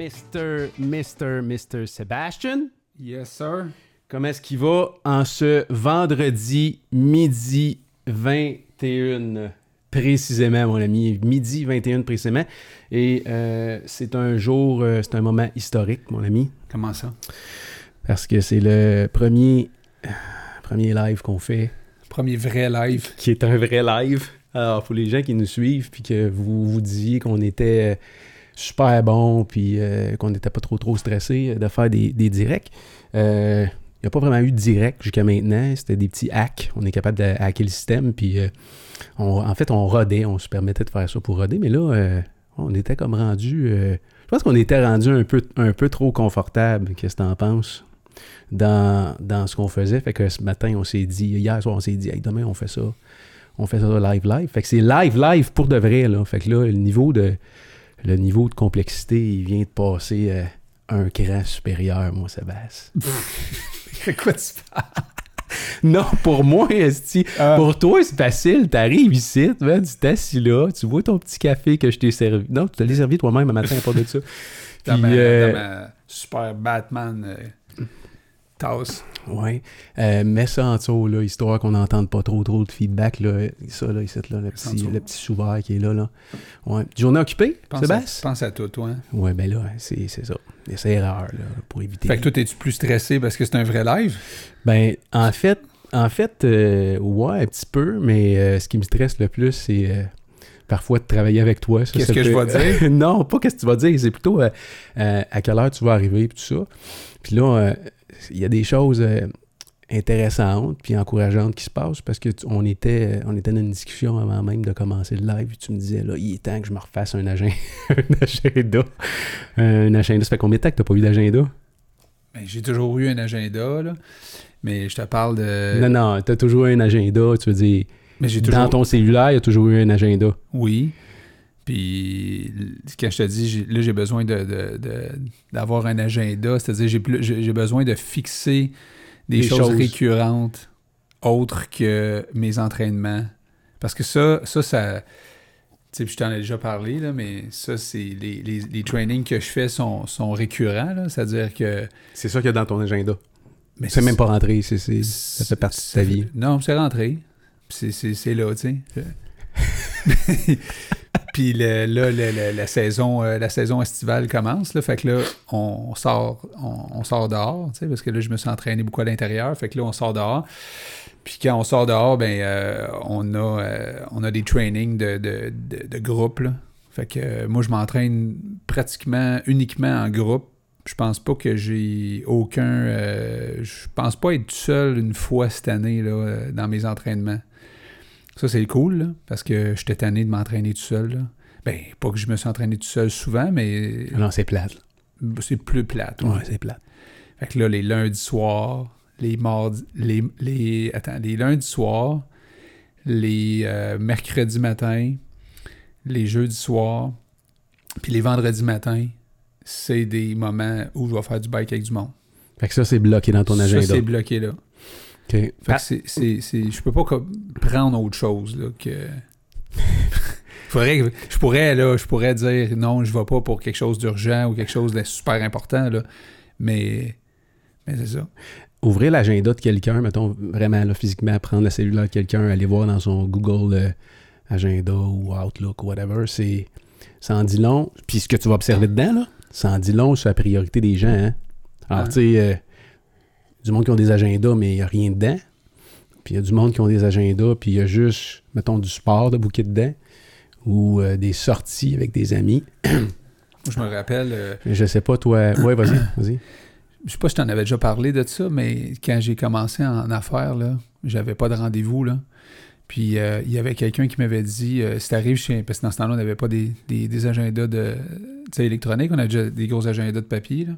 Mr. Mr. Mr. Sebastian. Yes, sir. Comment est-ce qu'il va en ce vendredi midi 21 précisément, mon ami? Midi 21 précisément. Et euh, c'est un jour, euh, c'est un moment historique, mon ami. Comment ça? Parce que c'est le premier, premier live qu'on fait. Premier vrai live. Qui est un vrai live. Alors, pour les gens qui nous suivent, puis que vous vous disiez qu'on était super bon, puis euh, qu'on n'était pas trop trop stressé de faire des, des directs. Euh, il n'y a pas vraiment eu de direct jusqu'à maintenant. C'était des petits hacks. On est capable de hacker le système. Puis, euh, on, en fait, on rodait. On se permettait de faire ça pour roder. Mais là, on était comme rendu. je pense qu'on était rendu un peu, un peu trop confortable. Qu'est-ce que tu en penses? Dans, dans ce qu'on faisait. Fait que ce matin, on s'est dit, hier soir, on s'est dit, hey, demain, on fait ça. On fait ça live, live. Fait que c'est live, live pour de vrai. Là. Fait que là, le niveau de, le niveau de complexité, il vient de passer euh, un cran supérieur, moi, Sébastien. Quoi tu parles? Non, pour moi, Esti, Ah. pour toi, c'est facile. T'arrives ici, tu tu t'assis là, tu vois ton petit café que je t'ai servi. Non, tu te l'as servi toi-même un matin, pas de ça. Dans, Puis, ma, euh, dans ma super Batman euh, tasse. Ouais. Euh, mets ça en dessous, là, histoire qu'on n'entende pas trop trop de feedback. Là. Ça, là, ici, là, le petit, le petit sous-vert qui est là. là. Ouais. Journée occupée, Pense à, Sébastien? pense à tout, toi. hein. Ouais, ben là, c'est c'est ça. C'est erreur, là, pour éviter. Fait que toi, es-tu plus stressé parce que c'est un vrai live? Ben, en fait, en fait, euh, ouais, un petit peu, mais euh, ce qui me stresse le plus, c'est parfois de travailler avec toi. Qu'est-ce que je vais dire? non, pas qu'est-ce que tu vas dire, c'est plutôt euh, euh, à quelle heure tu vas arriver, puis tout ça. Puis là, euh, il y a des choses euh, intéressantes puis encourageantes qui se passent parce que tu- on était, euh, on était dans une discussion avant même de commencer le live, tu me disais, là, il est temps que je me refasse un, agenda. un agenda. Un agenda. Ça fait combien de temps que tu n'as pas eu d'agenda? Ben, j'ai toujours eu un agenda, là. Mais je te parle de. non, non, tu as toujours eu un agenda, tu veux dire. mais j'ai toujours. Dans ton cellulaire, il y a toujours eu un agenda. Oui. Puis, quand je te dis, là, j'ai besoin de, de- de- d'avoir un agenda, c'est-à-dire, j'ai, besoin de fixer des, Des choses, choses. récurrentes autres que mes entraînements. Parce que ça, ça, ça. Tu sais, je t'en ai déjà parlé, là, mais ça, c'est. Les, les, les trainings que je fais sont, sont récurrents, c'est-à-dire que. C'est ça qu'il y a dans ton agenda. Mais C'est même pas rentré, c'est, ça fait partie de ta vie. Non, c'est rentré. C'est là, tu sais. Puis là, la, saison, euh, la saison estivale commence. Fait que là, on sort, on, sort dehors, parce que là, je me suis entraîné beaucoup à l'intérieur. Fait que là, on sort dehors. Puis quand on sort dehors, ben, euh, on, a, euh, on a des trainings de, de, de, groupe. Fait que moi, je m'entraîne pratiquement uniquement en groupe. Je pense pas que j'ai aucun. je pense pas être seul une fois cette année là, dans mes entraînements. Ça, c'est cool, là, parce que j'étais tanné de m'entraîner tout seul. là. Ben, pas que je me suis entraîné tout seul souvent, mais Ah Non, c'est plate. c'est plus plate. Ouais, ouais. c'est plate. Fait que là, les lundis soirs, les mardis, les, les, attends, les lundis soirs, les euh, mercredis matins, les jeudis soirs, puis les vendredis matins, c'est des moments où je vais faire du bike avec du monde. Fait que ça, c'est bloqué dans ton Ça, agenda. c'est bloqué là. OK. Fait que c'est, c'est, c'est- je peux pas comme prendre autre chose là, que. Faudrait que- je pourrais là, je pourrais dire non, je vais pas pour quelque chose d'urgent ou quelque chose de super important là, mais mais c'est ça. Ouvrir l'agenda de quelqu'un, mettons, vraiment, là, physiquement, prendre le cellulaire de quelqu'un, aller voir dans son Google euh, Agenda ou Outlook ou whatever, c'est... Ça en dit long. Puis ce que tu vas observer dedans, là, ça en dit long sur la priorité des gens, hein. Alors, Ouais. tu sais, euh, du monde qui ont des agendas, mais il n'y a rien dedans. Puis il y a du monde qui ont des agendas, puis il y a juste, mettons, du sport de bouquet dedans ou euh, des sorties avec des amis. Je me rappelle, euh, Je sais pas, toi... Ouais, vas-y, vas-y. je sais pas si t'en avais déjà parlé de ça, mais quand j'ai commencé en affaires, là, j'avais pas de rendez-vous, là. Puis euh, il y avait quelqu'un qui m'avait dit, euh, si t'arrives chez... Parce que dans ce temps-là, on n'avait pas des, des, des agendas de, électroniques, on avait déjà des gros agendas de papier, là.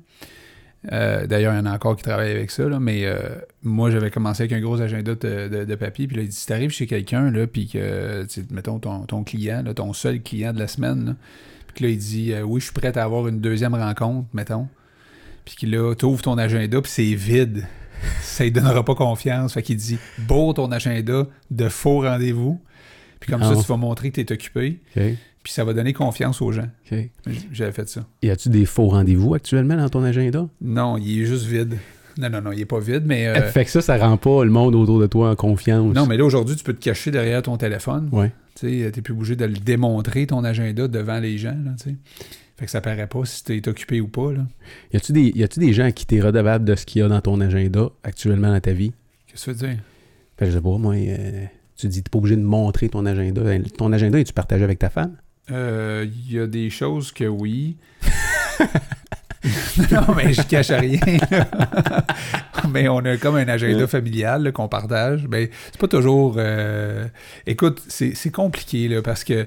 Euh, D'ailleurs, il y en a encore qui travaillent avec ça, là, mais euh, moi, j'avais commencé avec un gros agenda de, de- de papier, puis là, il dit, si t'arrives chez quelqu'un, là, puis que, mettons, ton, ton client, là, ton seul client de la semaine, puis que là, il dit, euh, oui, je suis prêt à avoir une deuxième rencontre, mettons, puis que là, t'ouvres ton agenda, puis c'est vide. Ça ne donnera pas confiance. Fait qu'il dit, beau ton agenda de faux rendez-vous. Puis comme Ah ça, tu vas montrer que tu es occupé. Puis ça va donner confiance aux gens. J'avais fait ça. Y a-tu des faux rendez-vous actuellement dans ton agenda? Non, il est juste vide. Non, non, non, il est pas vide, mais... euh, Fait que ça, ça rend pas le monde autour de toi en confiance. non, mais là, aujourd'hui, tu peux te cacher derrière ton téléphone. Ouais. Tu sais, t'es plus obligé de le démontrer, ton agenda, devant les gens, là, tu sais. Fait que ça paraît pas si t'es occupé ou pas, là. Y a-tu des, y a-tu des gens qui t'es redevable de ce qu'il y a dans ton agenda actuellement dans ta vie? Qu'est-ce que tu veux dire? Fait que je sais pas, moi, euh, tu dis, t'es pas obligé de montrer ton agenda. Ton agenda, es-tu partagé avec ta femme? Euh, Il y a des choses que oui. non, mais je cache rien. mais on a comme un agenda familial qu'on partage. Ben, c'est pas toujours. euh, Écoute, c'est c'est compliqué là, parce que.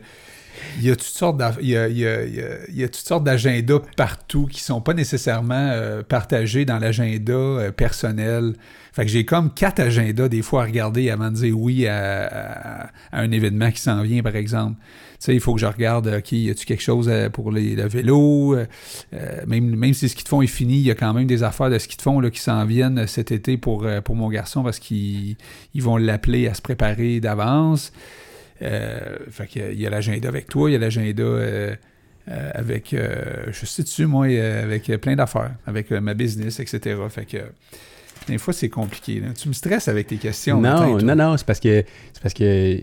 Il y a toutes sortes d'aff- il y a, il y a- il y a- il y a toutes sortes d'agendas partout qui sont pas nécessairement euh, partagés dans l'agenda euh, personnel. Fait que j'ai comme quatre agendas des fois à regarder avant de dire oui à, un événement qui s'en vient, par exemple. Tu sais, il faut que je regarde, OK, y a-tu quelque chose euh, pour les, le vélo? Euh, euh, même, même si ce ski de fond est fini, il y a quand même des affaires de ski de fond là, qui s'en viennent cet été pour, pour mon garçon parce qu'ils ils vont l'appeler à se préparer d'avance. Euh, fait que, il y a l'agenda avec toi, il y a l'agenda avec, je sais dessus, moi, avec plein d'affaires, avec ma business, etc. Fait que, des fois, c'est compliqué. là. Tu me stresses avec tes questions. Non, non, non, c'est parce que c'est parce que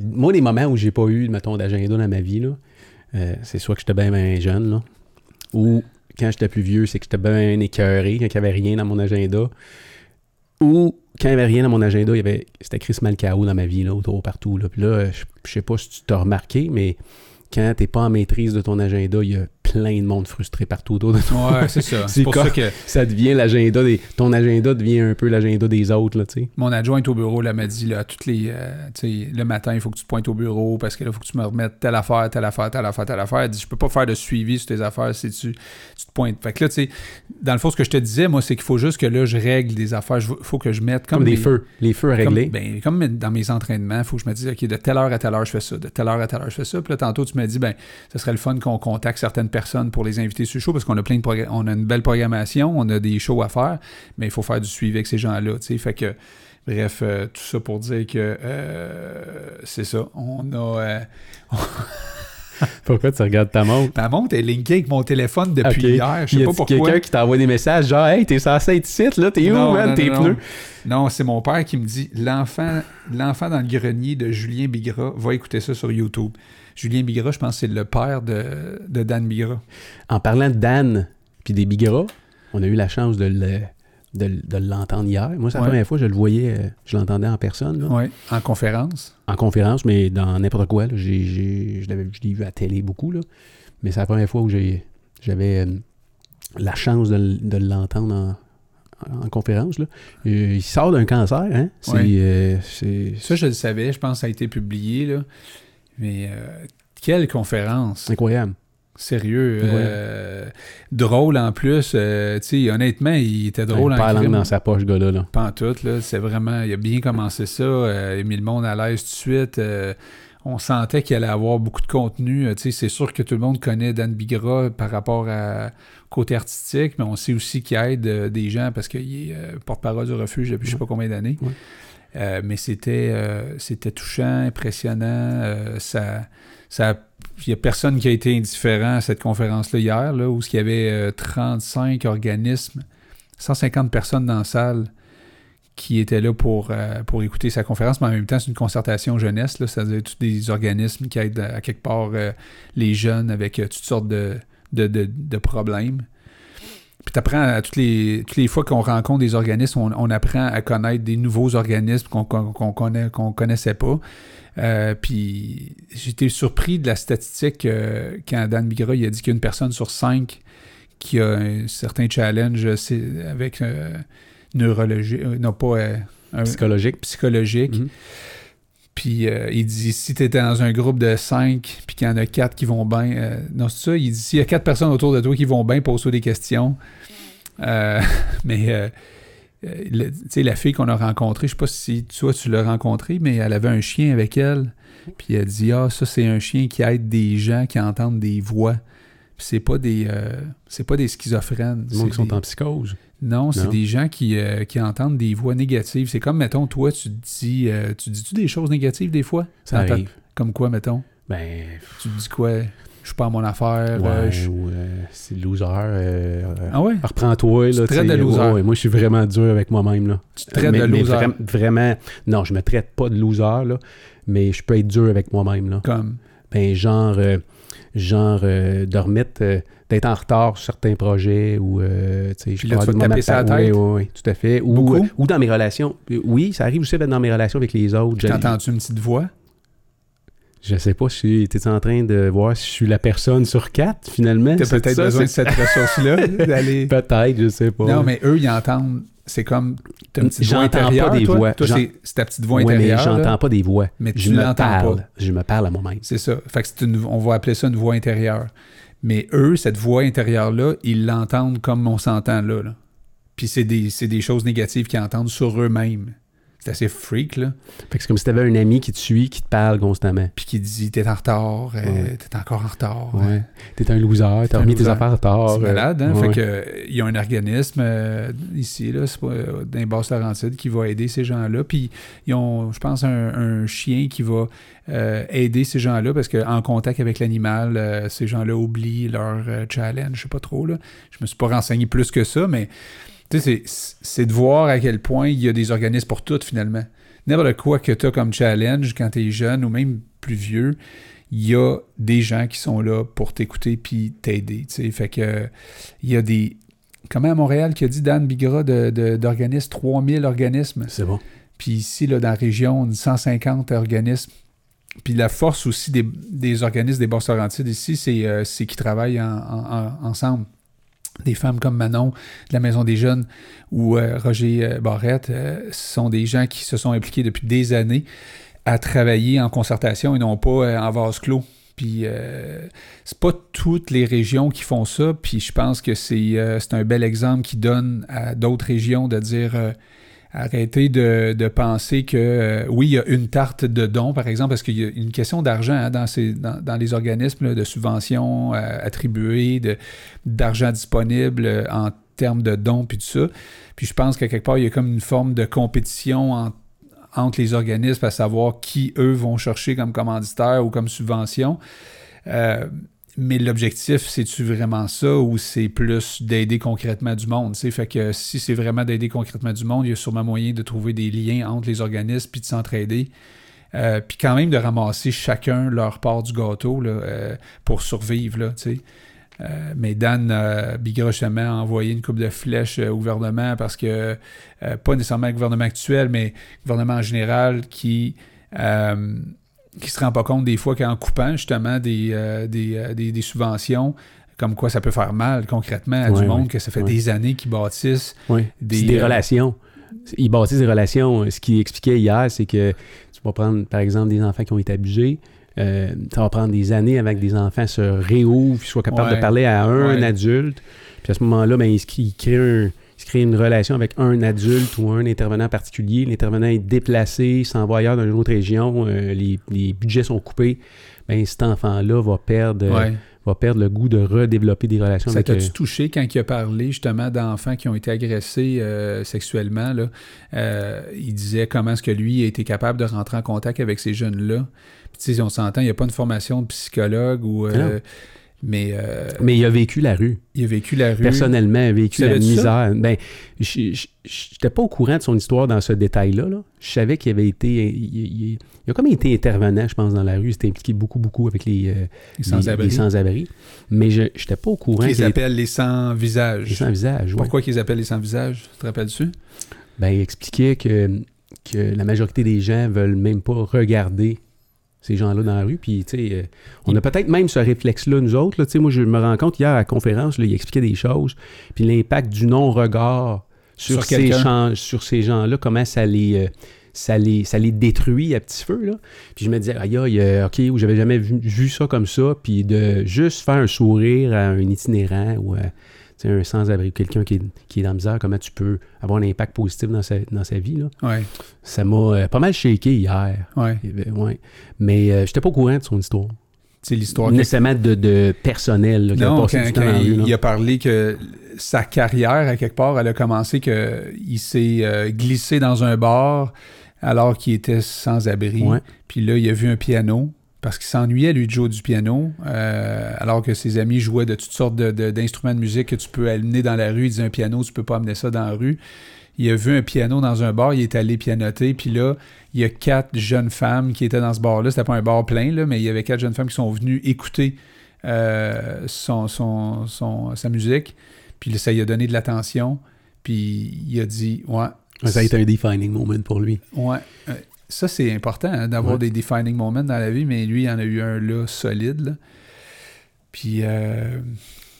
moi, les moments où j'ai pas eu, mettons, d'agenda dans ma vie, là, euh, c'est soit que j'étais bien, bien jeune, là, ou quand j'étais plus vieux, c'est que j'étais bien écœuré, quand il n'y avait rien dans mon agenda, ou quand il n'y avait rien dans mon agenda, il y avait c'était Chris Malcao dans ma vie, là, autour partout. Là. Puis là, je, je sais pas si tu t'as remarqué, mais quand t'es pas en maîtrise de ton agenda, il y a plein de monde frustré partout autour de toi. Ouais, c'est ça. C'est pour ça que Ça devient l'agenda des. Ton agenda devient un peu l'agenda des autres, là, tu sais. mon adjointe au bureau là, m'a dit là, toutes les, euh, tu sais, le matin, il faut que tu te pointes au bureau parce que là, il faut que tu me remettes telle affaire, telle affaire, telle affaire, telle affaire. Elle dit, je peux pas faire de suivi sur tes affaires si tu, tu te pointes. Fait que là, tu sais, dans le fond, ce que je te disais, moi, c'est qu'il faut juste que là, je règle des affaires. Il faut que je mette comme, Comme, des feux. Les feux à Comme, régler. ben, comme dans mes entraînements, il faut que je me dise, OK, de telle heure à telle heure, je fais ça. De telle heure à telle heure, je fais ça. Puis là, tantôt, tu m'as dit, ben, ce serait le fun qu'on contacte certaines personnes pour les inviter sur le show parce qu'on a plein de on a une belle programmation, on a des shows à faire, mais il faut faire du suivi avec ces gens-là, tu sais. Fait que, bref, euh, tout ça pour dire que euh, c'est ça. On a. euh, Pourquoi tu regardes ta montre? ma montre est linkée avec mon téléphone depuis hier. Je sais pas pourquoi. quelqu'un qui t'envoie des messages genre Hey, t'es censé être ici, là, t'es où, Non, man, tes pneus? Non, c'est mon père qui me dit l'enfant, l'enfant dans le grenier de Julien Bigra, va écouter ça sur YouTube. Julien Bigra, je pense que c'est le père de, de Dan Bigra. En parlant de Dan puis des Bigras, on a eu la chance de le- de, de l'entendre hier. Moi, c'est la Ouais. première fois que je le voyais, euh, je l'entendais en personne, Ouais, en conférence. en conférence, mais dans n'importe quoi. là. J'ai- j'ai- je l'avais- je l'ai vu à la télé beaucoup, là. mais c'est la première fois où j'ai- j'avais euh, la chance de, de l'entendre en, en conférence. Là. Euh, il sort d'un cancer, hein? C'est, Ouais. euh, c'est- Ça, je le savais, je pense que ça a été publié, là. Mais euh, quelle conférence! incroyable. Sérieux. Ouais. euh, drôle en plus. euh, honnêtement, il était drôle il en crime. dans sa poche, gars-là. Là. Pas en tout, là. C'est vraiment. Il a bien commencé ça. euh, il a mis le monde à l'aise tout de suite. on sentait qu'il allait avoir beaucoup de contenu. c'est sûr que tout le monde connaît Dan Bigra par rapport à côté artistique, mais on sait aussi qu'il aide des gens parce qu'il est porte-parole du refuge depuis je sais pas combien d'années. Ouais. Mais c'était c'était touchant, impressionnant. ça, ça, il n'y a personne qui a été indifférent à cette conférence-là hier, où il y avait euh, 35 organismes, 150 personnes dans la salle qui étaient là pour, euh, pour écouter sa conférence, mais en même temps, c'est une concertation jeunesse, c'est-à-dire tous des organismes qui aident à, quelque part euh, les jeunes avec euh, toutes sortes de, de- de problèmes. Puis tu apprends toutes les, toutes les fois qu'on rencontre des organismes, on, on apprend à connaître des nouveaux organismes qu'on qu'on, connaît, qu'on connaissait pas. Euh, puis j'étais surpris de la statistique euh, quand Dan Bigra il a dit qu'il y a une personne sur cinq qui a un certain challenge c'est avec euh, neurologie, euh, non pas euh, un- Psychologique. psychologique. Mhm. Puis euh, il dit si tu étais dans un groupe de cinq, puis qu'il y en a quatre qui vont bien. euh, non, c'est ça. Il dit s'il y a quatre personnes autour de toi qui vont bien, pose-toi des questions. Euh, mais euh, le- sais, la fille qu'on a rencontrée, je sais pas si toi tu l'as rencontrée, mais elle avait un chien avec elle. Puis elle dit Ah, ça, c'est un chien qui aide des gens qui entendent des voix. Puis c'est pas des euh, c'est pas des schizophrènes. C'est sont des- en psychose. Non, c'est des gens qui, euh, qui entendent des voix négatives. C'est comme, mettons, toi, tu te dis, euh, tu dis-tu des choses négatives des fois? Ça arrive. Comme quoi, mettons? Ben, Tu dis quoi? Je suis pas à mon affaire. ouais, euh, je- c'est loser. euh, Ah ouais? Reprends-toi. Tu là, traites de loser. Ouais, moi, je suis vraiment dur avec moi-même. Là. Tu te traites mais, de mais loser. vra- vraiment, non, je me traite pas de loser, là, mais je peux être dur avec moi-même. Là. Comme? Ben, genre, genre euh, de remettre, euh, d'être en retard sur certains projets ou, euh, tu sais, je là, tu vas te taper la pa- tête? Oui, oui, oui, tout à fait. Ou, euh, ou dans mes relations. Oui, ça arrive aussi d'être dans mes relations avec les autres. T'entends-tu une petite voix? Je sais pas si tu es en train de voir si je suis la personne sur quatre, finalement. T'as C'est peut-être ça, besoin de cette ressource-là d'aller. Peut-être, je sais pas. Non, mais eux, ils entendent. C'est comme. Une petite voix J'entends pas intérieure. des toi. voix. Toi, c'est ta petite voix Ouais, mais intérieure. j'entends pas des voix. Mais je tu me l'entends parle. pas. Je me parle à moi-même. C'est ça. Fait que c'est une, on va appeler ça une voix intérieure. Mais eux, cette voix intérieure-là, ils l'entendent comme on s'entend là, là. Puis c'est des, c'est des choses négatives qu'ils entendent sur eux-mêmes. C'est assez freak, là. Fait que c'est comme si t'avais un ami qui te suit, qui te parle constamment. Puis qui dit T'es en retard, euh, Ouais. t'es encore en retard. Ouais. T'es un loser, t'as remis tes affaires en retard. C'est euh, malade, hein? ouais. Fait que il y a un organisme euh, ici, là, pas euh, dans les Basses-Laurentides, qui va aider ces gens-là. Puis ils ont, je pense, un, un chien qui va euh, aider ces gens-là parce qu'en contact avec l'animal, ces gens-là oublient leur challenge. Je sais pas trop, là. Je me suis pas renseigné plus que ça, mais tu sais, c'est- de voir à quel point il y a des organismes pour tout, finalement. N'importe quoi que tu as comme challenge quand tu es jeune ou même plus vieux, il y a des gens qui sont là pour t'écouter puis t'aider. tu sais. Fait que il y a des. Comment à Montréal qui a dit Dan Bigra d'organismes, 3000 organismes. C'est bon. Puis ici, là, dans la région, une 150 organismes. Puis la force aussi des, des organismes des Basses Laurentides ici, c'est euh, c'est qu'ils travaillent en- en- en- ensemble. Des femmes comme Manon de la Maison des Jeunes ou euh, Roger euh, Barrette euh, sont des gens qui se sont impliqués depuis des années à travailler en concertation et non pas en vase clos. Puis c'est pas toutes les régions qui font ça. Puis je pense que c'est un bel exemple qui donne à d'autres régions de dire arrêtez de, de penser que euh, oui, il y a une tarte de dons, par exemple, parce qu'il y a une question d'argent hein, dans, ces, dans, dans les organismes là, de subventions euh, attribuées, d'argent disponible euh, en termes de dons, puis tout ça. Puis je pense qu'à quelque part, il y a comme une forme de compétition en- entre les organismes à savoir qui, eux, vont chercher comme commanditaire ou comme subvention. Mais l'objectif, c'est-tu vraiment ça ou c'est plus d'aider concrètement du monde? tu sais? Fait que si c'est vraiment d'aider concrètement du monde, il y a sûrement moyen de trouver des liens entre les organismes puis de s'entraider. Euh, puis quand même de ramasser chacun leur part du gâteau là, euh, pour survivre. Là. Euh, mais Dan euh, Bigra, justement, a envoyé une coupe de flèches euh, au gouvernement parce que, euh, pas nécessairement le gouvernement actuel, mais le gouvernement en général qui, euh, qui se rend pas compte des fois qu'en coupant justement des, euh, des, euh, des- des subventions, comme quoi ça peut faire mal concrètement à du monde, que ça fait des années qu'ils bâtissent. Des, euh, relations. Ils bâtissent des relations. Ce qu'il expliquait hier, c'est que tu vas prendre, par exemple, des enfants qui ont été abusés. euh, ça va prendre des années avant que des enfants se réouvrent, qu'ils soient capables de parler à un adulte. Puis à ce moment-là, ben, ils, ils créent un- une relation avec un adulte ou un intervenant particulier. L'intervenant est déplacé, s'en va ailleurs dans une autre région, euh, les, les budgets sont coupés. Ben, cet enfant-là va perdre, euh, Ouais. va perdre le goût de redévelopper des relations Ça avec t'a-tu euh, touché quand il a parlé justement d'enfants qui ont été agressés euh, sexuellement? Là? Euh, il disait comment est-ce que lui a été capable de rentrer en contact avec ces jeunes-là. Puis, on s'entend, il n'y a pas une formation de psychologue ou. Euh, mais euh, Mais il a vécu la rue. il a vécu la rue. personnellement a vécu la misère. Ben, je n'étais pas au courant de son histoire dans ce détail-là. là. Je savais qu'il avait été. Il, il- il a comme été intervenant, je pense, dans la rue. Il s'était impliqué beaucoup, beaucoup avec les, euh, Les sans-abri. Mais je n'étais pas au courant Qu'ils qu'il était appellent les sans-visages. les sans-visage. ouais. Pourquoi qu'ils appellent les sans-visages? Tu te rappelles-tu? Ben, il expliquait que, que la majorité des gens veulent même pas regarder ces gens-là dans la rue. Puis, tu sais, euh, on a peut-être même ce réflexe-là, nous autres. là. Tu sais, moi, je me rends compte, hier à la conférence, là, il expliquait des choses. Puis l'impact du non-regard sur, Sur ces, gens, sur ces gens-là, comment ça les, euh, ça, les, ça les détruit à petit feu. Là. Puis je me disais, aïe, aïe, euh, OK, ou j'avais jamais vu, vu ça comme ça. Puis de juste faire un sourire à un itinérant ou à tu sais, un sans-abri, quelqu'un qui est, qui est dans la misère, comment tu peux avoir un impact positif dans sa, dans sa vie. Là? Ouais. Ça m'a euh, pas mal shaké hier. Ouais. Ben, ouais. Mais euh, j'étais pas au courant de son histoire. C'est l'histoire que- Nécessairement de, de personnel là, qui a Non, quand, rue, il, a parlé que sa carrière, à quelque part, elle a commencé qu'il s'est euh, glissé dans un bar alors qu'il était sans abri. Puis là, il a vu un piano. Parce qu'il s'ennuyait, lui, de jouer du piano, euh, alors que ses amis jouaient de toutes sortes de- de- d'instruments de, musique que tu peux amener dans la rue. Il disait un piano, tu peux pas amener ça dans la rue. Il a vu un piano dans un bar, il est allé pianoter, puis là, il y a quatre jeunes femmes qui étaient dans ce bar-là. C'était pas un bar plein, là, mais il y avait quatre jeunes femmes qui sont venues écouter euh, son, son- son- sa musique. Puis ça lui a donné de l'attention. Puis il a dit, ouais, Ça a été un defining moment pour lui. Ouais. Ça, c'est important hein, d'avoir Ouais. des defining moments dans la vie, mais lui, il en a eu un là solide. là. Puis euh,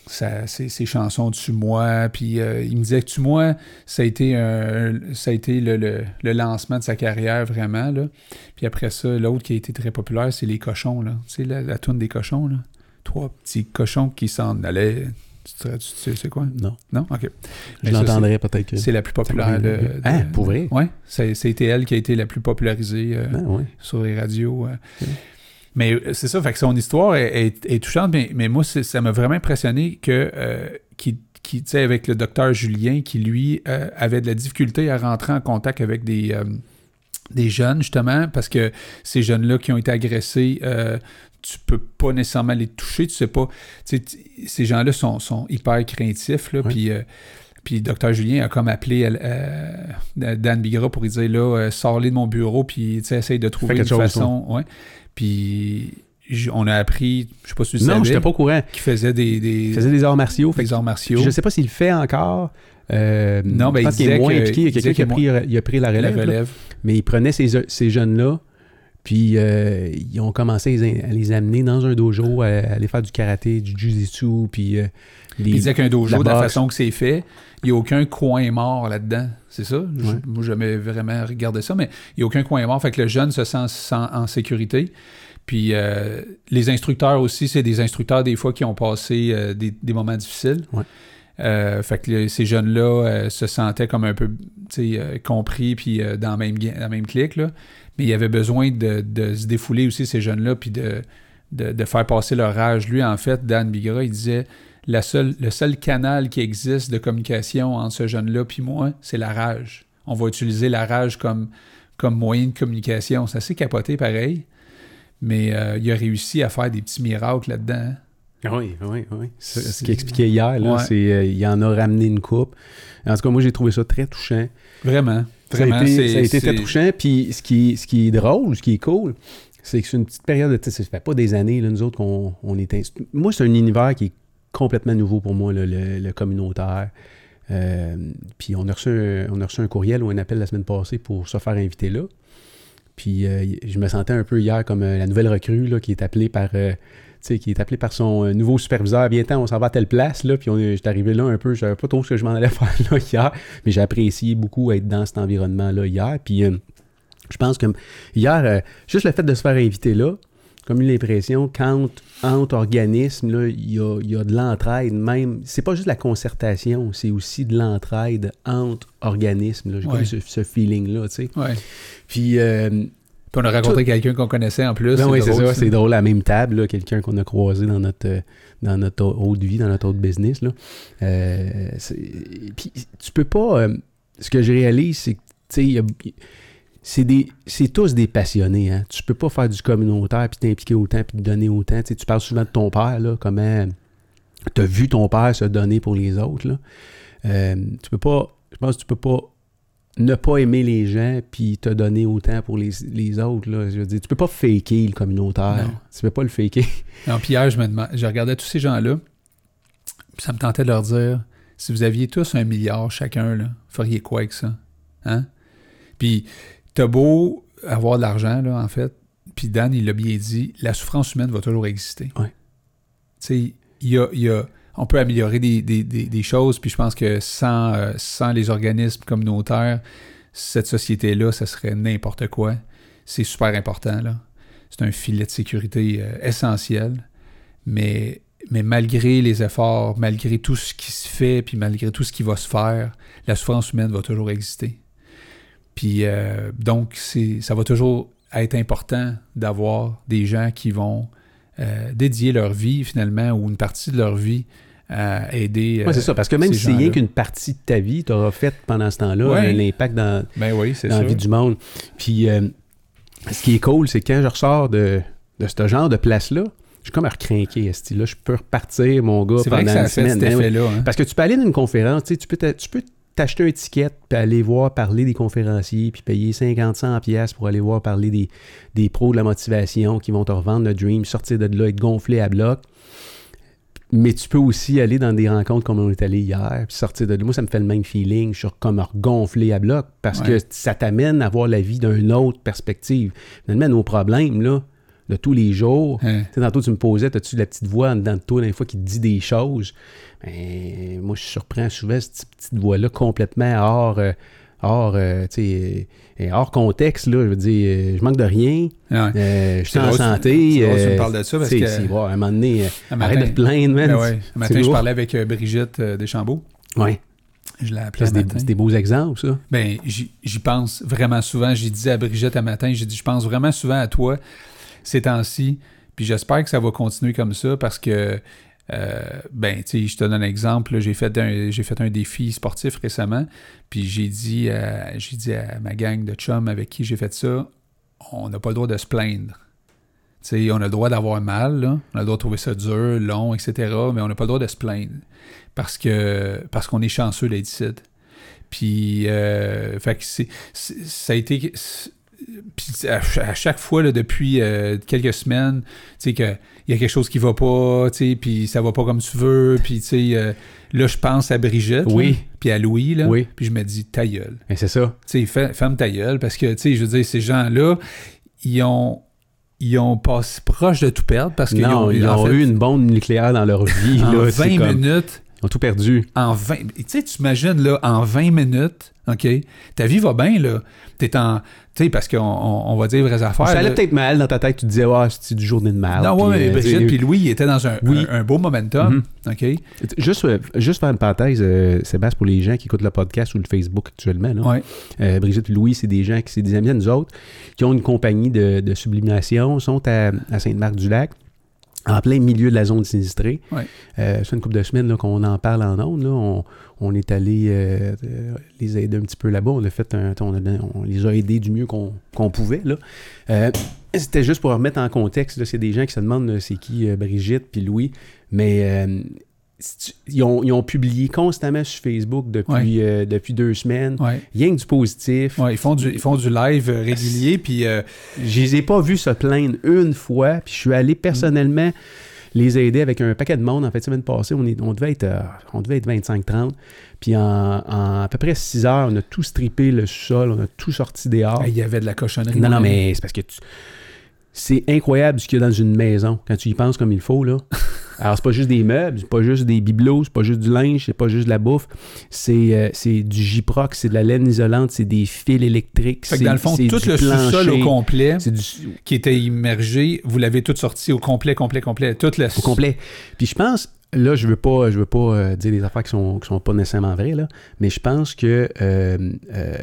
ça, ses, ses chansons Tue moi, puis euh, il me disait que Tue moi, ça a été, un- ça a été le, le- le lancement de sa carrière vraiment. Là. Puis après ça, l'autre qui a été très populaire, c'est Les Cochons. Là. Tu sais, la, la toune des cochons. Là. Trois petits cochons qui s'en allaient. Tu, sais c'est quoi? Non. Non? OK. Je l'entendrai peut-être que. C'est la plus populaire. de, de- Hein, pour vrai? A été elle qui a été la plus popularisée euh, Ah, ouais. sur les radios. euh. Mais euh, c'est ça, fait que son histoire est, est- est touchante, mais, mais moi, ça m'a vraiment impressionné que euh, tu sais, avec le docteur Julien, qui lui avait de la difficulté à rentrer en contact avec des, des jeunes, justement, parce que ces jeunes-là qui ont été agressés, euh, tu peux pas nécessairement les toucher, tu sais pas. tu sais, t- ces gens-là sont, sont hyper craintifs, là, puis. euh, puis Dr. Julien a comme appelé euh, Dan Bigra pour lui dire là, euh, sors-les de mon bureau, puis essaye de trouver une chose, façon. Ouais. Puis on a appris, je sais pas si tu Non, savais, j'étais pas au courant. qu'il faisait des, des, Il faisait des arts martiaux. Des arts martiaux. je sais pas s'il le fait encore. Euh, Non, ben, je il pense qu'il est disait moins impliqué. Il y a il quelqu'un qui a pris, il a pris la la relève. là. relève. Mais il prenait ces, ces jeunes-là, puis euh, ils ont commencé à les, amener dans un dojo, à, aller faire du karaté, du jiu-jitsu, puis euh, les- Puis il disait qu'un dojo, la de la façon que c'est fait, il n'y a aucun coin mort là-dedans. C'est ça? Je- Ouais. Moi, j'ai jamais vraiment regardé ça, mais il n'y a aucun coin mort. Fait que le jeune se sent, sent en sécurité. Puis euh, les instructeurs aussi, c'est des instructeurs des fois qui ont passé euh, des, des moments difficiles. Ouais. Euh, fait que ces jeunes-là euh, se sentaient comme un peu euh, compris puis dans, la même, ga- dans la même clique. Là. Mais il y avait besoin de, de se défouler aussi, ces jeunes-là, puis de, de, de faire passer leur rage. Lui, en fait, Dan Bigra, il disait la seule, le seul canal qui existe de communication entre ce jeune-là puis moi, c'est la rage. On va utiliser la rage comme, comme moyen de communication. C'est assez capoté, pareil. Mais euh, il a réussi à faire des petits miracles là-dedans. hein. Oui, oui, oui. Ce qu'il expliquait hier, là, Ouais. c'est euh, il en a ramené une coupe. En tout cas, moi, j'ai trouvé ça très touchant. Vraiment. Ça a été, ça a été très touchant. Puis ce qui, ce qui est drôle, ce qui est cool, c'est que c'est une petite période de temps. Ça fait pas des années, là, nous autres, qu'on on est. Moi, c'est un univers qui est complètement nouveau pour moi, là, le, le communautaire. Euh, puis on a, reçu un, on a reçu un courriel ou un appel la semaine passée pour se faire inviter là. Puis euh, je me sentais un peu hier comme euh, la nouvelle recrue là, qui est appelée par. Sais, qui est appelé par son euh, nouveau superviseur. Bien temps, on s'en va à telle place, là, puis on est- j'étais arrivé là un peu, je savais pas trop ce que je m'en allais faire là hier, mais j'ai apprécié beaucoup être dans cet environnement-là hier. Puis euh, je pense que hier, euh, juste le fait de se faire inviter là, comme eu l'impression qu'entre entre organismes, il y a, y a de l'entraide même. C'est pas juste la concertation, c'est aussi de l'entraide entre organismes. J'ai Ouais. ce, ce feeling-là, tu sais. Ouais. Puis, euh, Puis on a rencontré quelqu'un qu'on connaissait en plus. ben oui, c'est ça, c'est drôle à la même table, là, quelqu'un qu'on a croisé dans notre, euh, dans notre haute vie, dans notre autre business. Là. Euh, puis tu peux pas. euh, ce que je réalise, c'est que c'est des c'est tous des passionnés. Hein. Tu peux pas faire du communautaire puis t'impliquer autant puis te donner autant. Tu sais, tu parles souvent de ton père, là, comment tu as vu ton père se donner pour les autres. Là. Euh, tu peux pas. Je pense que tu peux pas ne pas aimer les gens puis te donner autant pour les, les autres. Là. Je veux dire, tu peux pas faker le communautaire. Non. Tu peux pas le faker. Non, puis hier, je me je regardais tous ces gens-là, puis ça me tentait de leur dire, si vous aviez tous un milliard chacun, là, feriez quoi avec ça? Hein? Puis, t'as beau avoir de l'argent, là, en fait, puis Dan, il l'a bien dit, la souffrance humaine va toujours exister. Ouais. Tu sais, il y a, il y a- on peut améliorer des, choses, puis je pense que sans, euh, les organismes communautaires, cette société-là, ça serait n'importe quoi. C'est super important, là. C'est un filet de sécurité euh, essentiel. Mais, malgré les efforts, malgré tout ce qui se fait, puis malgré tout ce qui va se faire, la souffrance humaine va toujours exister. Puis euh, donc, ça va toujours être important d'avoir des gens qui vont euh, dédier leur vie, finalement, ou une partie de leur vie à aider. Ouais, c'est euh, ça, parce que même si c'est rien qu'une partie de ta vie, tu auras fait pendant ce temps-là Ouais. un impact dans, Ben oui, c'est dans la vie du monde. Puis, euh, ce qui est cool, c'est quand je ressors de, de ce genre de place-là, je suis comme à recrinquer, esti. Là, je peux repartir, mon gars, C'est pendant vrai que ça une a fait semaine. cet Ben oui. effet-là. hein. Parce que tu peux aller dans une conférence, tu sais, tu peux tu peux t'acheter un ticket, puis aller voir parler des conférenciers, puis payer 50-100 pièces pour aller voir parler des, des pros de la motivation qui vont te revendre le dream, sortir de là, être gonflé à bloc. Mais tu peux aussi aller dans des rencontres comme on est allé hier, puis sortir de là. Moi, ça me fait le même feeling. Je suis comme gonflé à bloc parce Ouais. que ça t'amène à voir la vie d'une autre perspective. Finalement, nos problèmes, là, de tous les jours, Hein. tu sais, tantôt, tu me posais, as-tu la petite voix en dedans de toi, des fois, qui te dit des choses? Ben, moi, je surprends souvent cette petite voix-là complètement hors, euh, hors, euh, euh, hors contexte, là. Je veux dire, je manque de rien, Ouais. euh, je suis en santé. c'est drôle que tu me parles de ça parce que- c'est- à un moment donné, Un arrête de matin- te plaindre, man. Ben ouais. Un matin, je parlais avec Brigitte Deschambault. Ouais. Je l'ai appelée C'est des, matin. des beaux exemples, ça. Ben, j'y j'y pense vraiment souvent. J'ai dit à Brigitte un matin, j'ai dit, je pense vraiment souvent à toi ces temps-ci. Puis j'espère que ça va continuer comme ça parce que, euh, ben, tu sais, je te donne un exemple. J'ai fait, un, j'ai défi sportif récemment. Puis j'ai dit, à- j'ai dit à ma gang de chums avec qui j'ai fait ça, on n'a pas le droit de se plaindre. Tu sais, on a le droit d'avoir mal, on a le droit de trouver ça dur, long, etc. Mais on n'a pas le droit de se plaindre parce que parce qu'on est chanceux d'être ici. Puis, euh, c'est, ça a été. Puis à, ch- à chaque fois, là, depuis euh, quelques semaines, tu sais, qu'il y a quelque chose qui va pas, tu sais, puis ça va pas comme tu veux, puis tu sais, euh, là, je pense à Brigitte, Oui. puis à Louis, là, Oui. puis je me dis, ta gueule. C'est ça. Tu sais, ferme ta gueule, parce que, tu sais, je veux dire, ces gens-là, ils ont, ils ont passé proche de tout perdre, parce qu'ils Non, ont, ils ont fait, eu une bombe nucléaire dans leur vie. en là, 20 c'est comme- minutes, Ils ont tout perdu. en 20. Tu sais, tu imagines, là, en 20 minutes, OK? Ta vie va bien, là. T'es en. Tu sais, parce qu'on on, on va dire vraies affaires. ça allait peut-être mal dans ta tête. Tu te disais, ouais, c'est du journée de mal. Non, ouais, mais Brigitte puis Louis, ils étaient dans un, Oui. un, un beau momentum. Mhm. OK? Juste, euh, juste faire une parenthèse, euh, Sébastien, pour les gens qui écoutent le podcast ou le Facebook actuellement. Là. Ouais. Euh, Brigitte et Louis, c'est des gens qui, c'est des amis à nous autres, qui ont une compagnie de, de sublimation, sont à, à Sainte-Marthe-du-Lac, en plein milieu de la zone sinistrée. Ouais. Euh, ça fait une couple de semaines là, qu'on en parle en ondes. là. On, on est allé euh, euh, les aider un petit peu là-bas. On a fait un, on, a- on les a aidés du mieux qu'on qu'on pouvait. Là. Euh, C'était juste pour remettre en contexte. là, C'est des gens qui se demandent c'est qui euh, Brigitte puis Louis. Mais euh, ils, ont, ils ont publié constamment sur Facebook depuis, euh, depuis deux semaines. Ouais. Rien que du positif. Ouais, ils, font du, ils font du live euh, régulier, puis euh, Je les ai pas vus se plaindre une fois, puis je suis allé personnellement les aider avec un paquet de monde. En fait, semaine passée, on, est, on devait être, euh, on devait être 25-30. Puis en, en à peu près 6 heures, on a tout strippé le sol, on a tout sorti dehors. il y avait de la cochonnerie. non, non, mais c'est parce que tu- c'est incroyable ce qu'il y a dans une maison quand tu y penses comme il faut. Là. Alors, c'est pas juste des meubles, c'est pas juste des bibelots, c'est pas juste du linge, c'est pas juste de la bouffe. C'est euh, c'est du J-Proc, c'est de la laine isolante, c'est des fils électriques. Fait que dans le fond, tout le sous-sol au complet du, qui était immergé, vous l'avez tout sorti au complet, complet, complet. Tout le au complet. Puis je pense, là, je veux pas, je veux pas euh, dire des affaires qui sont, qui sont pas nécessairement vraies, là, mais je pense que, euh, euh,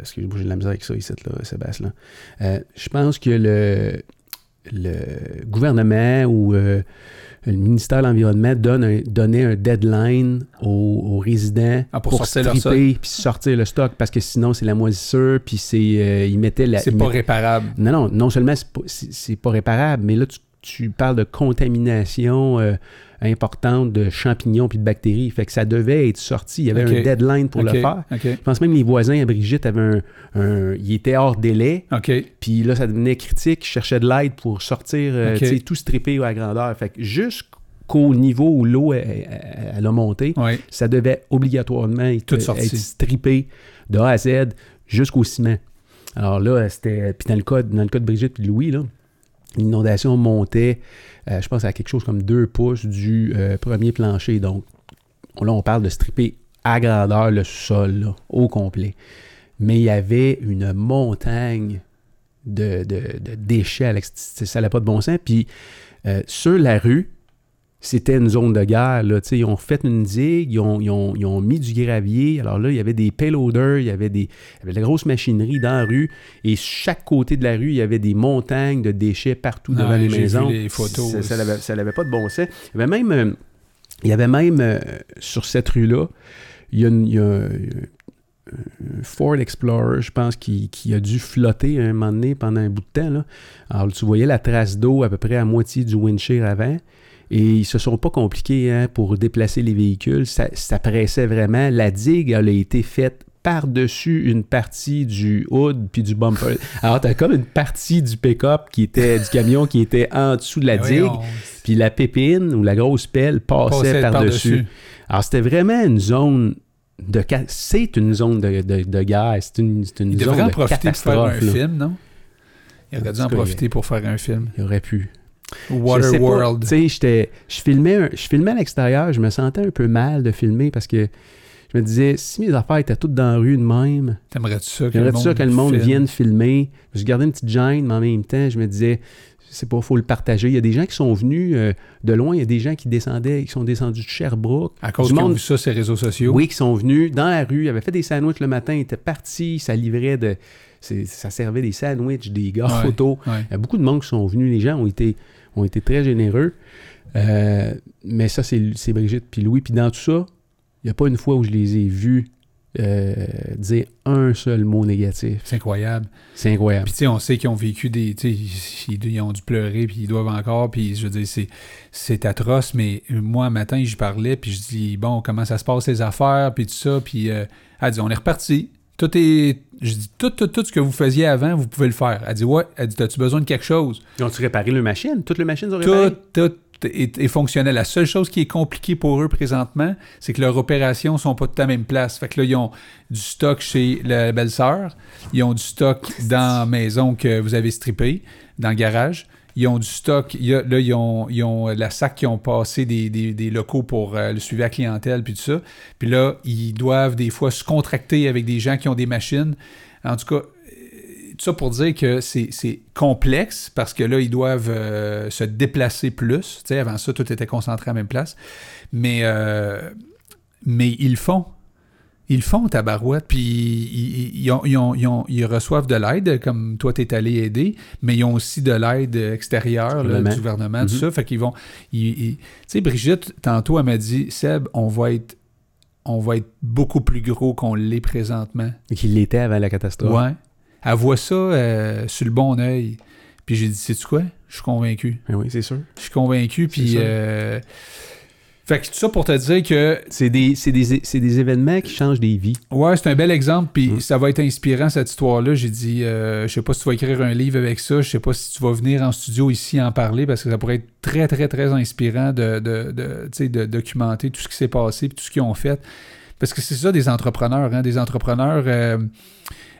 excusez-moi, j'ai de la misère avec ça ici, là, Sébastien. là. Euh, je pense que le, le gouvernement ou le ministère de l'Environnement donne un- donnait un deadline aux, aux résidents Ah, pour sortir leur stripper puis sortir le stock parce que sinon c'est la moisissure puis c'est euh, ils mettaient la C'est pas mettaient- réparable. non, non, non seulement c'est pas, c'est- c'est pas réparable, mais là, tu, tu parles de contamination euh, importante de champignons puis de bactéries. Fait que ça devait être sorti. Il y avait un deadline pour le faire. Je pense même que les voisins à Brigitte avaient un, un- Ils étaient hors délai. Puis là, ça devenait critique. Ils cherchaient de l'aide pour sortir, euh, tu sais, tout stripper à grandeur. Fait que jusqu'au niveau où l'eau elle, elle- elle a monté, Ouais. ça devait obligatoirement être, être strippé de A à Z jusqu'au ciment. Alors là, c'était. Puis dans le cas, dans le cas de Brigitte et Louis, là, l'inondation montait, euh, je pense, à quelque chose comme deux pouces du euh, premier plancher. Donc là, on parle de stripper à grandeur le sol, au complet. Mais il y avait une montagne de, déchets à. Ça n'avait pas de bon sens. Puis euh, sur la rue, c'était une zone de guerre. Là, ils ont fait une digue, ils ont, ils ont- ils ont mis du gravier. Alors là, il y avait des payloaders, il y avait, des, il y avait de la grosse machinerie dans la rue. Et chaque côté de la rue, il y avait des montagnes de déchets partout Ouais, devant les vu maisons. les photos. Ça- n'avait ça pas de bon sens. Il y avait même, euh, il y avait même euh, sur cette rue-là, il y a, une- il y a un- un Ford Explorer, je pense, qui, qui a dû flotter un moment donné pendant un bout de temps. Là. Alors, tu voyais la trace d'eau à peu près à moitié du windshield avant. Et ils se sont pas compliqués hein, pour déplacer les véhicules. Ça, ça pressait vraiment. La digue, elle a été faite par-dessus une partie du hood puis du bumper. Alors, tu as comme une partie du pick-up qui était, du camion qui était en dessous de la digue, puis la pépine ou la grosse pelle passait, Passait par-dessus. Alors, c'était vraiment une zone de... C'est une zone de, de, de guerre. C'est une, c'est une Il zone devrait en de profiter pour faire un là. film, non? Il aurait dû En profiter pour faire un film. Il aurait pu. Waterworld. Tu sais, je filmais, un- je filmais à l'extérieur, je me sentais un peu mal de filmer parce que je me disais, si mes affaires étaient toutes dans la rue de même, T'aimerais-tu ça que le monde ça que le monde filme? vienne filmer? Je gardais une petite gêne, mais en même temps, je me disais, c'est pas, faut le partager. Il y a des gens qui sont venus euh, de loin, il y a des gens qui descendaient, qui sont descendus de Sherbrooke. À cause du qu'ils ont monde- vu ça les réseaux sociaux? Oui, qui sont venus dans la rue, ils avaient fait des sandwichs le matin, ils étaient partis, ça livrait de. Ça servait des sandwichs, des gâteaux. Ouais. Il y a beaucoup de monde qui sont venus, les gens ont été, ont été très généreux. Euh, mais ça, c'est Brigitte puis Louis. Puis dans tout ça, il n'y a pas une fois où je les ai vus euh, dire un seul mot négatif. C'est incroyable. C'est incroyable. Puis tu sais, on sait qu'ils ont vécu des... Ils, ils ont dû pleurer, puis ils doivent encore, puis je veux dire, c'est, c'est atroce, mais moi, un matin, j'y parlais, puis je dis, bon, comment ça se passe, les affaires, puis tout ça, puis euh, elle dit, on est reparti. Tout est... Je dis, tout, tout, tout ce que vous faisiez avant, vous pouvez le faire. Elle dit, ouais. Elle dit, as-tu besoin de quelque chose? Ils ont-tu réparé leur machine? Toutes les machines ont réparé? Tout, tout est, est fonctionnel. La seule chose qui est compliquée pour eux présentement, c'est que leurs opérations sont pas toutes à la même place. Fait que là, ils ont du stock chez la belle-sœur, ils ont du stock dans la maison que vous avez strippé, dans le garage. Ils ont du stock. là, ils ont, ont la SAC qui ont passé des, des- locaux pour euh, le suivi à clientèle, puis tout ça. Puis là, ils doivent des fois se contracter avec des gens qui ont des machines. En tout cas, euh, tout ça pour dire que c'est complexe parce que là, ils doivent euh, se déplacer plus. Avant ça, tout était concentré à la même place. Mais, euh, mais ils le font. Ils le font, tabarouette. Puis ils, ils- ont- ils ont- ils ont- ils reçoivent de l'aide, comme toi, tu es allé aider, mais ils ont aussi de l'aide extérieure là, Gouvernement. du gouvernement, tout Mhm. ça. Fait qu'ils vont. Tu sais, Brigitte, tantôt, elle m'a dit Seb, on va être. On va être beaucoup plus gros qu'on l'est présentement. Qu'il l'était avant la catastrophe. Ouais. Elle voit ça euh, sur le bon œil. Puis j'ai dit, sais-tu quoi? Je suis convaincu. Ben oui, c'est sûr. Je suis convaincu. Puis. euh, Fait que tout ça pour te dire que, C'est des, c'est des, c'est des événements qui changent des vies. ouais, c'est un bel exemple. Puis Mm. ça va être inspirant, cette histoire-là. J'ai dit, euh, je sais pas si tu vas écrire un livre avec ça. Je sais pas si tu vas venir en studio ici en parler parce que ça pourrait être très, très, très inspirant de, de, de, de documenter tout ce qui s'est passé puis tout ce qu'ils ont fait. Parce que c'est ça des entrepreneurs. Hein? Des entrepreneurs. euh,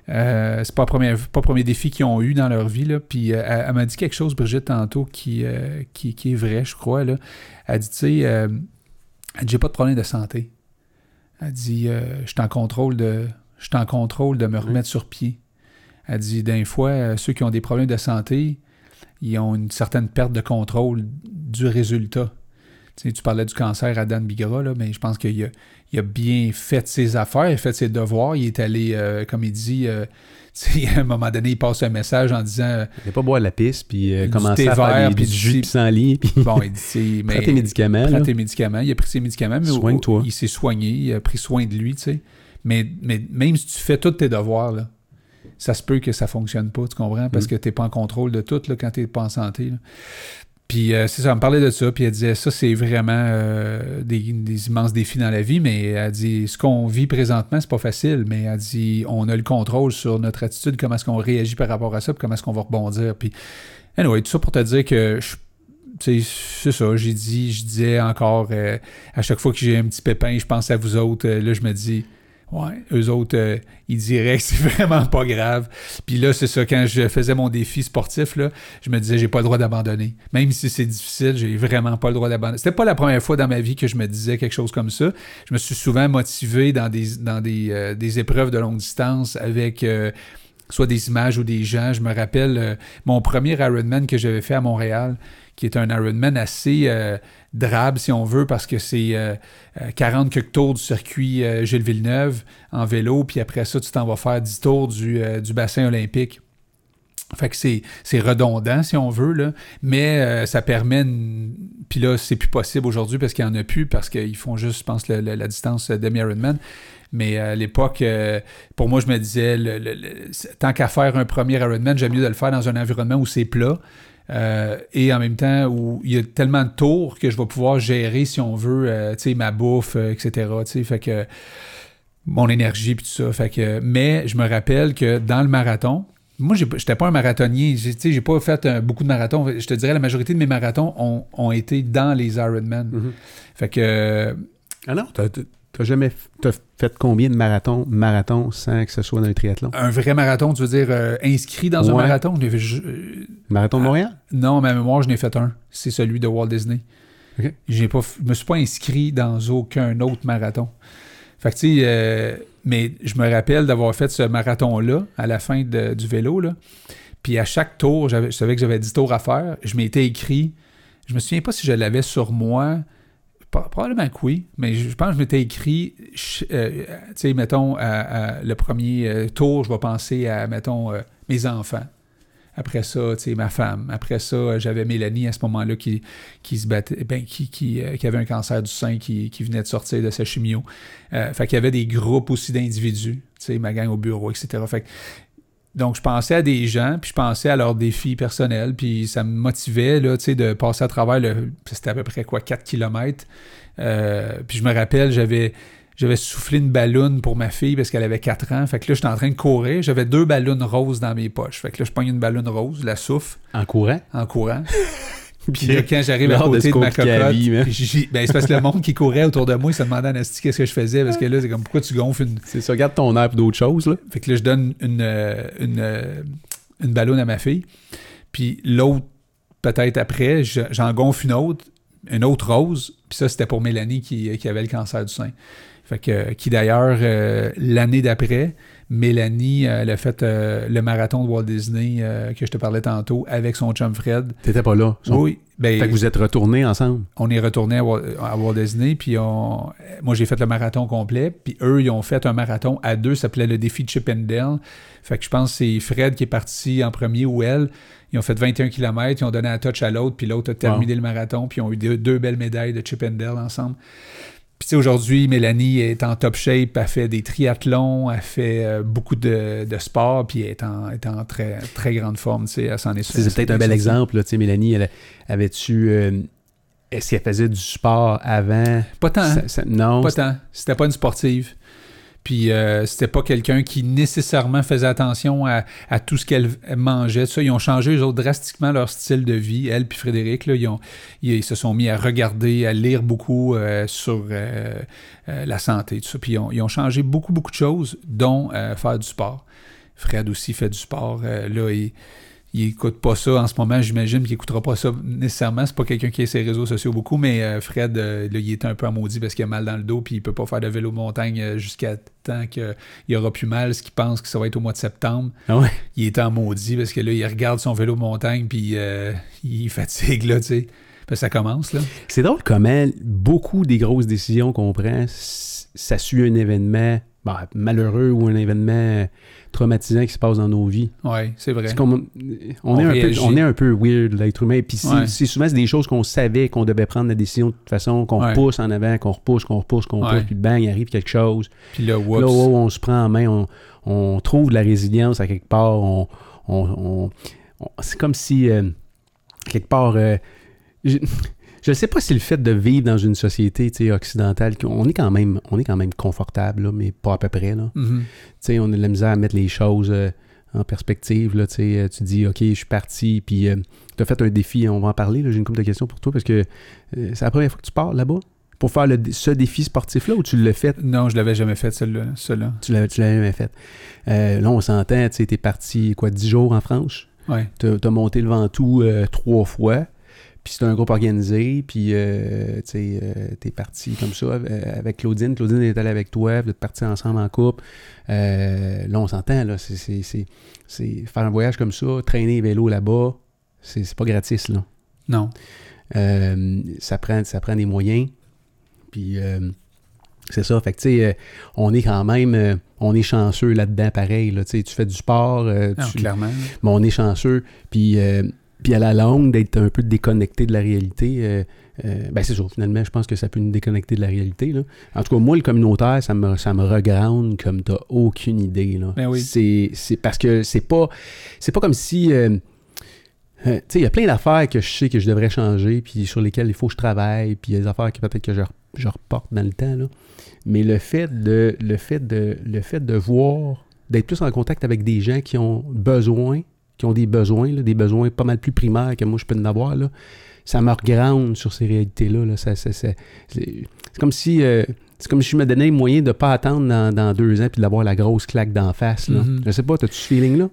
euh, c'est pas le premier, pas premier défi qu'ils ont eu dans leur vie. Là. Puis euh, elle, elle m'a dit quelque chose, Brigitte, tantôt, qui, euh, qui, qui est vrai, je crois. Là. Elle dit, tu sais, euh, elle dit, j'ai pas de problème de santé. Elle dit, euh, je suis en contrôle de. Je en contrôle de me remettre sur pied. Elle dit, d'un fois, euh, ceux qui ont des problèmes de santé, ils ont une certaine perte de contrôle du résultat. Tu, sais, tu parlais du cancer à Dan Bigra, là, mais je pense qu'il a, il a bien fait ses affaires, il a fait ses devoirs. Il est allé, euh, comme il dit, euh, sais, à un moment donné, il passe un message en disant euh, Ne pas boire de la pisse, puis euh, commencer à faire des, puis du jus de pissenlit, puis Bon, il dit, mais, prends tes médicaments. prends tes médicaments. Il a pris ses médicaments, mais Soigne-toi. il s'est soigné, il a pris soin de lui, tu sais. Mais, mais même si tu fais tous tes devoirs, là, ça se peut que ça fonctionne pas, tu comprends? Parce Mm. que t'es pas en contrôle de tout là, quand t'es pas en santé. là. Puis euh, c'est ça, elle me parlait de ça, puis elle disait ça, c'est vraiment euh, des, immenses défis dans la vie, mais elle dit ce qu'on vit présentement, c'est pas facile, mais elle dit on a le contrôle sur notre attitude, comment est-ce qu'on réagit par rapport à ça, puis comment est-ce qu'on va rebondir. Puis, anyway, tout ça pour te dire que je c'est ça, j'ai dit, je disais encore, euh, à chaque fois que j'ai un petit pépin, je pense à vous autres, là, je me dis, ouais, eux autres, euh, ils diraient que c'est vraiment pas grave. Puis là, c'est ça, quand je faisais mon défi sportif, là, je me disais, j'ai pas le droit d'abandonner. Même si c'est difficile, j'ai vraiment pas le droit d'abandonner. C'était pas la première fois dans ma vie que je me disais quelque chose comme ça. Je me suis souvent motivé dans des, dans des, euh, des épreuves de longue distance avec... euh, soit des images ou des gens. Je me rappelle euh, mon premier Ironman que j'avais fait à Montréal, qui est un Ironman assez euh, drabe, si on veut, parce que c'est euh, euh, 40 quelques tours du circuit euh, Gilles Villeneuve en vélo, puis après ça, tu t'en vas faire 10 tours du, euh, du bassin olympique. Fait que c'est, redondant, si on veut, là. mais euh, ça permet... Puis là, c'est plus possible aujourd'hui parce qu'il n'y en a plus, parce qu'ils font juste, je pense, la distance demi-Ironman. Mais à l'époque, euh, pour moi, je me disais, tant qu'à faire un premier Ironman, j'aime mieux de le faire dans un environnement où c'est plat. Euh, et en même temps, où il y a tellement de tours que je vais pouvoir gérer, si on veut, euh, tu sais, ma bouffe, euh, etc. tu sais. Fait que mon énergie puis tout ça. Fait que, mais je me rappelle que dans le marathon, moi, j'étais pas un marathonnier. J'ai, tu sais, j'ai pas fait beaucoup de marathons. Je te dirais, la majorité de mes marathons ont, ont été dans les Ironman. Mhm. Fait que, Ah non, t'as t'as jamais t'as fait combien de marathons, marathons sans que ce soit dans le triathlon? un vrai marathon, tu veux dire euh, inscrit dans un marathon? je euh, Marathon de Ah. Montréal? non, ma mémoire, je n'ai fait un. C'est celui de Walt Disney. Ok. J'ai pas, je me suis pas inscrit dans aucun autre marathon. Fait que, tu sais, euh, mais je me rappelle d'avoir fait ce marathon-là à la fin de- du vélo, là. Puis à chaque tour, je savais que j'avais 10 tours à faire. Je m'étais écrit, je me souviens pas si je l'avais sur moi. Pro- Probablement que oui, mais je pense que je m'étais écrit, euh, tu sais, mettons, à- le premier euh, tour, je vais penser à, mettons, euh, mes enfants. Après ça, tu sais, ma femme. Après ça, j'avais Mélanie à ce moment-là qui, qui se battait, ben, qui, qui, qui avait un cancer du sein qui, qui venait de sortir de sa chimio. Fait qu'il y avait des groupes aussi d'individus, tu sais, ma gang au bureau, etc. Fait que- donc, je pensais à des gens, puis je pensais à leurs défis personnels, puis ça me motivait, là, tu sais, de passer à travers le... C'était à peu près, quoi, 4 km. puis je me rappelle, j'avais... J'avais soufflé une balloune pour ma fille parce qu'elle avait 4 ans. Fait que là, j'étais en train de courir. J'avais deux ballons roses dans mes poches. Fait que là, je pogne une ballonne rose, la souffle, En courant? en courant. Puis là, quand j'arrive à de côté se de, ma cocotte, ben, c'est parce que le monde qui courait autour de moi, il se demandait à Nasty qu'est-ce que je faisais? Parce que là, c'est comme, pourquoi tu gonfles une, C'est ça, garde ton air pour d'autres choses, là. fait que là, je donne une, euh, une, euh, une ballonne à ma fille. Puis l'autre, peut-être après, je- j'en gonfle une autre, une autre rose. Puis ça, c'était pour Mélanie qui, qui avait le cancer du sein. Fait que, qui d'ailleurs, euh, l'année d'après, Mélanie, euh, elle a fait euh, le marathon de Walt Disney euh, que je te parlais tantôt avec son chum Fred. T'étais pas là. Son- Oui, ben, Fait que vous êtes retournés ensemble? on est retourné à, Wa- à Walt Disney, puis on, moi j'ai fait le marathon complet, puis eux ils ont fait un marathon à deux, ça s'appelait le défi Chip and Dale. Fait que je pense que c'est Fred qui est parti en premier ou elle. Ils ont fait 21 km, ils ont donné un touch à l'autre, puis l'autre a terminé le marathon, puis ils ont eu deux, deux belles médailles de Chip and Dale ensemble. Puis tu sais, aujourd'hui, Mélanie est en top shape, elle fait des triathlons, elle fait euh, beaucoup de, de sport, puis elle est en, est en très, très grande forme, tu sais, elle s'en est C'est peut-être un bel exemple. Tu sais, Mélanie, elle avait-tu. euh, Est-ce qu'elle faisait du sport avant? Pas tant, hein? Ça- ça- non. Pas tant. C'était pas une sportive. Puis euh, c'était pas quelqu'un qui nécessairement faisait attention à, tout ce qu'elle mangeait. Ça, ils ont changé eux autres, drastiquement leur style de vie. Elle puis Frédéric, ils, se sont mis à regarder, à lire beaucoup euh, sur euh, la santé, tout ça. Puis ils ont, changé beaucoup, beaucoup de choses, dont faire du sport. Fred aussi fait du sport. Là, il écoute pas ça en ce moment, j'imagine qu'il écoutera pas ça nécessairement. C'est pas quelqu'un qui a ses réseaux sociaux beaucoup, mais euh, Fred, euh, là, il est un peu en maudit parce qu'il a mal dans le dos, puis il peut pas faire de vélo montagne euh, jusqu'à temps qu'il aura plus mal, ce qu'il pense que ça va être au mois de septembre. Ah ouais? Il est en maudit parce que là, il regarde son vélo montagne, puis euh, il fatigue, là, tu sais. Puis ça commence, là. C'est drôle comment beaucoup des grosses décisions qu'on prend, ça suit un événement bon, malheureux ou un événement traumatisant qui se passe dans nos vies. Ouais, c'est vrai. On, On est un peu, on est un peu weird, l'être humain. Puis c'est Ouais. c'est souvent c'est des choses qu'on savait qu'on devait prendre la décision de toute façon, qu'on Ouais. repousse en avant, qu'on repousse, qu'on repousse, qu'on repousse, puis bang, il arrive quelque chose. Puis là, Là, whoops. oh, on se prend en main, on, trouve de la résilience à quelque part. On- c'est comme si, euh, quelque part, euh, je ne sais pas si le fait de vivre dans une société tu occidentale, on est quand même, on est quand même confortable, là, mais pas à peu près. Là. Mhm. Tu sais, on a de la misère à mettre les choses euh, en perspective. Là, tu euh, tu dis, OK, je suis parti, puis tu as fait un défi, on va en parler. J'ai une couple de questions pour toi parce que euh, c'est la première fois que tu pars là-bas? Pour faire le- ce défi sportif-là ou tu l'as fait? Non, je l'avais jamais fait, celle-là. tu l'avais, tu jamais fait. Euh, là, on s'entend, tu t'es parti, quoi, 10 jours en France? Ouais. T'as, t'as monté le Ventoux euh, trois fois. Puis c'est un groupe organisé. Puis, euh, tu sais, euh, t'es parti comme ça euh, avec Claudine. Claudine est allée avec toi. Vous êtes partis ensemble en couple. Euh, là, on s'entend, là. C'est, faire un voyage comme ça, traîner vélo là-bas, c'est, pas gratis, là. Non. Ça, prend, ça prend des moyens. Puis, C'est ça. Fait que, tu sais, on est quand même, on est chanceux là-dedans, pareil. Là, tu fais du sport, Non, tu- clairement. mais on est chanceux. Puis, puis à la longue, d'être un peu déconnecté de la réalité, euh, euh, ben c'est ça, finalement, je pense que ça peut nous déconnecter de la réalité. Là. En tout cas, moi, le communautaire, ça me, ça me reground comme t'as aucune idée. Là. Ben oui. C'est, c'est parce que c'est pas, c'est pas comme si... euh, tu sais, il y a plein d'affaires que je sais que je devrais changer, puis sur lesquelles il faut que je travaille, puis il y a des affaires que peut-être que je, je reporte dans le temps. Là. Mais le fait de, le fait de, le fait de voir, d'être plus en contact avec des gens qui ont besoin, qui ont des besoins, là, des besoins pas mal plus primaires que moi je peux en avoir, là, ça me reground sur ces réalités-là. là. Ça, ça- ça- c'est comme si. euh, c'est comme si je me donnais le moyen de ne pas attendre dans, dans deux ans puis d'avoir la grosse claque d'en face. Là. Mhm. Je sais pas, as-tu ce feeling-là?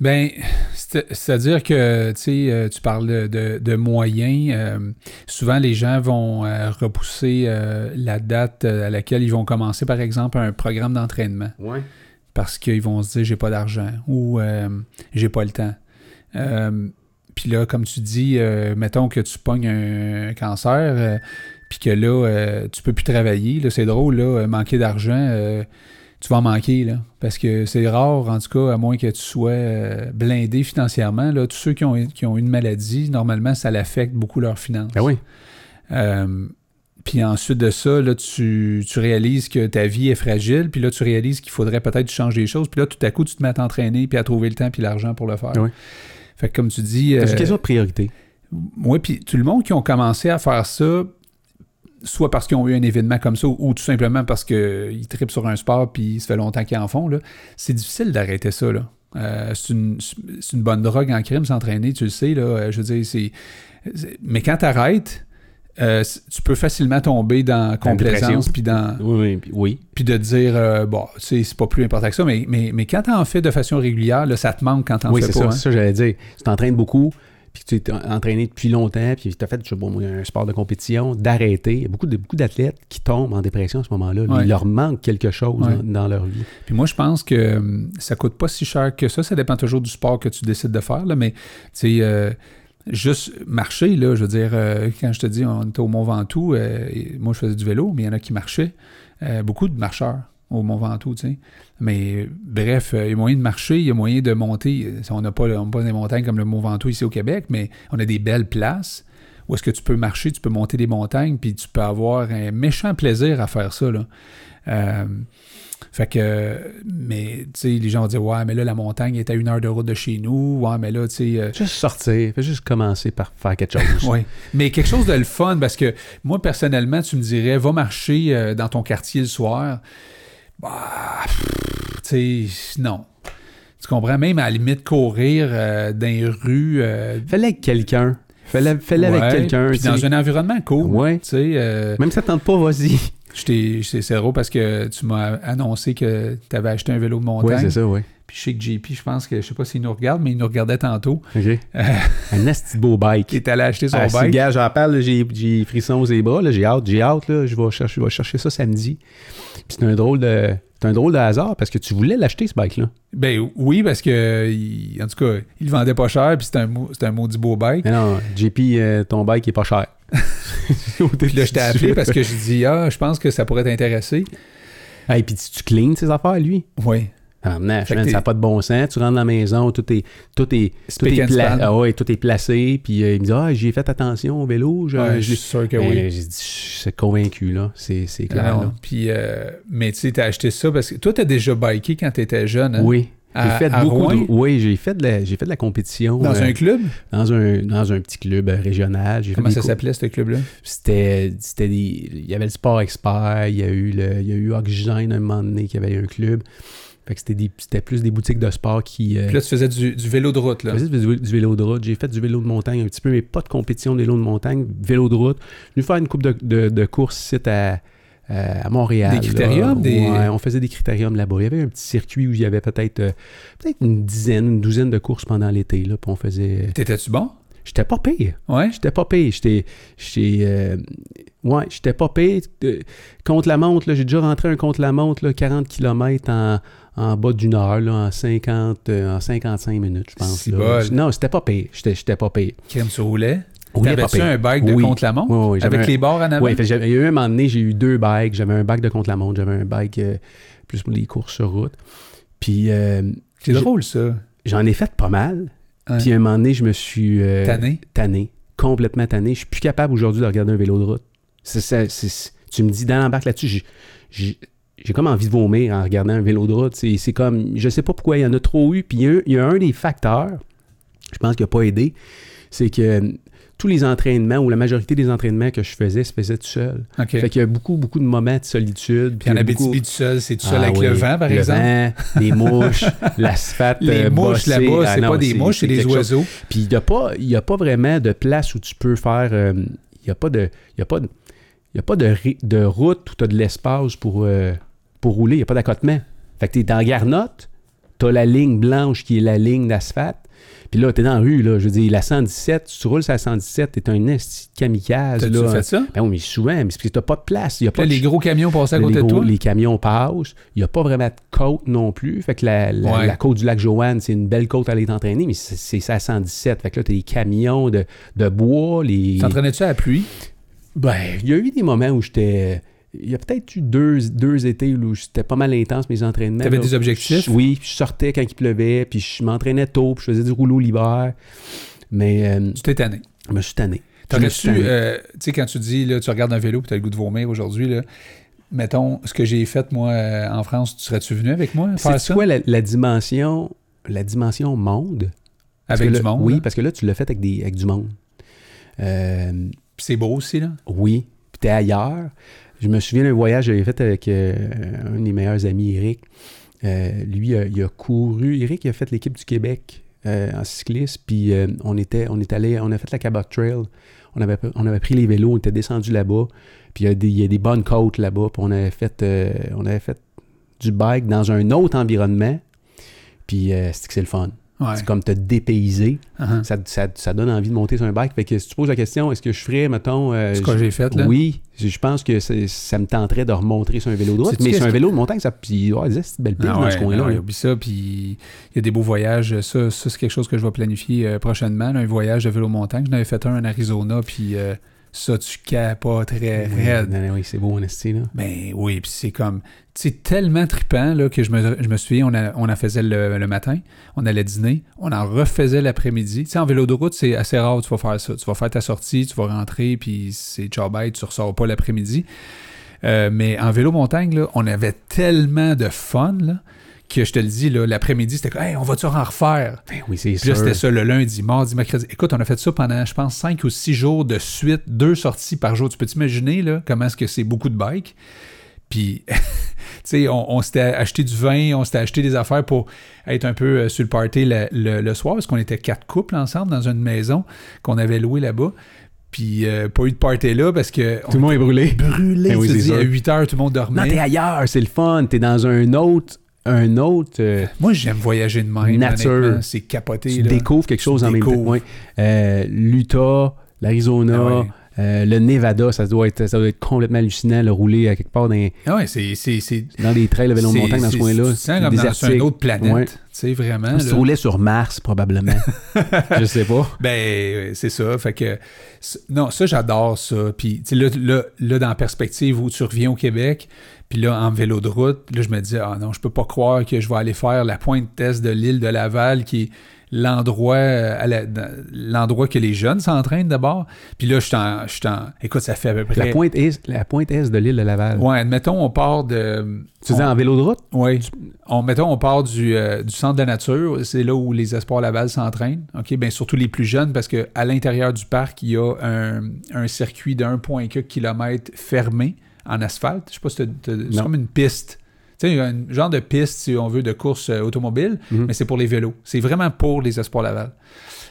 Ben, c'est- c'est-à-dire que, tu euh, tu parles de, de- de moyens. euh, souvent, les gens vont euh, repousser la date à laquelle ils vont commencer, par exemple, un programme d'entraînement. Ouais. Parce qu'ils vont se dire j'ai pas d'argent ou euh, j'ai pas le temps. Euh, puis là, comme tu dis, euh, mettons que tu pognes un, cancer, puis que là, tu peux plus travailler. Là, c'est drôle, là, manquer d'argent, tu vas en manquer, là. Parce que c'est rare, en tout cas, à moins que tu sois blindé financièrement. Là, tous ceux qui ont, qui ont une maladie, normalement, ça l'affecte beaucoup leurs finances. Ben oui. Puis ensuite de ça, là, tu, tu réalises que ta vie est fragile, puis là, tu réalises qu'il faudrait peut-être changer les choses, puis là, tout à coup, tu te mets à t'entraîner, puis à trouver le temps, puis l'argent pour le faire. Oui. Fait que comme tu dis... C'est euh, une question de priorité? oui, puis tout le monde qui ont commencé à faire ça, soit parce qu'ils ont eu un événement comme ça, ou tout simplement parce qu'ils tripent sur un sport, puis ça fait longtemps qu'ils en font, c'est difficile d'arrêter ça, là. Euh, c'est une, une bonne drogue en crime, s'entraîner, tu le sais, là. Euh, Je veux dire, c'est... Mais quand t'arrêtes, euh, tu peux facilement tomber dans complaisance, puis dans... Oui, oui, puis- oui. Puis de dire, euh, bon, tu sais, c'est pas plus important que ça, mais, mais, mais quand t'en fais de façon régulière, là, ça te manque quand t'en Oui, fais c'est pas. ça, hein? c'est ça que j'allais dire. Tu t'entraînes beaucoup, puis tu t'es entraîné depuis longtemps, puis tu as fait je sais pas, moi, un sport de compétition, d'arrêter. Il y a beaucoup de- beaucoup d'athlètes qui tombent en dépression à ce moment-là. Ouais. Il leur manque quelque chose Ouais. dans, dans leur vie. Puis moi, je pense que hum, ça coûte pas si cher que ça. Ça dépend toujours du sport que tu décides de faire, là, mais tu sais, euh, juste marcher, là, je veux dire, euh, quand je te dis, on était au Mont Ventoux, euh, moi, je faisais du vélo, mais il y en a qui marchaient. Euh, beaucoup de marcheurs au Mont Ventoux, tu sais. Mais bref, il y a moyen de marcher, il y a moyen de monter. On n'a pas, pas des montagnes comme le Mont Ventoux ici au Québec, mais on a des belles places où est-ce que tu peux marcher, tu peux monter des montagnes, puis tu peux avoir un méchant plaisir à faire ça, là. Euh, fait que, mais, tu sais, les gens vont dire, ouais, mais là, la montagne est à une heure de route de chez nous. Ouais, mais là, tu sais. euh, Juste sortir, fais juste commencer par faire quelque chose. ouais. Mais quelque chose de le fun, parce que moi, personnellement, tu me dirais, va marcher euh, dans ton quartier le soir. Bah, tu sais, non. Tu comprends? Même à la limite, courir euh, dans les rues. avec quelqu'un. Fais-le ouais, avec quelqu'un. Puis dans un environnement cool. Ouais. Tu sais, euh, Même si ça tente pas, vas-y. c'est drôle parce que tu m'as annoncé que tu avais acheté un vélo de montagne. Oui, c'est ça, oui. Puis je sais que JP, je pense que, je sais pas s'il nous regarde, mais il nous regardait tantôt. OK. Euh, Un asti beau bike. qui est allé acheter son Ah, bike. gars, j'en parle, j'ai j'ai frissons aux bras, là, j'ai hâte, j'ai hâte, là, je vais chercher, je vais chercher ça samedi. Puis c'est un drôle de. C'est un drôle de hasard parce que tu voulais l'acheter ce bike-là. Ben oui, parce que, il- en tout cas, il le vendait pas cher, puis c'était un, un maudit beau bike. Mais non, JP, euh, ton bike est pas cher. Puis là, je t'ai appelé parce que je dis, ah, je pense que ça pourrait t'intéresser. Et puis tu, tu cleans ses affaires, lui? Oui. Man, ça n'a pas de bon sens. Tu rentres dans la maison, tout est, tout est, tout est, pla- ah ouais, tout est placé. Puis euh, il me dit Ah, j'ai fait attention au vélo. Je, Ouais, je suis sûr que Ben, oui. J'ai dit Je suis convaincu, là. C'est clair. Là. Puis, euh, mais tu sais, t'as acheté ça parce que toi, t'as déjà biké quand t'étais jeune, hein? Oui. J'ai fait à beaucoup de. Oui, j'ai fait de la, j'ai fait de la compétition. Dans euh, un club? dans un dans un petit club euh, régional. Comment ça s'appelait, ce club-là? C'était c'était des il y avait le sport expert, il y a eu le il y a eu Oxygène à un moment donné qui avait un club. Fait que c'était des c'était plus des boutiques de sport qui euh, Puis là, tu faisais du, du vélo de route, là. je faisais du, du vélo de route. J'ai fait du vélo de montagne un petit peu, mais pas de compétition de vélo de montagne. Vélo de route. Je faire une coupe de, de, de courses ici à, Montréal. Des critériums, des- Ouais, on faisait des critériums là-bas. Il y avait un petit circuit où il y avait peut-être euh, une dizaine, une douzaine de courses pendant l'été. Là, puis on faisait. T'étais-tu bon? J'étais pas pire. Ouais. J'étais pas pire. J'étais. J'étais. euh, Ouais, j'étais pas pire. Euh, Contre la montre, là, j'ai déjà rentré un contre la montre, là, 40 km en, en bas d'une heure, là, en, 50, euh, en 55 minutes, je pense. Si là. bol. Non, c'était pas pire. J'étais j'étais pas pire. Crème, est pas T'avais-tu un bike de Oui. contre-la-montre? Oui, oui, j'avais avec un- les barres en avant? Oui, il y a eu un moment donné, j'ai eu deux bikes. J'avais un bike de contre-la-montre, j'avais un bike euh, plus pour les courses sur route. Puis euh, c'est drôle, ça. j'en ai fait pas mal. Puis à un moment donné, je me suis euh, Tanné? tanné, complètement tanné. Je suis plus capable aujourd'hui de regarder un vélo de route. Tu me dis, dans l'embarque là-dessus, j'ai- comme envie de vomir en regardant un vélo de route. C'est comme, je sais pas pourquoi il y en a trop eu. Puis il y a, un- il y a un des facteurs, je pense qui n'a pas aidé, c'est que tous les entraînements ou la majorité des entraînements que je faisais se faisaient tout seul. OK. Fait qu'il y a beaucoup, beaucoup de moments de solitude. Puis en il y a beaucoup- Abitibi, tout seul, c'est tout seul Ah avec oui, le vent, par exemple? vent, les mouches, l'asphalte. Les euh, mouches là-bas, Ah c'est pas des mouches, c'est des chose- oiseaux. Puis il n'y a, pas- y a pas vraiment de place où tu peux faire. euh, Il n'y a pas de. Il y a pas de. Il y a pas de, de route où tu as de l'espace pour, euh, pour rouler. Il n'y a pas d'accotement. Fait que tu es en garnotte, tu as la ligne blanche qui est la ligne d'asphalte. Puis là, tu es dans la rue, là. Je veux dire, la 117, si tu roules sur la 117, tu es un esti de kamikaze. T'as-tu là. fait ça? Ben oui, mais souvent, mais c'est parce que tu pas de place. Il y a pas de les gros camions passaient à les, côté de gros- toi? les camions passent. Il n'y a pas vraiment de côte non plus. Fait que la, la- Ouais. la côte du lac Joanne, c'est une belle côte à aller t'entraîner, mais c'est ça à 117. Fait que là, tu as des camions de, de bois. Les... T'entraînais-tu à la pluie? Ben, il y a eu des moments où j'étais. Il y a peut-être eu deux, deux étés où c'était pas mal intense mes entraînements. T'avais des objectifs? Je- oui, je sortais quand il pleuvait, puis je m'entraînais tôt, puis je faisais du rouleau l'hiver. Mais euh, Tu t'es tanné. je me suis tanné. Je T'aurais-tu, euh, tu sais, quand tu dis, là, tu regardes un vélo tu as le goût de vomir aujourd'hui, là, mettons, ce que j'ai fait, moi, euh, en France, tu serais-tu venu avec moi faire C'est quoi la, la dimension, la dimension monde? Parce Avec du là- monde? Oui, parce que là, tu l'as fait avec, des, avec du monde. Euh, Puis c'est beau aussi, là. oui, puis t'es ailleurs. Je me souviens d'un voyage que j'avais fait avec euh, un de mes meilleurs amis, Eric. Euh, lui, il a couru. Eric, il a fait l'équipe du Québec euh, en cycliste. Puis on était, on est allé, on a fait la Cabot Trail. On avait, on avait pris les vélos, on était descendu là-bas. Puis il y, a des, bonnes côtes là-bas. Puis on avait fait, on avait fait du bike dans un autre environnement. Puis c'est que c'est le fun. Ouais. C'est comme te dépayser. Uh-huh. Ça, ça- ça donne envie de monter sur un bike. Fait que si tu poses la question, est-ce que je ferais, mettons. euh, ce que j'ai fait, là. oui, je je pense que ça me tenterait de remontrer sur un vélo de route. Mais sur un vélo de montagne, ça. Puis, ouais, c'est une belle piste Ah dans ouais, ce coin-là. ah ouais, oublie ça, puis il y a des beaux voyages. Ça, ça, c'est quelque chose que je vais planifier euh, prochainement, là, un voyage de vélo montagne. J'en avais fait un en Arizona, puis euh, ça, tu capoterais Oui, raide. non, non, oui, c'est beau, en esti, là. Ben oui, puis c'est comme, c'est tellement trippant là, que je me, je me souviens, on, a, on en faisait le, le matin, on allait dîner, on en refaisait l'après-midi. Tu sais, en vélo de route, c'est assez rare, tu vas faire ça. Tu vas faire ta sortie, tu vas rentrer, puis c'est bye, tu ressors pas l'après-midi. Euh, mais en vélo montagne, là, on avait tellement de fun là, que je te le dis, là, l'après-midi, c'était comme, hey, on va-tu en refaire? Ben oui, c'est sûr. c'était ça le lundi, mardi, mercredi. Écoute, on a fait ça pendant, je pense, cinq ou six jours de suite, deux sorties par jour. Tu peux t'imaginer là, comment est-ce que c'est beaucoup de bikes? Puis, tu sais, on, on s'était acheté du vin, on s'était acheté des affaires pour être un peu euh, sur le party le, le- le soir, parce qu'on était quatre couples ensemble dans une maison qu'on avait louée là-bas. Puis, euh, pas eu de party là parce que. Tout le monde est brûlé. brûlé. Ben oui, tu dis, à sûr. 8 heures, tout le monde dormait. Non, t'es ailleurs, c'est le fun. T'es dans un autre. Un autre. euh, Moi, j'aime voyager de même. Nature. C'est capoté. tu là. découvres quelque Tu chose en même temps. découvres. Ouais. Euh, L'Utah, l'Arizona, Ah ouais. Euh, le Nevada, ça doit, être, ça doit être complètement hallucinant, le rouler à quelque part dans, Ah ouais, c'est. c'est- c'est- dans des trails de vélo de c'est- montagne dans ce c'est- coin-là. Sens comme dans désertique. sur une autre planète. Ouais. Tu sais, vraiment. Roulais sur Mars, probablement. je sais pas. Ben, c'est ça. Fait que. Non, ça, j'adore ça. Puis, tu sais, là, là, là, dans la perspective où tu reviens au Québec, puis là, en vélo de route, là, je me dis, ah non, je peux pas croire que je vais aller faire la pointe test de l'île de Laval, qui est l'endroit euh, l'endroit que les jeunes s'entraînent d'abord. Puis là, je suis en, je suis en- Écoute, ça fait à peu près. La pointe est, la pointe est de l'île de Laval. Ouais, admettons, on part de. Tu on- dis en vélo de route? Oui. On, mettons, on part du, euh, du centre de la nature. C'est là où les Espoirs Laval s'entraînent. OK? Bien, surtout les plus jeunes, parce qu'à l'intérieur du parc, il y a un, un circuit de 1,4 km fermé en asphalte. Je sais pas si c'est comme une piste. Tu sais, un genre de piste, si on veut, de course euh, automobile, Mhm. mais c'est pour les vélos. C'est vraiment pour les Espoirs Laval.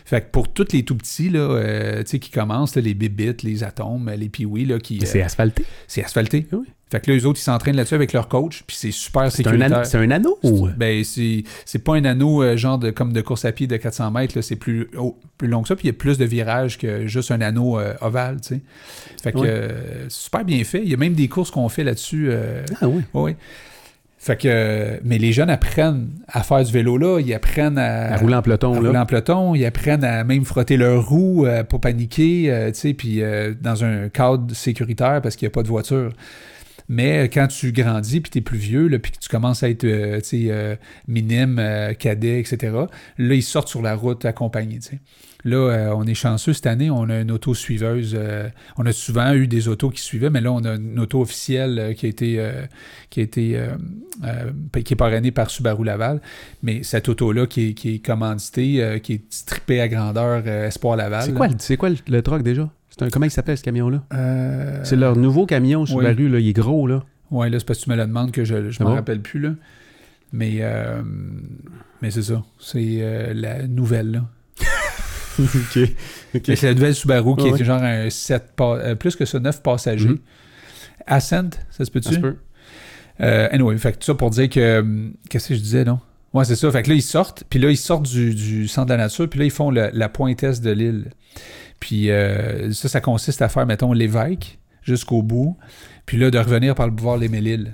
Fait que pour tous les tout petits, là, euh, tu sais, qui commencent, là, les bébites, les atomes, les piouis, là, qui. C'est euh, asphalté. c'est asphalté. Oui. Fait que là, eux autres, ils s'entraînent là-dessus avec leur coach, puis c'est super C'est un, sécuritaire. anneau- c'est un anneau. ou- Ben, c'est pas un anneau euh, genre de, comme de course à pied de 400 mètres, c'est plus, plus long que ça, puis il y a plus de virages que juste un anneau ovale, tu sais. Fait que super bien fait. Il y a même des courses qu'on fait là-dessus. Ah oui. oui. Fait que, mais les jeunes apprennent à faire du vélo là, ils apprennent à, À rouler en peloton, à là. rouler en peloton, ils apprennent à même frotter leurs roues euh, pour paniquer, euh, tu sais, puis euh, dans un cadre sécuritaire parce qu'il n'y a pas de voiture. Mais euh, quand tu grandis, puis tu es plus vieux, puis que tu commences à être tu sais, minime, cadet, etc., là, ils sortent sur la route accompagnés. Là, euh, on est chanceux cette année, on a une auto suiveuse. euh, on a souvent eu des autos qui suivaient, mais là, on a une auto officielle euh, qui a été, qui a été qui est parrainée par Subaru Laval. Mais cette auto-là qui est, qui est commanditée, qui est strippée à grandeur Espoir Laval. C'est quoi, c'est quoi le, le truck déjà? Un, comment il s'appelle ce camion-là? Euh, C'est leur nouveau camion sur oui. la rue, là. Il est gros, là. Ouais, là, c'est parce que tu me le demandes que je m'en bon? rappelle plus, là. Mais, euh, mais c'est ça. C'est euh, la nouvelle, là. ok. C'est la nouvelle Subaru qui Ah est ouais. genre un 7 pa- euh, plus que ça, 9 passagers. Mhm. Ascent, ça se peut-tu? Ça se peut. Euh, anyway, fait que tout ça pour dire que. hum, Qu'est-ce que je disais, non? Ouais, c'est ça. Fait que là, ils sortent, puis là, ils sortent du, du centre de la nature, puis là, ils font le- la pointesse de l'île. Puis euh, ça, ça consiste à faire, mettons, l'évêque jusqu'au bout, puis là, de revenir par le boulevard Les Méliles.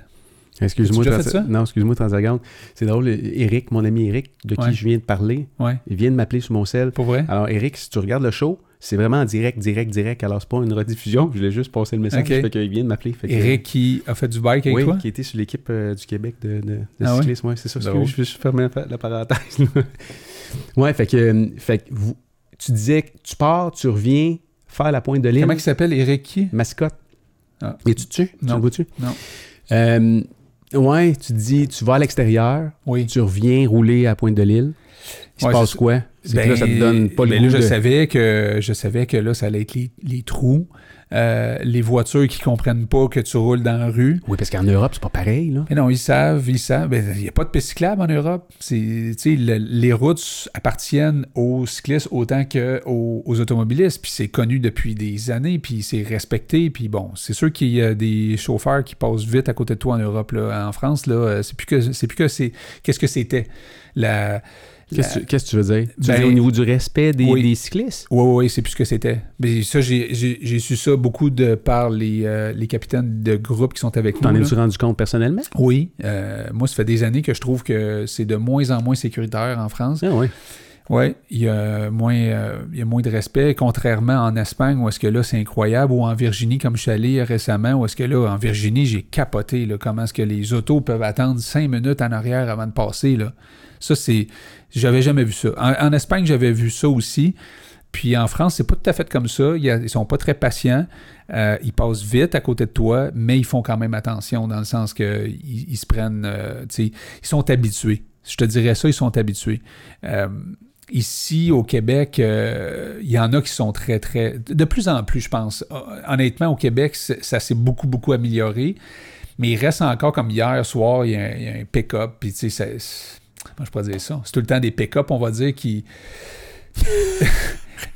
Excuse-moi, non, excuse-moi, 30 secondes. C'est drôle, Eric, mon ami Eric, de qui Ouais. je viens de parler, Ouais, il vient de m'appeler sur mon sel. pour vrai? Alors, Eric, si tu regardes le show, c'est vraiment en direct, direct, direct. Alors, c'est pas une rediffusion. Je voulais juste passer le message. Ok. Fait qu'il vient de m'appeler. Que- Eric qui a fait du bike avec oui, toi? qui était sur l'équipe euh, du Québec de, de, de Ah cyclisme. Ouais, c'est ça. Excuse, je vais juste fermer la, parenthèse. ouais, fait que, euh, fait que vous, tu disais que tu pars, tu reviens faire la pointe de l'île. Comment il s'appelle, Eric qui? Mascotte. Ah. Et tu tues? Tu Non. le vois-tu? Non. Euh, ouais, tu dis, tu vas à l'extérieur, Oui. tu reviens rouler à pointe de l'île. Il se Ouais, passe c'est- quoi? Que là, ça te donne pas le ben goût là, je de- savais que je savais que là, ça allait être les, les trous, euh, les voitures qui comprennent pas que tu roules dans la rue. Oui, parce qu'en Europe, c'est pas pareil, là. Mais non, ils savent, ils savent. Ben, Il n'y a pas de piste cyclable en Europe. Le- les routes appartiennent aux cyclistes autant qu'aux aux automobilistes. Puis c'est connu depuis des années, puis c'est respecté. Puis bon, c'est sûr qu'il y a des chauffeurs qui passent vite à côté de toi en Europe. Là. En France, là, euh, c'est plus que c'est plus que c'est. Qu'est-ce que c'était? La, Qu'est-ce que tu- veux dire? Tu Ben- veux dire au niveau du respect des, Oui. des cyclistes? Oui, oui, c'est plus ce que c'était. Mais ça, j'ai su ça beaucoup de par les, euh, les capitaines de groupe qui sont avec nous. T'en es-tu rendu compte personnellement? Oui. euh, moi, ça fait des années que je trouve que c'est de moins en moins sécuritaire en France. Ah oui. Oui, il y, a moins, euh, il y a moins de respect, contrairement en Espagne, où est-ce que là, c'est incroyable, ou en Virginie, comme je suis allé récemment, où est-ce que là, en Virginie, j'ai capoté, là, comment est-ce que les autos peuvent attendre cinq minutes en arrière avant de passer, là. Ça, c'est... J'avais jamais vu ça. En, Espagne, j'avais vu ça aussi. Puis en France, c'est pas tout à fait comme ça. Ils sont pas très patients. Euh, ils passent vite à côté de toi, mais ils font quand même attention dans le sens que ils, se prennent, euh, ils sont habitués. Je te dirais ça, ils sont habitués. Euh, ici, au Québec, euh, il y en a qui sont très, très... De plus en plus, je pense. Honnêtement, au Québec, ça s'est beaucoup, beaucoup amélioré. Mais il reste encore comme hier soir, il y a un, il y a un pick-up. Puis, tu sais, je pourrais dire ça? C'est tout le temps des pick-up, on va dire, qui...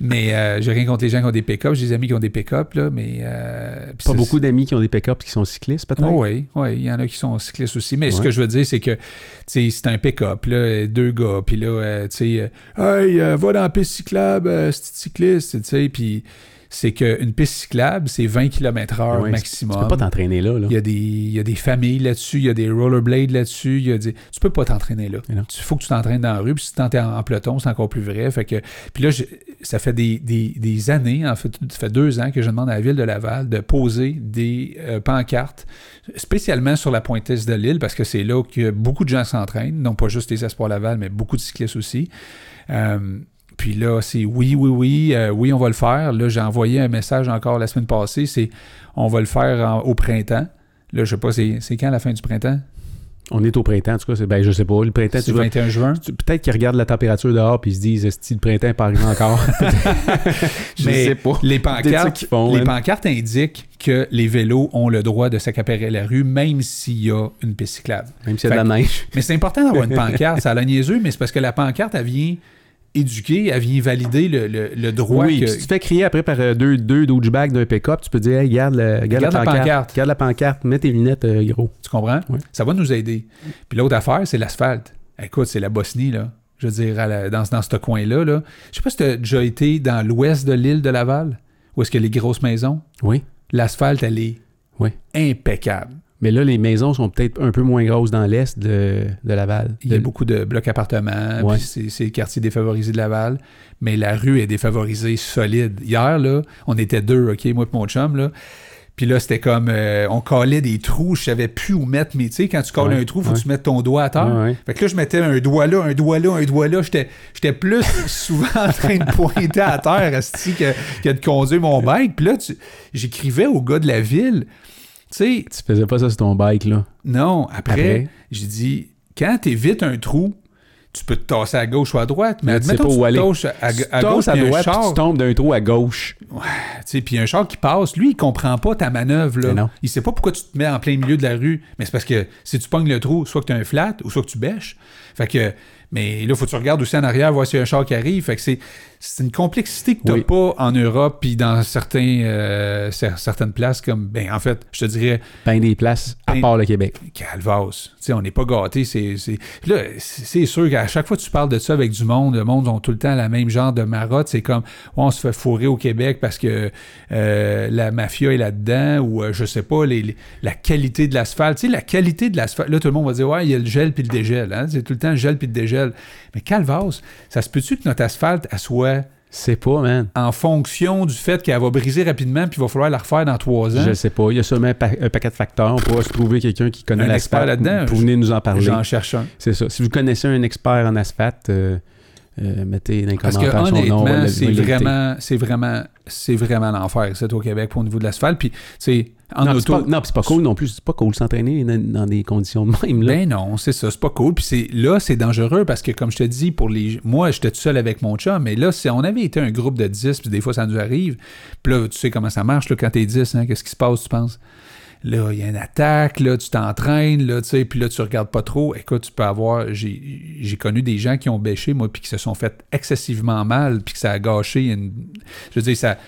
mais euh, j'ai rien contre les gens qui ont des pick-up. J'ai des amis qui ont des pick-up, là, mais... euh, Pas beaucoup d'amis qui ont des pick-ups qui sont cyclistes, peut-être? oui, oui, il y en a qui sont cyclistes aussi. Mais ce que je veux dire, c'est que tu sais, c'est un pick-up, là, deux gars, puis là, euh, tu sais, euh, hey, va dans la piste cyclable, c'est cycliste, tu sais, puis c'est qu'une piste cyclable, c'est 20 km/h maximum. Tu peux pas t'entraîner là, là. Il y, a des, il y a des familles là-dessus, il y a des rollerblades là-dessus, il y a des... tu peux pas t'entraîner là. Il faut que tu t'entraînes dans la rue, puis si tu en, en peloton, c'est encore plus vrai. Fait que, puis là, je- ça fait des, des- des années, en fait, ça fait deux ans que je demande à la ville de Laval de poser des euh, pancartes, spécialement sur la pointesse de l'île, parce que c'est là que beaucoup de gens s'entraînent, non pas juste les Espoirs Laval, mais beaucoup de cyclistes aussi. Euh, puis là, c'est oui, oui, oui, euh, oui, on va le faire. Là, j'ai envoyé un message encore la semaine passée, c'est on va le faire en- au printemps. Là, je sais pas, c'est quand la fin du printemps? On est au printemps, en tout cas. c'est- Ben, je sais pas. Le printemps, C'est tu le vas... 21 juin. Peut-être qu'ils regardent la température dehors puis ils se disent, est-ce le printemps n'est pas arrivé encore? je Mais sais pas. Les pancartes, font, les hein. pancartes indiquent que les vélos ont le droit de s'accaparer la rue, même s'il y a une piste cyclable. Même s'il y a de la neige. Mais c'est important d'avoir une pancarte. Ça a l'air niaiseux, mais c'est parce que la pancarte, elle vient éduquer, elle vient valider le, le- le droit oui, que... si tu te fais crier après par euh, deux, deux douchebags d'un pick-up, tu peux dire, hey, garde, le- garde, Garde la, pancarte, pancarte. Garde la pancarte, mets tes lunettes, euh, gros. Tu comprends? Ouais. Ça va nous aider. Puis l'autre affaire, c'est l'asphalte. Écoute, c'est la Bosnie, là. Je veux dire, la- dans, dans ce coin-là, là. Je sais pas si tu as déjà été dans l'ouest de l'île de Laval, où est-ce qu'il y a les grosses maisons. Oui. L'asphalte, elle est Oui. impeccable. Mais là, les maisons sont peut-être un peu moins grosses dans l'est de, de Laval. Il y a De- beaucoup de blocs appartements, Ouais. puis c'est c'est le quartier défavorisé de Laval, mais la rue est défavorisée solide. Hier, là, on était deux, OK, moi et mon chum, là. Puis là, c'était comme, euh, on collait des trous, je savais plus où mettre, mais tu sais, quand tu colles Ouais, un trou, faut ouais. que tu mettes ton doigt à terre. Ouais. Fait que là, je mettais un doigt là, un doigt là, un doigt là. J'étais, j'étais plus souvent en train de pointer à terre, que, que de conduire mon bike. Puis là, j'écrivais au gars de la ville, sais, Tu faisais pas ça sur ton bike, là? non, après, Après? j'ai dit, quand t'évites un trou, tu peux te tasser à gauche ou à droite, mais Mais tu sais pas où aller. à, Tu à gauche, à droite, puis tu tombes d'un trou à gauche. tu sais, puis un char qui passe, lui, il comprend pas ta manœuvre. Là. Non. Il sait pas pourquoi tu te mets en plein milieu de la rue, mais c'est parce que si tu pognes le trou, soit que tu as un flat ou soit que tu bêches. Fait que, mais là, faut que tu regardes aussi en arrière, voir s'il y a un char qui arrive. Fait que c'est, c'est une complexité que tu Oui. pas en Europe puis dans certains, euh, cer- certaines places comme, ben, en fait, je te dirais, Ben des places à Ben- part le Québec. Calvas. Tu on n'est pas gâtés. C'est, c'est... Là, c'est c'est sûr qu'à chaque fois que tu parles de ça avec du monde, le monde ont tout le temps la même genre de marotte. C'est comme, Ouais, on se fait fourrer au Québec parce que euh, la mafia est là-dedans ou euh, je sais pas, les, les- la qualité de l'asphalte. Tu sais, la qualité de l'asphalte. Là, tout le monde va dire, ouais, il y a le gel puis le dégel. Hein? C'est tout le temps le gel puis le dégel. Mais Calvas, ça se peut-tu que notre asphalte, elle soit C'est pas, man. en fonction du fait qu'elle va briser rapidement puis il va falloir la refaire dans trois ans? Je sais pas. Il y a sûrement un, pa- un paquet de facteurs. On pourra se trouver quelqu'un qui connaît Un expert l'asphalte là-dedans. pour venir nous en parler. J'en cherche un. C'est ça. Si vous connaissez un expert en asphalte, euh, euh, mettez dans les Parce que son nom. honnêtement, c'est vraiment, c'est vraiment, c'est vraiment l'enfer, c'est au Québec pour au niveau de l'asphalte. Puis, en non, c'est auto. pas, non, puis c'est pas cool non plus. C'est pas cool s'entraîner dans, des conditions de même. Là. Ben non, c'est ça, c'est pas cool. Puis c'est là, c'est dangereux parce que comme je te dis, pour les, moi, j'étais tout seul avec mon chum, mais là, si on avait été un groupe de 10, puis des fois ça nous arrive. Puis là, tu sais comment ça marche là, quand t'es 10, hein, qu'est-ce qui se passe, tu penses? Là, il y a une attaque, là, tu t'entraînes, là, tu sais, puis là, tu regardes pas trop. Écoute, tu peux avoir. J'ai connu des gens qui ont bêché, moi, puis qui se sont fait excessivement mal, puis que ça a gâché une. Je veux dire, ça,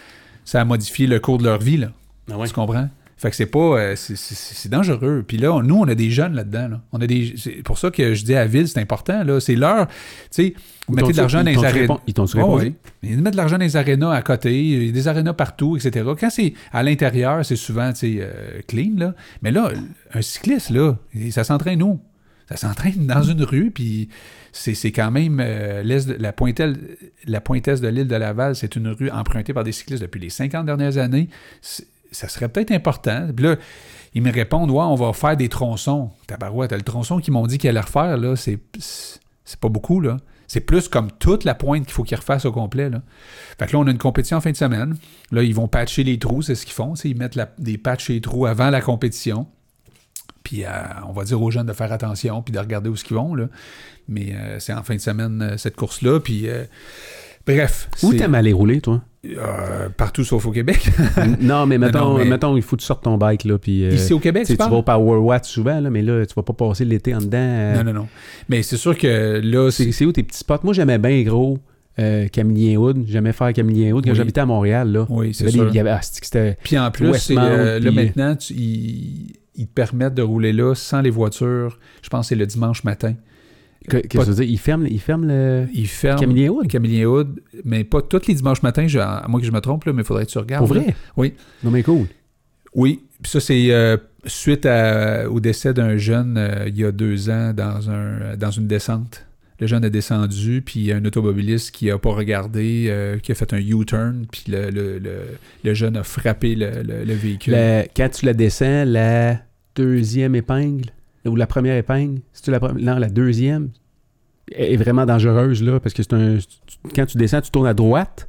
ça a modifié le cours de leur vie, là. Ah ouais. Tu comprends? Fait que c'est pas. euh, c'est- dangereux. Puis là, on- nous, on a des jeunes là-dedans. Là. On a des. C'est pour ça que je dis à la ville, c'est important. Là. C'est l'heure. Tu sais, vous mettez de l'argent dans les arénas. Ils t'ont Ouais, ouais. Ils mettent de l'argent dans les arénas à côté, il y a des arénas partout, etc. Quand c'est à l'intérieur, c'est souvent tu sais, euh, clean, là. Mais là, un cycliste, là, ça s'entraîne où? Ça s'entraîne dans une rue, puis c'est quand même euh, la, pointelle, la pointesse de l'île de Laval, c'est une rue empruntée par des cyclistes depuis les 50 dernières années. Ça serait peut-être important. Puis là, ils me répondent, ouais, on va faire des tronçons. Tabarouette, le tronçon qu'ils m'ont dit qu'ils allaient refaire, là, c'est c'est pas beaucoup, là. C'est plus comme toute la pointe qu'il faut qu'ils refassent au complet. Là. Fait que là, on a une compétition en fin de semaine. Là, ils vont patcher les trous, c'est ce qu'ils font. Ils mettent la- des patchs les trous avant la compétition. Puis euh, on va dire aux jeunes de faire attention puis de regarder où ce qu'ils vont. Là. Mais euh, c'est en fin de semaine, euh, cette course-là. Puis euh, bref. Où t'aimes aller rouler, toi? Euh, partout sauf au Québec. non, mais mettons, non, mais- mettons, il faut que tu sortes ton bike, là, puis... euh, Ici au Québec, tu tu vas au Power Watt souvent, là, mais là, tu vas pas passer l'été en dedans. euh, Non, non, non. Mais c'est sûr que là, c'est... Où tes petits spots? Moi, j'aimais bien gros euh, Camillien Wood. J'aimais faire Camillien Wood quand Oui. j'habitais à Montréal, là. Oui, c'est sûr. il y avait- ah, c'était... Puis en plus, Westmount, là maintenant, tu- ils, ils te permettent de rouler là sans les voitures. Je pense que c'est le dimanche matin. Que- Qu'est-ce que je veux dire? Ils ferment, ils ferment le ferment Camillien Wood? Camillien Wood, mais pas tous les dimanches matins, je- à moins que je me trompe, là, mais il faudrait que tu regardes. Pour là. vrai? Oui. Non, mais cool. Oui. Puis ça, c'est euh, suite à- au décès d'un jeune euh, il y a deux ans dans, un, dans une descente. Le jeune a descendu, puis il y a un automobiliste qui n'a pas regardé, euh, qui a fait un U-turn, puis le, le- le- le jeune a frappé le, le- le véhicule. Quand tu la descends, la deuxième épingle, ou la première épingle, si la la deuxième? Est vraiment dangereuse, là, parce que c'est un... Quand tu descends, tu tournes à droite.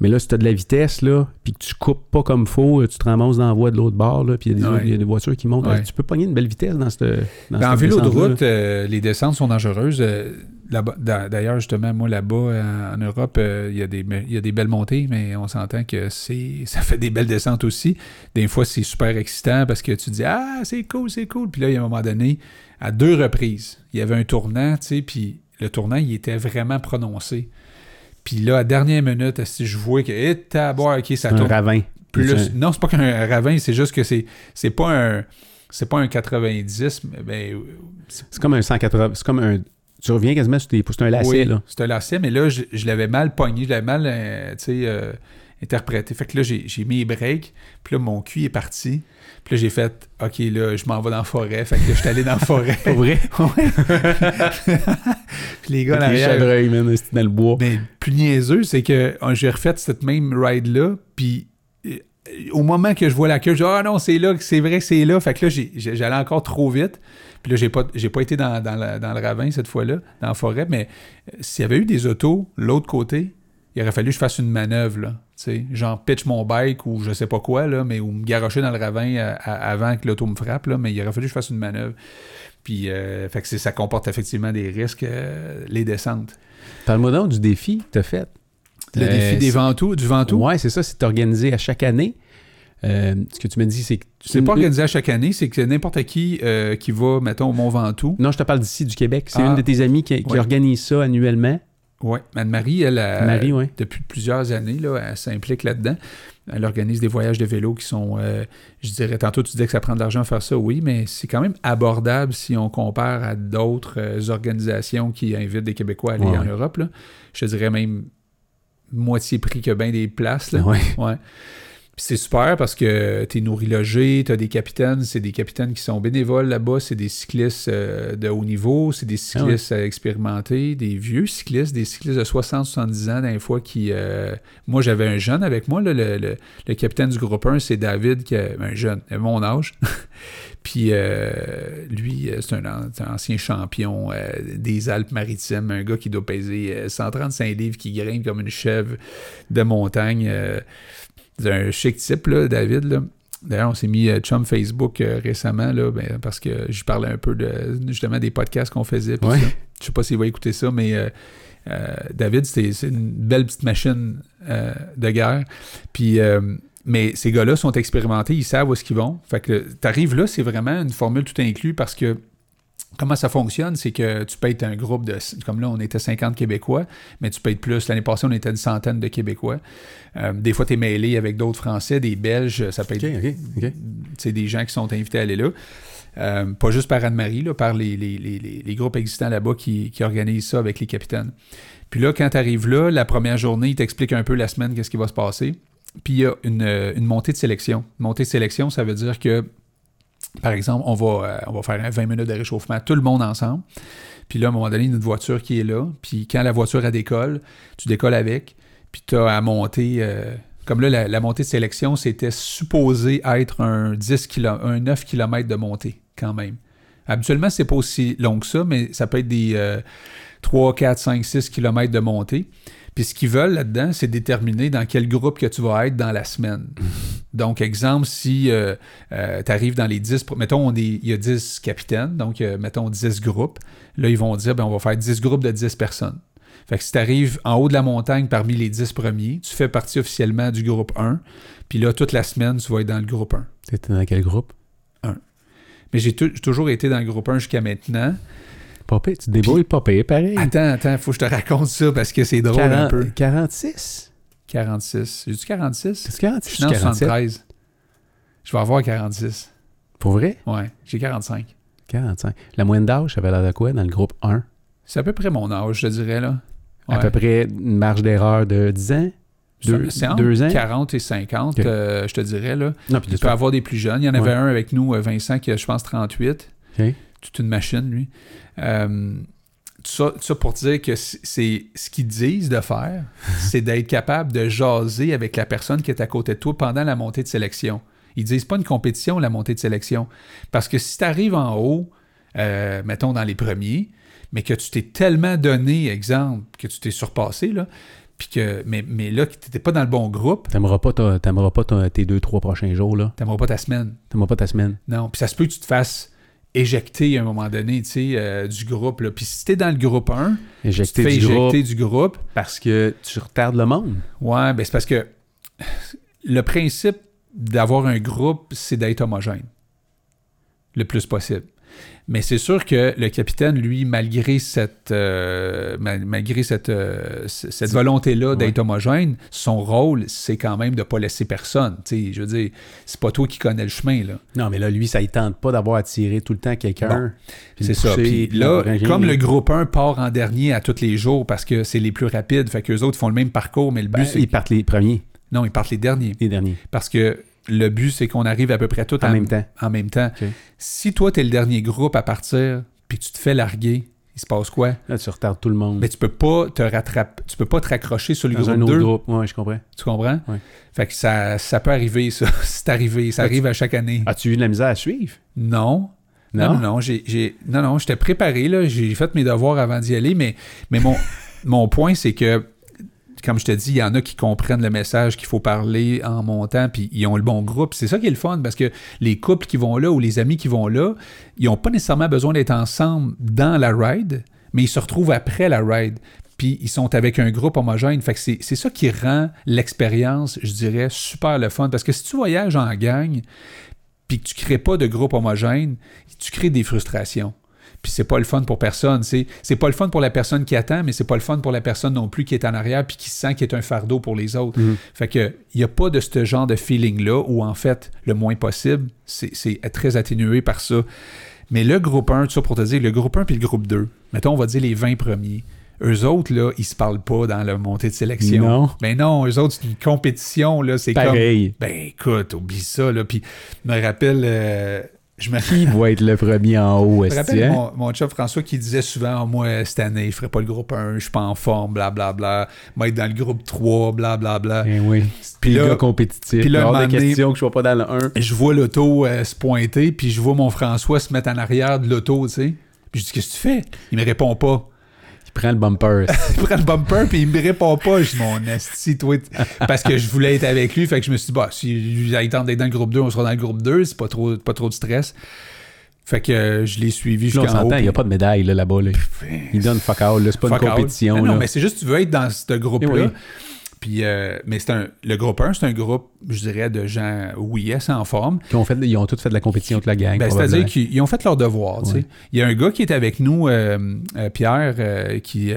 Mais là, si tu as de la vitesse, là, puis que tu coupes pas comme faut, tu te ramasses dans la voie de l'autre bord, puis il y, a des Ouais. autres- il y a des voitures qui montent. Ouais. Tu peux pogner une belle vitesse dans cette dans Ben, en vélo de route, euh, les descentes sont dangereuses. Euh, D'ailleurs, justement, moi, là-bas, euh, en Europe, euh, il y, a des me- il y a des belles montées, mais on s'entend que ça fait des belles descentes aussi. Des fois, c'est super excitant parce que tu dis « Ah, c'est cool, c'est cool! » Puis là, il y a un moment donné, à deux reprises, il y avait un tournant, tu sais, puis le tournant, il était vraiment prononcé. Puis là, à dernière minute, si je vois que eh, tabarouette, OK, ça C'est un tourne ravin. plus. Non, c'est pas qu'un ravin, c'est juste que c'est c'est pas un c'est pas un 90, mais ben, C'est comme un 180. C'est comme un. Tu reviens quasiment sur tes. C'est un lacet, oui, là. c'est un lacet, mais là, je, je l'avais mal pogné, je l'avais mal, euh, tu sais, euh, interprété. Fait que là, j'ai j'ai mis les breaks, puis là, mon cul est parti. Puis là, j'ai fait, OK, là, je m'en vais dans la forêt. Fait que là, je suis allé dans la forêt. Pas vrai? Puis les gars, Avec les chevreuils, man, dans le bois. mais le plus niaiseux, c'est que euh, j'ai refait cette même ride-là, puis euh, au moment que je vois la queue, je dis Ah non, c'est là, c'est vrai, c'est là. Fait que là, j'allais encore trop vite. Puis là, j'ai pas, j'ai pas été dans, dans, la- dans le ravin cette fois-là, dans la forêt, mais euh, s'il y avait eu des autos, l'autre côté, il aurait fallu que je fasse une manœuvre, là. Genre pitch mon bike ou je sais pas quoi, là, mais ou me garrocher dans le ravin euh, à- avant que l'auto me frappe, là, mais il aurait fallu que je fasse une manœuvre. Puis, euh, fait que ça comporte effectivement des risques, euh, les descentes. Parle-moi donc du défi que tu as fait. Le Euh, défi des Ventous, du Ventoux, Ouais, c'est ça, c'est organisé à chaque année. Ce que tu me dis, c'est que. C'est pas organisé à chaque année, c'est que n'importe qui qui va, mettons, au Mont Ventoux. Non, je te parle d'ici, du Québec. C'est Ah. une de tes amies qui, qui Ouais. organise ça annuellement. Oui, Anne-Marie, elle, a- Marie, ouais. depuis plusieurs années, là, elle s'implique là-dedans. Elle organise des voyages de vélo qui sont, euh, je dirais, tantôt tu disais que ça prend de l'argent à faire ça, oui, mais c'est quand même abordable si on compare à d'autres euh, organisations qui invitent des Québécois à aller Ouais, en. Europe. Là. Je te dirais même moitié prix que bien des places. Là. Ouais. C'est super parce que tu es nourri logé, tu as des capitaines, c'est des capitaines qui sont bénévoles là-bas, c'est des cyclistes euh, de haut niveau, c'est des cyclistes euh, expérimentés, des vieux cyclistes, des cyclistes de 60-70 ans d'un fois qui... euh, moi, j'avais un jeune avec moi, là, le, le- le capitaine du groupe 1, c'est David, qui a, un jeune, a mon âge. Puis euh, lui, c'est un, un ancien champion des Alpes-Maritimes, un gars qui doit peser euh, 135 livres, qui grimpe comme une chèvre de montagne. C'est un chic type, là, David. Là. D'ailleurs, on s'est mis euh, chum Facebook euh, récemment, là, ben, parce que je parlais un peu de, justement des podcasts qu'on faisait. puis Ouais. Je sais pas s'il va écouter ça, mais euh, euh, David, c'est une belle petite machine de guerre. Puis, mais ces gars-là sont expérimentés, ils savent où est-ce qu'ils vont. Fait que t'arrives là, c'est vraiment une formule tout inclus parce que Comment ça fonctionne, c'est que tu payes un groupe de... Comme là, on était 50 Québécois, mais tu payes plus. L'année passée, on était une centaine de Québécois. Euh, des fois, tu es mêlé avec d'autres Français, des Belges, ça peut être OK, OK, OK. tu sais, des gens qui sont invités à aller là. Euh, pas juste par Anne-Marie, par les, les- les- les- groupes existants là-bas qui, qui organisent ça avec les capitaines. Puis là, quand tu arrives là, la première journée, ils t'expliquent un peu la semaine, qu'est-ce qui va se passer. Puis il y a une, une montée de sélection. Une montée de sélection, ça veut dire que, par exemple, on va, euh, on va faire un 20 minutes de réchauffement, tout le monde ensemble. Puis là, à un moment donné, il y a une voiture qui est là. Puis quand la voiture, elle décolle, tu décolles avec. Puis tu as à monter... euh, comme là, la, montée de sélection, c'était supposé être un, 10 kilo- un 9 km de montée, quand même. Habituellement, c'est pas aussi long que ça, mais ça peut être des euh, 3, 4, 5, 6 km de montée. Puis ce qu'ils veulent là-dedans, c'est déterminer dans quel groupe que tu vas être dans la semaine. Donc, exemple, si tu arrives dans les 10... pro- Mettons, on est- il y a 10 capitaines, donc euh, mettons 10 groupes. Là, ils vont dire, ben, on va faire 10 groupes de 10 personnes. Fait que si tu arrives en haut de la montagne parmi les 10 premiers, tu fais partie officiellement du groupe 1. Puis là, toute la semaine, tu vas être dans le groupe 1. T'étais dans quel groupe? Mais j'ai tou- j'ai toujours été dans le groupe 1 jusqu'à maintenant. Pas pire, tu débrouilles pas pire, pareil. Attends, attends, faut que je te raconte ça parce que c'est drôle un 40 peu. 46? 46. J'ai-tu 46? C'est 46 Je suis né en 47? 73. Je vais avoir 46. Pour vrai? Ouais, j'ai 45. 45. La moyenne d'âge, ça avait l'air de quoi dans le groupe 1? C'est à peu près mon âge, je te dirais, là. À peu près une marge d'erreur de 10 ans? Deux, ans? 40 et 50, Ok. euh, je te dirais, là. Non, Tu peux avoir des plus jeunes. Il y en avait Ouais. un avec nous, euh, Vincent, qui a, je pense, 38. OK. Toute une machine, lui. Euh, tout ça, tout ça pour dire que c'est ce qu'ils disent de faire, c'est d'être capable de jaser avec la personne qui est à côté de toi pendant la montée de sélection. Ils disent pas une compétition, la montée de sélection. Parce que si tu arrives en haut, euh, mettons dans les premiers, mais que tu t'es tellement donné, exemple, que tu t'es surpassé, là, puis que, mais, mais là, que tu n'étais pas dans le bon groupe, T'aimeras pas, ta- t'aimeras pas ta- tes deux, trois prochains jours, là. tu pas ta semaine. T'aimeras pas ta semaine. Non, puis ça se peut que tu te fasses éjecter à un moment donné, tu sais, euh, du groupe. Là. Puis si t'es dans le groupe 1, tu te fais du groupe éjecter du groupe, parce que tu retardes le monde. ouais, ben c'est parce que le principe d'avoir un groupe, c'est d'être homogène le plus possible. Mais c'est sûr que le capitaine, lui, malgré cette, euh, mal- malgré cette, euh, cette volonté-là d'être homogène, son rôle, c'est quand même de ne pas laisser personne. Je veux dire, c'est pas toi qui connais le chemin. Là. Non, mais là, lui, ça ne tente pas d'avoir attiré tout le temps quelqu'un. C'est ça. Puis là, comme le groupe 1 part en dernier à tous les jours parce que c'est les plus rapides, fait qu'eux autres font le même parcours, mais le but, Ben, ils partent les premiers. Non, ils partent les derniers. Les derniers. Parce que le but, c'est qu'on arrive à peu près tout En même temps. En même temps. Si toi, tu es le dernier groupe à partir, puis tu te fais larguer, il se passe quoi? Là, tu retardes tout le monde. Mais tu peux pas te rattraper, tu peux pas te raccrocher sur le Dans groupe un autre 2. groupe. Ouais, je comprends. Tu comprends? Ouais. Fait que ça, ça peut arriver, ça. c'est arrivé. Ça arrive à chaque année. As-tu eu de la misère à suivre? Non. Non, Non? non, non. J'ai, j'ai- non, non, j'étais préparé, là. J'ai fait mes devoirs avant d'y aller, mais, mais mon, mon point, c'est que, comme je te dis, il y en a qui comprennent le message qu'il faut parler en montant, puis ils ont le bon groupe. C'est ça qui est le fun, parce que les couples qui vont là ou les amis qui vont là, ils n'ont pas nécessairement besoin d'être ensemble dans la ride, mais ils se retrouvent après la ride. Puis ils sont avec un groupe homogène. Fait c'est ça qui rend l'expérience, je dirais, super le fun. Parce que si tu voyages en gang, puis que tu crées pas de groupe homogène, tu crées des frustrations. Puis c'est pas le fun pour personne. C'est, c'est pas le fun pour la personne qui attend, mais c'est pas le fun pour la personne non plus qui est en arrière puis qui sent qu'il est un fardeau pour les autres. Mhm. Fait que il y a pas de ce genre de feeling-là où en fait, le moins possible, c'est, c'est très atténué par ça. Mais le groupe 1, tout ça pour te dire, le groupe 1 puis le groupe 2, mettons, on va dire les 20 premiers. Eux autres, là, ils se parlent pas dans la montée de sélection. Non. Ben non, eux autres, c'est une compétition, là. C'est comme. Pareil. Ben écoute, oublie ça, là. Puis, je me rappelle, euh, je me Qui va être le premier en haut, je est-ce mon, mon chum François qui disait souvent, Ah, moi, cette année, je ferai pas le groupe 1, je suis pas en forme, blablabla. Moi, être dans le groupe 3, blablabla. Eh oui. Puis là- là, compétitif. puis là, donné- question que je sois pas dans le 1. Et je vois l'auto euh, se pointer, puis je vois mon François se mettre en arrière de l'auto, tu sais. Puis je dis, qu'est-ce que tu fais? Il me répond pas. Il prend le bumper. il prend le bumper puis il me répond pas. Je dis mon esti, toi. Parce que je voulais être avec lui. Fait que je me suis dit, bah, si il tente d'être dans le groupe 2, on sera dans le groupe 2. C'est pas trop, pas trop de stress. Fait que euh, je l'ai suivi jusqu'en haut. il n'y a pas de médaille là, là-bas. Là. Il donne fuck là. C'est pas Fuck une out. compétition. Non, là. mais c'est juste que tu veux être dans ce groupe-là. Eh oui. Puis, euh, mais c'est un, le groupe 1, c'est un groupe, je dirais, de gens, oui, en forme. Ils ont, fait, ils ont tous fait de la compétition toute la gang. Ben. C'est-à-dire qu'ils ils ont fait leur devoir. tu sais. Ouais. Il y a un gars qui est avec nous, euh, euh, Pierre, euh, qui,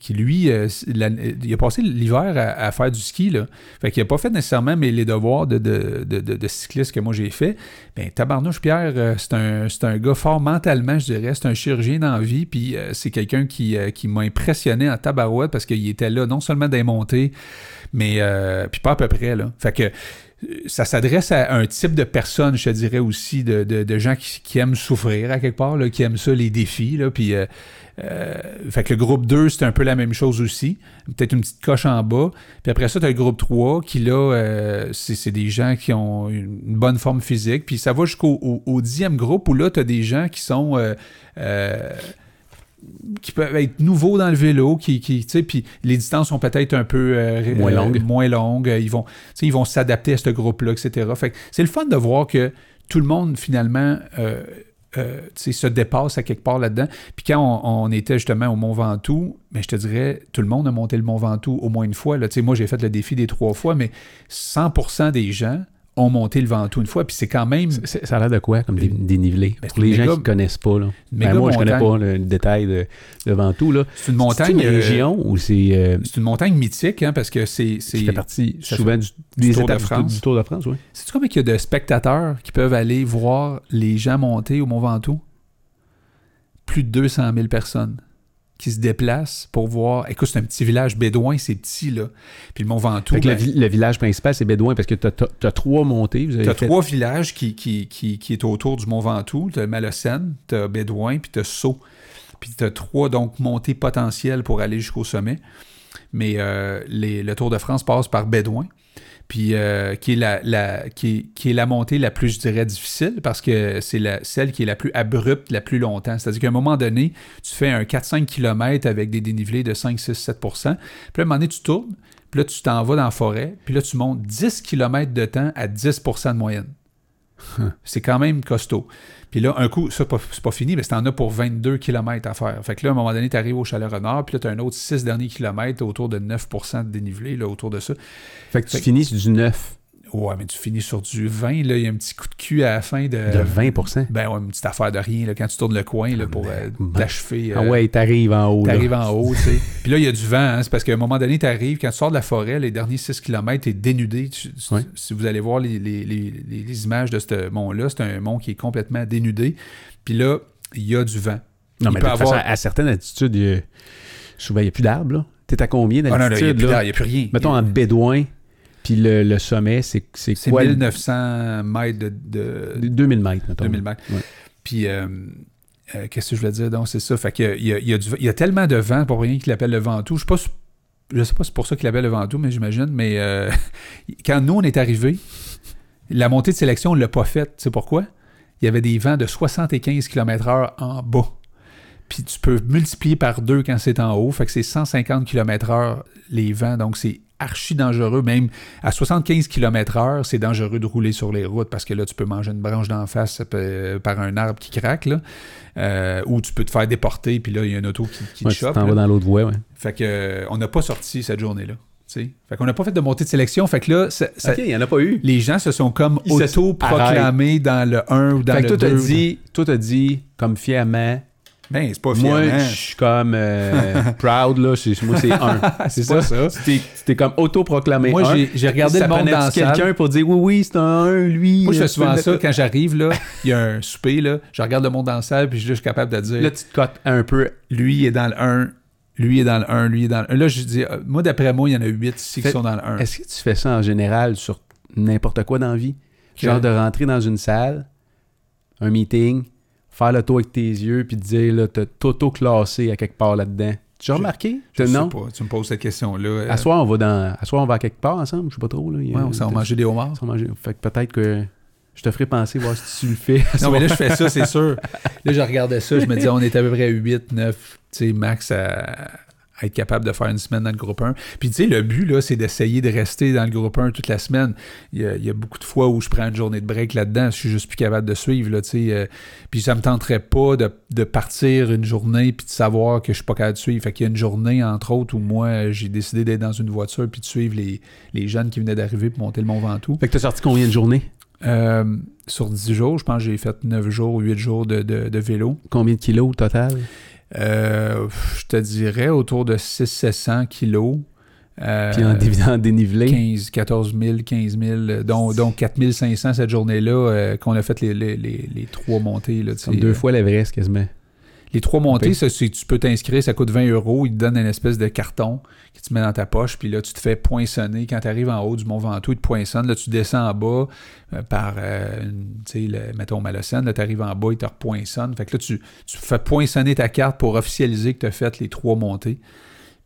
qui lui, la- il a passé l'hiver à, à faire du ski. Là. Fait qu'il n'a pas fait nécessairement mes, les devoirs de, de, de, de- de cycliste que moi j'ai fait. Ben, tabarnouche, Pierre, c'est un, c'est un gars fort mentalement, je dirais. C'est un chirurgien dans la vie. Puis c'est quelqu'un qui, qui m'a impressionné en tabarouette parce qu'il était là non seulement des montées, mais euh, puis pas à peu près. Là. Fait que ça s'adresse à un type de personne, je te dirais aussi, de, de- gens qui, aiment souffrir à quelque part, là, qui aiment ça, les défis. Là, puis, euh, euh, fait que le groupe 2, c'est un peu la même chose aussi. Peut-être une petite coche en bas. Puis après ça, tu as le groupe 3 qui, là, euh, c'est des gens qui ont une bonne forme physique. Puis ça va jusqu'au au, au dixième groupe où là, tu as des gens qui sont... qui peuvent être nouveaux dans le vélo, qui, qui tu sais, puis les distances sont peut-être un peu euh, Moins euh, longues. moins longues. Ils vont, ils vont s'adapter à ce groupe-là, etc. Fait c'est le fun de voir que tout le monde, finalement, euh, euh, se dépasse à quelque part là-dedans. Puis quand on, on était justement au Mont Ventoux, mais je te dirais, tout le monde a monté le Mont Ventoux au moins une fois. Là. Moi, j'ai fait le défi des trois fois, mais 100% des gens ont monté le Ventoux une fois. Puis c'est quand même... Ça a l'air de quoi comme dé- dénivelé Ben, Pour les gens qui ne connaissent pas. Là. Ben, moi, je connais montagne. pas le, le détail de, de Ventoux. Là. C'est une montagne... C'est une euh, région où c'est. euh, c'est une montagne mythique, hein, parce que c'est... c'est- partie souvent du, du des Tour de étapes du- France. Du, Tour de France, oui. Sais-tu combien il y a de spectateurs qui peuvent aller voir les gens monter au Mont Ventoux? Plus de 200 000 personnes qui se déplacent pour voir. Écoute, c'est un petit village bédouin, c'est petit, là. Puis le Mont Ventoux, le, ben, vi- le village principal, c'est Bédouin parce que tu as, trois montées. T'as fait- trois villages qui, qui, qui, qui est autour du Mont Ventoux. T'as Malocène, t'as Bédouin, puis t'as Sceaux. Puis t'as trois, donc, montées potentielles pour aller jusqu'au sommet. Mais euh, les- le Tour de France passe par Bédouin. Puis euh, qui, est la, qui, est, la montée la plus, je dirais, difficile parce que c'est celle qui est la plus abrupte la plus longtemps. C'est-à-dire qu'à un moment donné, tu fais un 4-5 km avec des dénivelés de 5, 6, 7% Puis à un moment donné, tu tournes, puis là, tu t'en vas dans la forêt, puis là, tu montes 10 km de temps à 10% de moyenne. C'est quand même costaud. Puis là, un coup, ça, c'est pas fini, mais c'est en as pour 22 km à faire. Fait que là, à un moment donné, tu arrives au chalet renard, puis là, tu as un autre 6 derniers kilomètres autour de 9% de dénivelé, là, autour de ça. Fait que tu Fait finis du 9 Ouais, mais tu finis sur du 20, là, il y a un petit coup de cul à la fin de... de 20% Ben ouais, une petite affaire de rien, là, quand tu tournes le coin, là, pour euh, ben, t'achever... Ah euh, ouais, t'arrives en haut. T'arrives en haut, tu sais. Puis là, il y a du vent, hein, c'est parce qu'à un moment donné, t'arrives, quand tu sors de la forêt, les derniers 6 km, t'es dénudé. Tu- tu- Ouais. Si vous allez voir les, les- les- les- les images de ce mont-là, c'est un mont qui est complètement dénudé. Puis là, il y a du vent. Non, Il mais de avoir- façon, à certaines altitudes, il y a- souvent, il n'y a plus d'arbres. là. T'es à combien Ah non, là, il n'y a, d'altitude? a plus rien. Mettons en Bédouin, Puis le, le sommet, c'est c'est C'est quoi? le- 1900 mètres de, de- 2000 mètres, mettons. 2000 mètres. Ouais. Puis, euh, euh, qu'est-ce que je voulais dire? Donc, c'est ça. Fait que, il, y y il y a tellement de vent pour rien qu'il l'appelle le Ventoux. Je sais pas je sais pas si c'est pour ça qu'il l'appelle le Ventoux, mais j'imagine. Mais euh, quand nous, on est arrivés, la montée de sélection, on l'a pas faite. Tu sais pourquoi? Il y avait des vents de 75 km/h en bas. Puis tu peux multiplier par deux quand c'est en haut. Fait que c'est 150 km/h les vents. Donc, c'est archi dangereux. Même à 75 km/h, c'est dangereux de rouler sur les routes parce que là, tu peux manger une branche d'en face euh, par un arbre qui craque. Là. Euh, ou tu peux te faire déporter, puis là, il y a une auto qui, qui Ouais, te tu chope. vas dans l'autre voie, ouais. Fait que euh, on n'a pas sorti cette journée-là. tu sais. Fait qu'on n'a pas fait de montée de sélection. Fait que là, ça- ça- n'y en a pas eu. les gens se sont comme auto-proclamés dans le 1 ou dans fait que le toi, 2. t'as dit, toi, t'as dit, comme fièrement, Ben, c'est pas moi, fièrement. je suis comme euh, proud, là. c'est- Moi, c'est un. C'est ça? ça. T'es comme auto-proclamé Moi, j'ai- regardé Ça le monde dans quelqu'un pour dire, oui, oui, c'est un 1, lui. Moi, je euh, fais peux souvent ça. Quand j'arrive, là, il y a un souper, là, je regarde le monde dans la salle, puis là, je suis capable de dire Là, tu te cotes un peu. lui est dans le 1, lui est dans le 1, lui est dans le 1. Là, je dis, euh, moi, d'après moi, il y en a 8 ici qui sont dans le 1. Est-ce que tu fais ça en général sur n'importe quoi dans la vie? Genre de rentrer dans une salle, un meeting, faire le tour avec tes yeux, puis de dire, là, t'as t'auto-classé à quelque part là-dedans. Tu as Je- remarqué? Je Que sais pas. Tu me poses cette question-là. euh, À soir, on va dans. À soir, on va à quelque part ensemble, je sais pas trop. Là. Ouais, on s'en manger des homards. manger. Fait que peut-être que je te ferai penser, voir si tu le fais. Non, mais là, je fais ça, c'est sûr. Là, je regardais ça, je me disais, on est à peu près à 8, 9, tu sais, max à, à être capable de faire une semaine dans le groupe 1. Puis, tu sais, le but, là, c'est d'essayer de rester dans le groupe 1 toute la semaine. Il y, a, il y a beaucoup de fois où je prends une journée de break là-dedans, je suis juste plus capable de suivre, là, tu sais. euh, puis, ça me tenterait pas de, de partir une journée puis de savoir que je suis pas capable de suivre. Fait qu'il y a une journée, entre autres, où moi, j'ai décidé d'être dans une voiture puis de suivre les, les jeunes qui venaient d'arriver pour monter le Mont Ventoux. Fait que t'as sorti combien de journées? Euh, sur 10 jours, je pense que j'ai fait 9 jours ou 8 jours de, de- de vélo. Combien de kilos au total? Euh, je te dirais autour de 600-700 kilos. Euh, Puis en, en dénivelé? 15, 14 000, 15 000, euh, dont, dont 4 500 cette journée-là, euh, qu'on a fait les, les, les, les trois montées. Là, Comme deux euh, fois l'Everest quasiment. Les trois montées, ça, c'est- tu peux t'inscrire, ça coûte 20 euros. Ils te donnent une espèce de carton que tu mets dans ta poche, puis là, tu te fais poinçonner. Quand tu arrives en haut du Mont Ventoux, ils te poinçonnent. Là, tu descends en bas euh, par, euh, tu sais, le- mettons, Malocène. Là, tu arrives en bas, ils te repoinçonnent. Fait que là, tu, tu fais poinçonner ta carte pour officialiser que tu as fait les trois montées.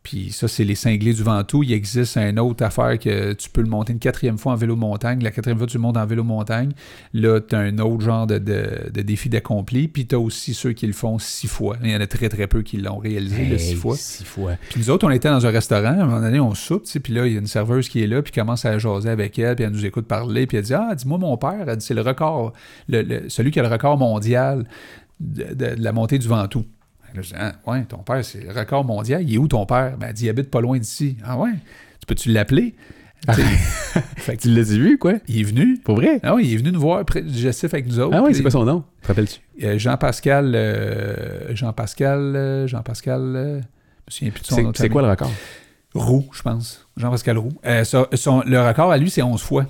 Puis ça, c'est les cinglés du Ventoux. Il existe une autre affaire que tu peux le monter une quatrième fois en vélo montagne. La quatrième fois, tu le montes en vélo montagne. Là, tu as un autre genre de, de- de défi d'accompli. Puis tu as aussi ceux qui le font six fois. Il y en a très, très peu qui l'ont réalisé, le six Hey, fois. Six fois. Puis nous autres, on était dans un restaurant. À un moment donné, on soupe, puis là, il y a une serveuse qui est là, puis commence à jaser avec elle, puis elle nous écoute parler, puis elle dit Ah, dis-moi, mon père, elle dit, c'est le record, le- le- celui qui a le record mondial de, de- de la montée du Ventoux. Là, je dis Ah, ouais, ton père, c'est le record mondial. Il est où ton père? Ben, elle dit Il habite pas loin d'ici. Ah, ouais, tu peux-tu l'appeler? Tu sais, fait que Tu l'as vu, quoi? il est venu. Pour vrai? Ah oui, il est venu nous voir près du gestif avec nous autres. Ah oui, c'est quoi son nom? Te rappelles-tu? euh, Jean-Pascal, euh, Jean-Pascal, euh, Jean-Pascal, euh, je me souviens plus de son C'est quoi le record? Roux, je pense. Jean-Pascal Roux. Euh, son- le record à lui, c'est 11 fois.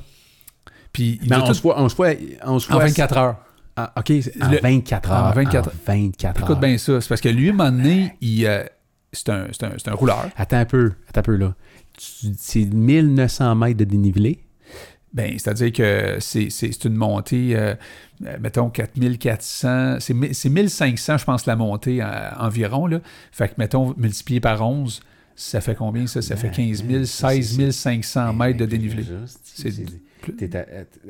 Puis il Ben, doit 11 tout- fois, 11 fois, 11 en fois. 24 heures. Ah, OK, en Le- 24 heures. en 24 En 24 Écoute heures. bien ça. C'est parce que lui, à un moment donné, il, euh, c'est un, c'est un- c'est un rouleur. Attends un peu, attends un peu, là. C'est 1900 mètres de dénivelé. Ben, c'est-à-dire que c'est, une montée, euh, euh, mettons, 4400, c'est, mi- c'est 1500, je pense, la montée euh, environ. Là. Fait que, mettons, multiplié par 11, ça fait combien ça? Ça fait 15 000, 16 500 mètres de dénivelé. C'est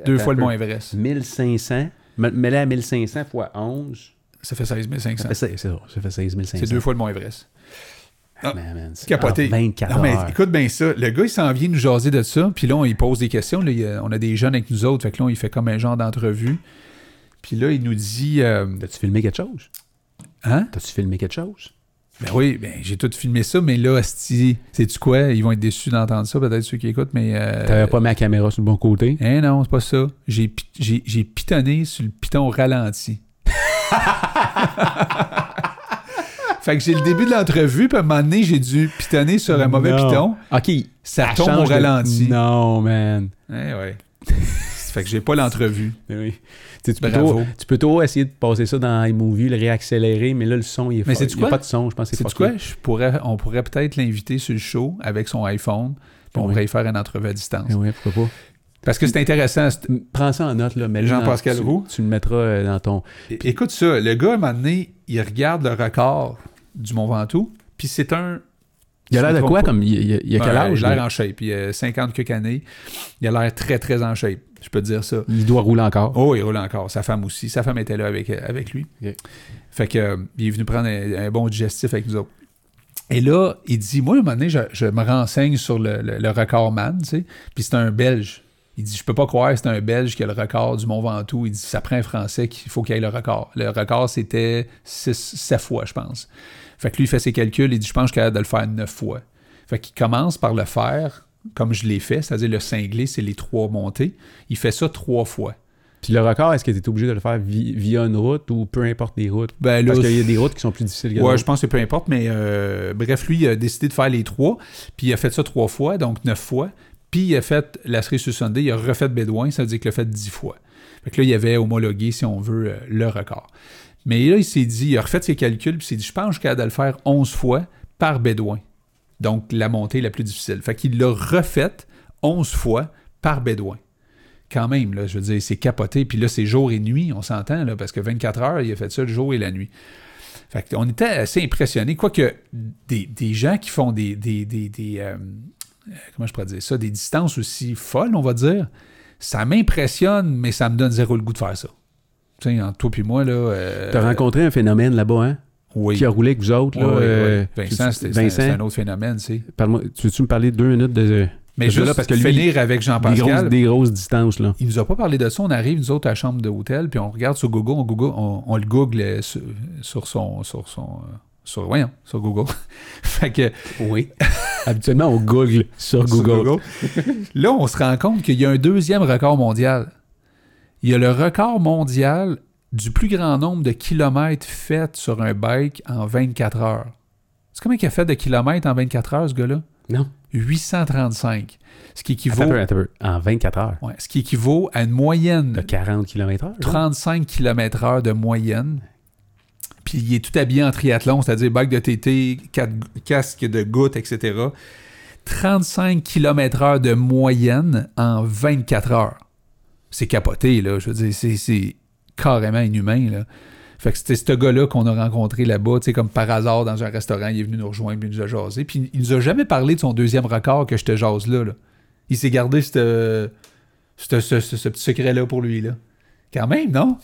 Deux fois le Mont Everest. 1500. Me- Mets-le à 1500 fois 11. Ça fait 16 500. Ça fait, c'est ça, ça fait 16 500. C'est deux fois le Mont Everest. Ah, Man, man, c'est capoté. en 24 Non, mais écoute bien ça. Le gars, il s'en vient nous jaser de ça. Puis là, on, il pose des questions. Là, il on a des jeunes avec nous autres. Fait que là, il fait comme un genre d'entrevue. Puis là, il nous dit euh, T'as-tu filmé quelque chose? Hein? T'as-tu filmé quelque chose? Ben oui, ben, j'ai tout filmé ça. Mais là, asti, sais-tu quoi? Ils vont être déçus d'entendre ça, peut-être ceux qui écoutent. Mais. euh, T'avais pas mis la caméra sur le bon côté? Hein, non, c'est pas ça. J'ai, pi- j'ai, j'ai pitonné sur le piton ralenti. fait que j'ai le début de l'entrevue, puis à un moment donné, j'ai dû pitonner sur un mauvais Non. piton. OK. Ça tombe au de- ralenti. Non, man. Eh ouais. Fait que j'ai pas l'entrevue. Oui. Tu, tu peux trop, tu peux essayer de passer ça dans iMovie, le réaccélérer, mais là, le son, il est Mais fort. Il n'y a pas de son, je pense c'est quoi? Je pourrais, on pourrait peut-être l'inviter sur le show avec son iPhone, Puis on Oui. va y faire une entrevue à distance. Ouais, pourquoi pas. Parce que c'est intéressant. Prends ça en note, là. mais Jean-Pascal tu, Roux. Tu le mettras euh, dans ton. Écoute ça, le gars, à un moment donné, il regarde le record du Mont Ventoux, puis c'est un... Il a l'air de quoi pas. comme. Il, il- il a quel âge? Il a l'air en shape. Il a 50 quelques années. Il a l'air très, très en shape. Je peux te dire ça. Il doit rouler encore? Oh, il roule encore. Sa femme aussi. Sa femme était là avec, avec lui. Fait que, euh, il est venu prendre un, un bon digestif avec nous autres. Et là, il dit, moi, à un moment donné, je, je me renseigne sur le, le- le record man, tu sais. Puis c'est un Belge. Il dit, je peux pas croire que c'est un Belge qui a le record du Mont Ventoux. Il dit, ça prend un Français qu'il faut qu'il ait le record. Le record, c'était 7 fois, je pense. Fait que lui, il fait ses calculs. Il dit, je pense que je suis capable de le faire 9 fois. Fait qu'il commence par le faire comme je l'ai fait, c'est-à-dire le cinglé, c'est les trois montées. Il fait ça trois fois. Puis le record, est-ce que tu es obligé de le faire vi- via une route ou peu importe les routes? Ben là, Parce qu'il y a des routes qui sont plus difficiles que Ouais, je pense que peu importe, mais euh, bref, lui, il a décidé de faire les trois, puis il a fait ça trois fois, donc neuf fois, puis il a fait la cerise sur Sunday, il a refait Bédouin, ça veut dire qu'il l'a fait dix fois. Fait que là, il avait homologué, si on veut, euh, le record. Mais là, il s'est dit, il a refait ses calculs, puis il s'est dit, je pense capable de le faire 11 fois par Bédouin. Donc, la montée la plus difficile. Fait qu'il l'a refait 11 fois par Bédouin. Quand même, là, je veux dire, c'est capoté. Puis là, c'est jour et nuit, on s'entend, là, parce que 24 heures, il a fait ça le jour et la nuit. Fait on était assez impressionnés. Quoique, des, gens qui font des, euh, comment je pourrais dire ça? Des distances aussi folles, on va dire. Ça m'impressionne, mais ça me donne zéro le goût de faire ça. Tu sais, entre toi et moi, là. euh, T'as rencontré un phénomène là-bas, hein? Oui. Qui a roulé avec vous autres, là? oui, euh, oui. Un- Vincent, c'est un autre phénomène, tu sais. tu veux-tu me parler deux minutes de, Mais de juste là, parce que lui, finir avec des, Jean-Pascal. grosses, des grosses distances, là? Il nous a pas parlé de ça. On arrive, nous autres, à la chambre d'hôtel, puis on regarde sur Google, on, Google, on, on le google euh, sur, sur son. Sur son euh, sur, voyons, sur Google. fait que. Oui. Habituellement, on google sur sur Google. Là, on se rend compte qu'il y a un deuxième record mondial. Il y a le record mondial du plus grand nombre de kilomètres faits sur un bike en 24 heures. C'est combien qu'il a fait de kilomètres en 24 heures, ce gars-là? Non. 835. Ce qui équivaut, Attends attends peu. En 24 heures. ouais, ce qui équivaut à une moyenne De 40 km heure. là. 35 km/h de moyenne. Puis il est tout habillé en triathlon, c'est-à-dire bac de TT, casque de gouttes, etc. 35 km/h de moyenne en 24 heures. C'est capoté, là. Je veux dire, c'est- carrément inhumain, là. Fait que c'était ce gars-là qu'on a rencontré là-bas, tu sais, comme par hasard dans un restaurant, il est venu nous rejoindre, puis il nous a jasé. Puis il nous a jamais parlé de son deuxième record que je te jase là. là. Il s'est gardé ce, ce- ce petit secret-là pour lui, là. Quand même, non?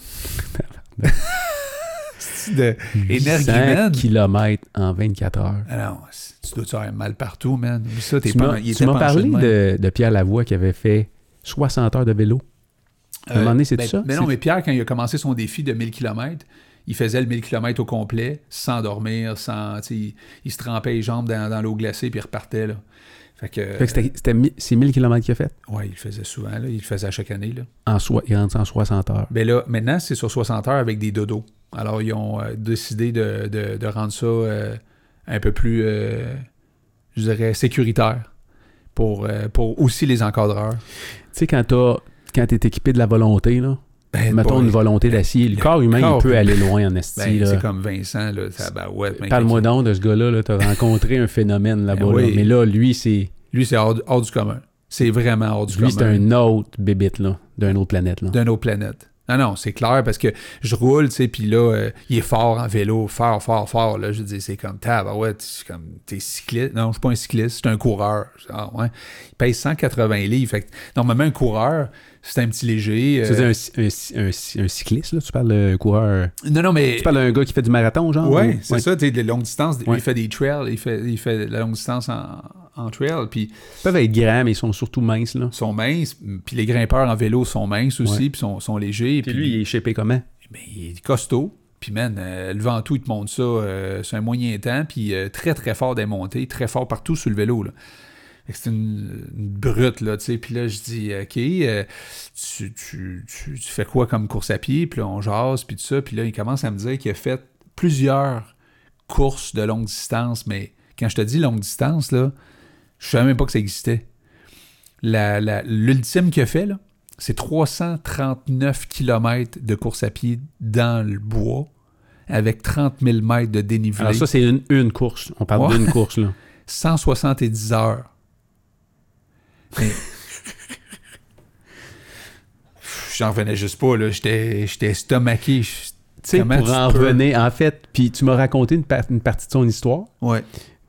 De 800 énergumène. km en 24 heures. Ah non, c'est- tu dois te faire mal partout, man. Ça, Tu m'as parlé de, de Pierre Lavoie qui avait fait 60 heures de vélo. À un moment donné, c'est ben, ça? Mais non, mais Pierre, quand il a commencé son défi de 1000 km, il faisait le 1000 km au complet, sans dormir, sans. tu Il, il se trempait les jambes dans, dans l'eau glacée, puis il repartait. Là. Fait que. Fait que c'était- c'est 1000 km qu'il a fait? ouais, il le faisait souvent, là. il le faisait à chaque année. Là. En soi, il rentre en 60 heures. Ben là, maintenant, c'est sur 60 heures avec des dodos. Alors, ils ont euh, décidé de, de- de rendre ça euh, un peu plus, euh, je dirais, sécuritaire pour, euh, pour aussi les encadreurs. Tu sais, quand t'as- quand t'es équipé de la volonté, là, Ben, mettons boy. une volonté d'acier, le le corps humain, corps il peut aller loin en esti. Ben, c'est comme Vincent, là, tabarouette, mec, Parle-moi donc de ce gars-là, là, t'as rencontré un phénomène là-bas. Ben oui. là. Mais là, lui, c'est Lui, c'est hors, hors du commun. C'est vraiment hors du lui, c'est commun. un autre bébite là, d'une autre planète. Là. D'une autre planète. Non, non, c'est clair parce que je roule, tu sais, puis là, euh, il est fort en vélo, fort, fort, fort. Là, je dis, c'est comme tabarouette, c'est comme, t'es cycliste. Non, je suis pas un cycliste, je suis un coureur. Ah, ouais. Il pèse 180 livres. Fait que, normalement, un coureur, c'est un petit léger. Euh, un, un- un- un cycliste, là? Tu parles d'un coureur. Non, non, mais. Tu parles d'un gars qui fait du marathon, genre? Ouais, ou- c'est ça, tu sais, de longue distance. Ouais. Il fait des trails, il fait, il fait de la longue distance en, en trail, puis Ils peuvent être grands, mais ils sont surtout minces, là. sont minces, puis les grimpeurs en vélo sont minces aussi, Ouais. puis sont, sont légers. Puis lui, il est shapé comment? Ben, il est costaud. Puis, man, euh, le Ventoux, il te montre ça euh, sur un moyen temps. Puis, euh, très, très fort des montées. Très fort partout sur le vélo. Là. C'est une, une brute, là, tu sais. Puis là, je dis, OK, euh, tu, tu, tu, tu fais quoi comme course à pied? Puis là, on jase, puis tout ça. Puis là, il commence à me dire qu'il a fait plusieurs courses de longue distance. Mais quand je te dis longue distance, là, je savais même pas que ça existait. La- la- L'ultime qu'il a fait, là, c'est 339 km de course à pied dans le bois avec 30 000 mètres de dénivelé. Alors ça, c'est une, une course. On parle Ouais. d'une course, là. 170 heures. J'en revenais juste pas, là. J'étais j'étais estomaqué. Tu sais, Comment pour tu en peux? revenir, en fait, puis tu m'as raconté une, par- une partie de son histoire. Ouais.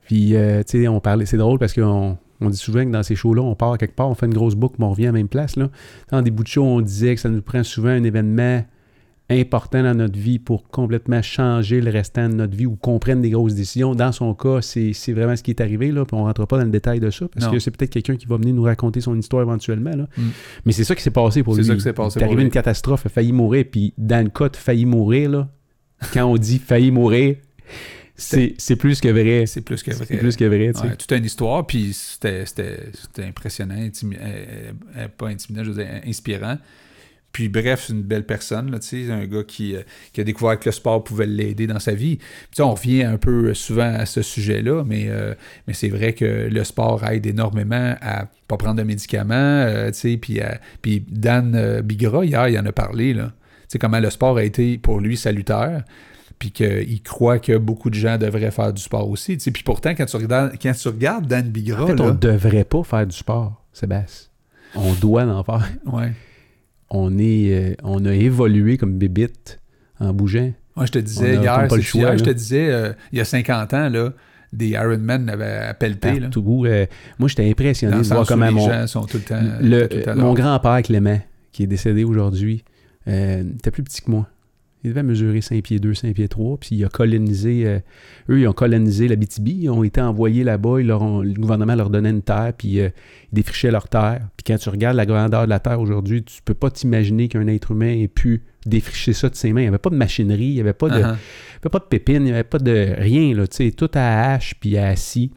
Puis, euh, tu sais, on parlait, c'est drôle parce qu'on on dit souvent que dans ces shows-là, on part quelque part, on fait une grosse boucle, mais on revient à la même place. Là. Dans des bouts de show, on disait que ça nous prend souvent un événement important dans notre vie pour complètement changer le restant de notre vie ou qu'on prenne des grosses décisions. Dans son cas, c'est c'est vraiment ce qui est arrivé, là, puis on ne rentre pas dans le détail de ça, parce Non. que c'est peut-être quelqu'un qui va venir nous raconter son histoire éventuellement. Là. Mm. Mais c'est ça qui s'est passé pour C'est lui. ça qui s'est passé C'est pour arrivé une catastrophe, il a failli mourir, puis dans le cas de failli mourir, là, quand on dit failli mourir, c'est c'est plus que vrai. C'est plus que vrai. C'est plus que vrai, tu sais. Ouais, toute une histoire, puis c'était impressionnant, intimi- euh, euh, pas intimidant, je veux dire inspirant. Puis bref, c'est une belle personne, là, un gars qui, euh, qui a découvert que le sport pouvait l'aider dans sa vie. Puis on revient un peu souvent à ce sujet-là, mais, euh, mais c'est vrai que le sport aide énormément à pas prendre de médicaments, euh, puis, à- puis Dan euh, Bigra, hier, il en a parlé, là. Comment le sport a été pour lui salutaire puis qu'il croit que beaucoup de gens devraient faire du sport aussi. Puis pourtant, quand tu regardes, quand tu regardes Dan Bigra, En fait, on ne devrait pas faire du sport, Sébastien. On doit en faire. ouais. On, est, euh, on a évolué comme bébite en bougeant. Moi, je te disais a hier, comme pas le c'est- choix, hier, là. je te disais, euh, il y a 50 ans, là, des Ironman avaient là. Partout. Euh, moi, j'étais impressionné Dans de voir comment les mon, gens sont tout le temps... le- tout le temps mon grand-père Clément, qui est décédé aujourd'hui, euh, était plus petit que moi. Il devait mesurer 5 pieds 2, 5 pieds 3, puis il a colonisé, euh, eux, ils ont colonisé la BTB, ils ont été envoyés là-bas, le gouvernement leur donnait une terre, puis euh, ils défrichaient leur terre. Puis quand tu regardes la grandeur de la terre aujourd'hui, tu peux pas t'imaginer qu'un être humain ait pu défricher ça de ses mains. Il n'y avait pas de machinerie, il n'y avait pas de, Uh-huh. il y avait pas de pépines, il n'y avait pas de rien, là, tu sais, tout à hache puis à scie.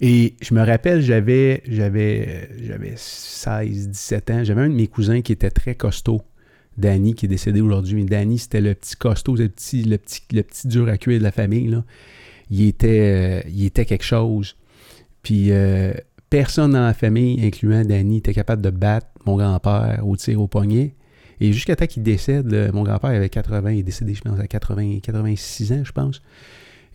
Et je me rappelle, j'avais, j'avais, j'avais 16, 17 ans. J'avais un de mes cousins qui était très costaud. Danny, qui est décédé aujourd'hui. Mais Danny, c'était le petit costaud, le petit, le petit, dur à cuire de la famille. Là. Il, était, euh, il était quelque chose. Puis euh, personne dans la famille, incluant Danny, était capable de battre mon grand-père au tir au poignet. Et jusqu'à temps qu'il décède, là, mon grand-père avait 80, il est décédé, je pense, à 80, 86 ans, je pense.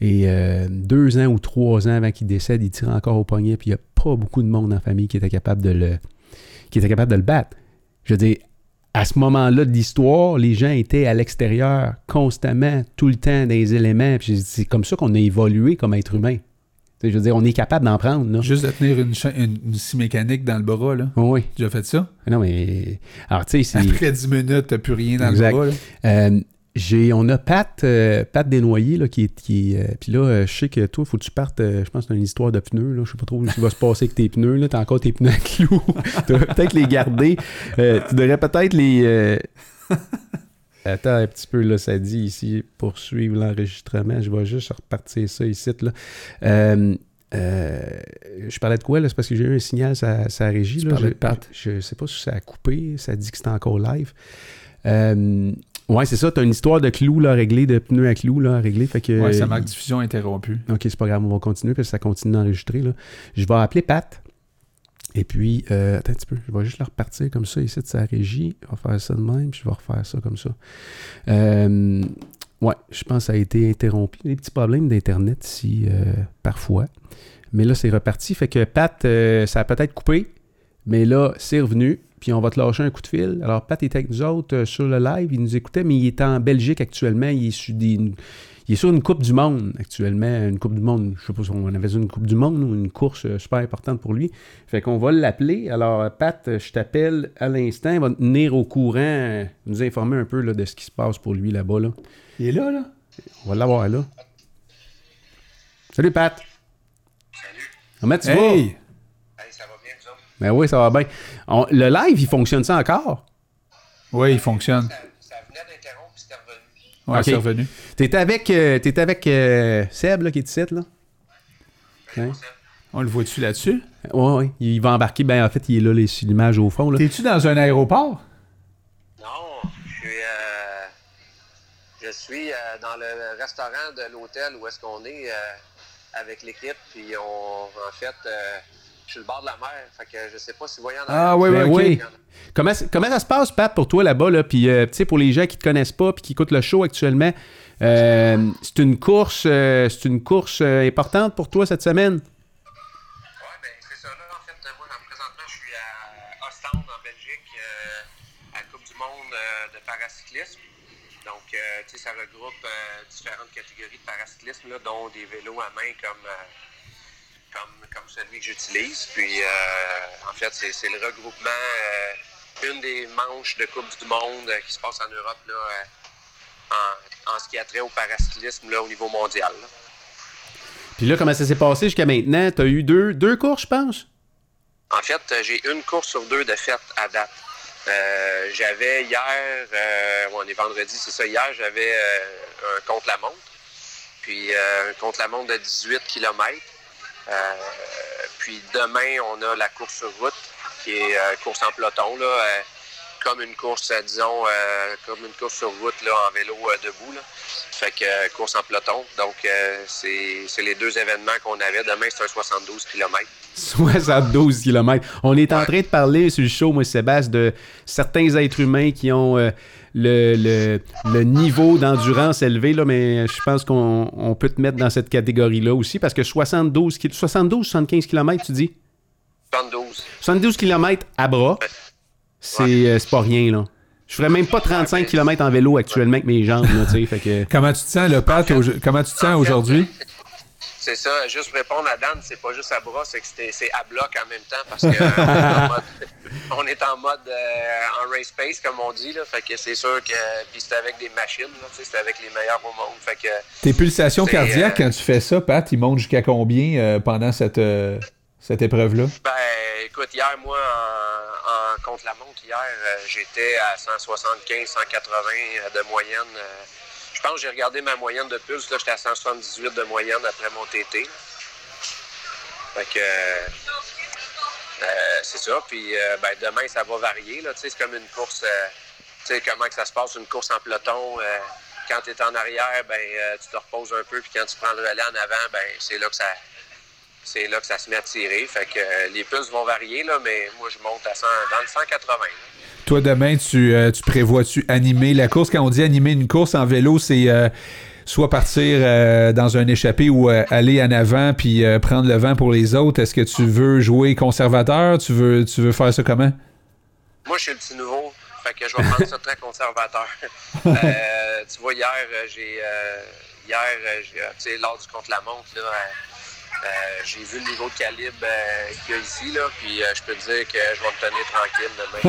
Et euh, deux ans ou trois ans avant qu'il décède, il tire encore au poignet, puis il n'y a pas beaucoup de monde la famille qui était capable de le, qui était capable de le battre. Je veux dire, à ce moment-là de l'histoire, les gens étaient à l'extérieur constamment, tout le temps, dans les éléments. C'est comme ça qu'on a évolué comme être humain. Je veux dire, on est capable d'en prendre. Là. Juste de tenir une, une, une scie mécanique dans le bras, là. Oui. Tu as fait ça? Non, mais. Alors, tu sais. Après 10 minutes, t'as plus rien dans Exact. le bras, là. Euh, j'ai, on a Pat, euh, Pat Desnoyers, là, qui est. Qui, euh, puis là, euh, je sais que toi, il faut que tu partes. euh, je pense que c'est une histoire de pneus. Là, je sais pas trop ce qui va se passer avec tes pneus. Là, t'as encore tes pneus à clous. tu devrais peut-être les garder. Tu devrais peut-être les. Attends un petit peu, là, ça dit ici, poursuivre l'enregistrement. Je vais juste repartir ça ici, là. Euh, je parlais de quoi, là? C'est parce que j'ai eu un signal, ça, ça régie. Tu là. Je- de Pat. Je, je sais pas si ça a coupé, ça dit que c'était encore live. Euh, ouais, c'est ça, t'as une histoire de clous, là, à régler, de pneus à clous, là, à régler. Fait que, Ouais, ça marque diffusion interrompue. Ok, c'est pas grave, on va continuer parce que ça continue d'enregistrer. Là. Je vais appeler Pat. Et puis, euh, attends un petit peu, je vais juste le repartir comme ça ici de sa régie. On va faire ça de même, puis je vais refaire ça comme ça. Euh, ouais, je pense que ça a été interrompu. Des petits problèmes d'Internet ici, euh, parfois. Mais là, c'est reparti. Fait que Pat, euh, ça a peut-être coupé, mais là, c'est revenu. Puis on va te lâcher un coup de fil. Alors, Pat était avec nous autres euh, sur le live. Il nous écoutait, mais il est en Belgique actuellement. Il est sur des, il est sur une Coupe du Monde actuellement. Une Coupe du Monde, je sais pas si on avait une Coupe du Monde ou une course euh, super importante pour lui. Fait qu'on va l'appeler. Alors, euh, Pat, je t'appelle à l'instant. Il va nous tenir au courant, euh, nous informer un peu là, de ce qui se passe pour lui là-bas. Là. Il est là, là? On va l'avoir là. Salut, Pat. Salut. Comment tu vas? Hey! Hey, ça va autres? Ben oui, ça va bien. On- le live, il fonctionne ça encore? Oui, il fonctionne. Ça, ça venait d'interrompre, c'était revenu. Ok. c'est revenu. T'étais avec, euh, avec euh, Seb, là, qui est ici, là? Ouais. On le voit-tu là-dessus? Oui, oui. Il va embarquer. Ben, en fait, il est là, les- l'image au fond. Là. T'es-tu dans un aéroport? Non, je suis, euh, je suis euh, dans le restaurant de l'hôtel où est-ce qu'on est euh, avec l'équipe, puis on, en fait, le bord de la mer. Fait que sais pas si vous voyez Ah oui, oui, oui. Comment, ça se passe, Pat, pour toi là-bas? Là? Puis, euh, tu sais, pour les gens qui te connaissent pas puis qui écoutent le show actuellement, euh, c'est une course euh, c'est une course importante pour toi cette semaine? Oui, ben c'est ça. Là, en fait, moi, présentement, je suis à Ostende, en Belgique, à la Coupe du monde de paracyclisme. Donc, tu sais, ça regroupe différentes catégories de paracyclisme, là, dont des vélos à main comme comme, celui que j'utilise. Puis, euh, en fait, c'est le regroupement, euh, une des manches de Coupe du Monde euh, qui se passe en Europe, là, en, en ce qui a trait au paracyclisme, là, au niveau mondial. là. Puis là, comment ça s'est passé jusqu'à maintenant? T'as eu deux, deux courses, je pense? En fait, j'ai une course sur deux de fête à date. Euh, j'avais hier, euh, on est vendredi, c'est ça, hier, j'avais euh, un contre-la-montre. Puis un contre-la-montre de 18 km. Puis demain, on a la course sur route, qui est euh, course en peloton, là, euh, comme une course, euh, disons, euh, comme une course sur route là, en vélo euh, debout. Là. Fait que euh, course en peloton. Donc, euh, c'est c'est les deux événements qu'on avait. Demain, c'est un 72 km. 72 km. On est en train de parler sur le show, moi, Sébastien, de certains êtres humains qui ont euh, le, le- le niveau d'endurance élevé, là, mais je pense qu'on on peut te mettre dans cette catégorie-là aussi, parce que 72, ki- 72 75 km, tu dis? 72. 72 km à bras, c'est euh, c'est pas rien, là. Je ferais même pas 35 km en vélo actuellement avec mes jambes, là, tu sais, fait que... Comment tu te sens, le Pat, au- comment tu te sens aujourd'hui? C'est ça, juste répondre à Dan, c'est pas juste à bras, c'est que c'est à bloc en même temps parce que euh, on est en mode, euh, en race pace, comme on dit. Là, fait que c'est sûr que. Puis c'était avec des machines, c'était avec les meilleurs au monde. Fait que Tes pulsations C'est, cardiaques, euh, quand tu fais ça, Pat, ils montent jusqu'à combien euh, pendant cette, cette épreuve-là? Ben, écoute, hier, moi, en, en contre-la-montre, hier, j'étais à 175, 180 euh, de moyenne. Pense que j'ai regardé ma moyenne de pulse, là, j'étais à 178 de moyenne après mon TT. Fait que, euh, euh, c'est ça. Puis, euh, ben, demain, ça va varier, là, c'est comme une course, tu sais, comment que ça se passe, une course en peloton. quand tu es en arrière, ben, tu te reposes un peu, puis quand tu prends le relais en avant, ben, c'est là que ça, c'est là que ça se met à tirer. Fait que les pulses vont varier, là, mais moi, je monte à 100, dans le 180. là. Toi, demain, tu, euh, tu prévois-tu animer la course? Quand on dit animer une course en vélo, c'est euh, soit partir euh, dans un échappé ou aller en avant puis prendre le vent pour les autres. Est-ce que tu veux jouer conservateur? Tu veux, tu veux faire ça comment? Moi, je suis le petit nouveau. Fait que je vais prendre ça très conservateur. Tu vois, hier, j'ai. hier, lors du contre-la-montre, là. Euh, j'ai vu le niveau de calibre euh, qu'il y a ici, là, puis euh, je peux te dire que je vais me tenir tranquille demain.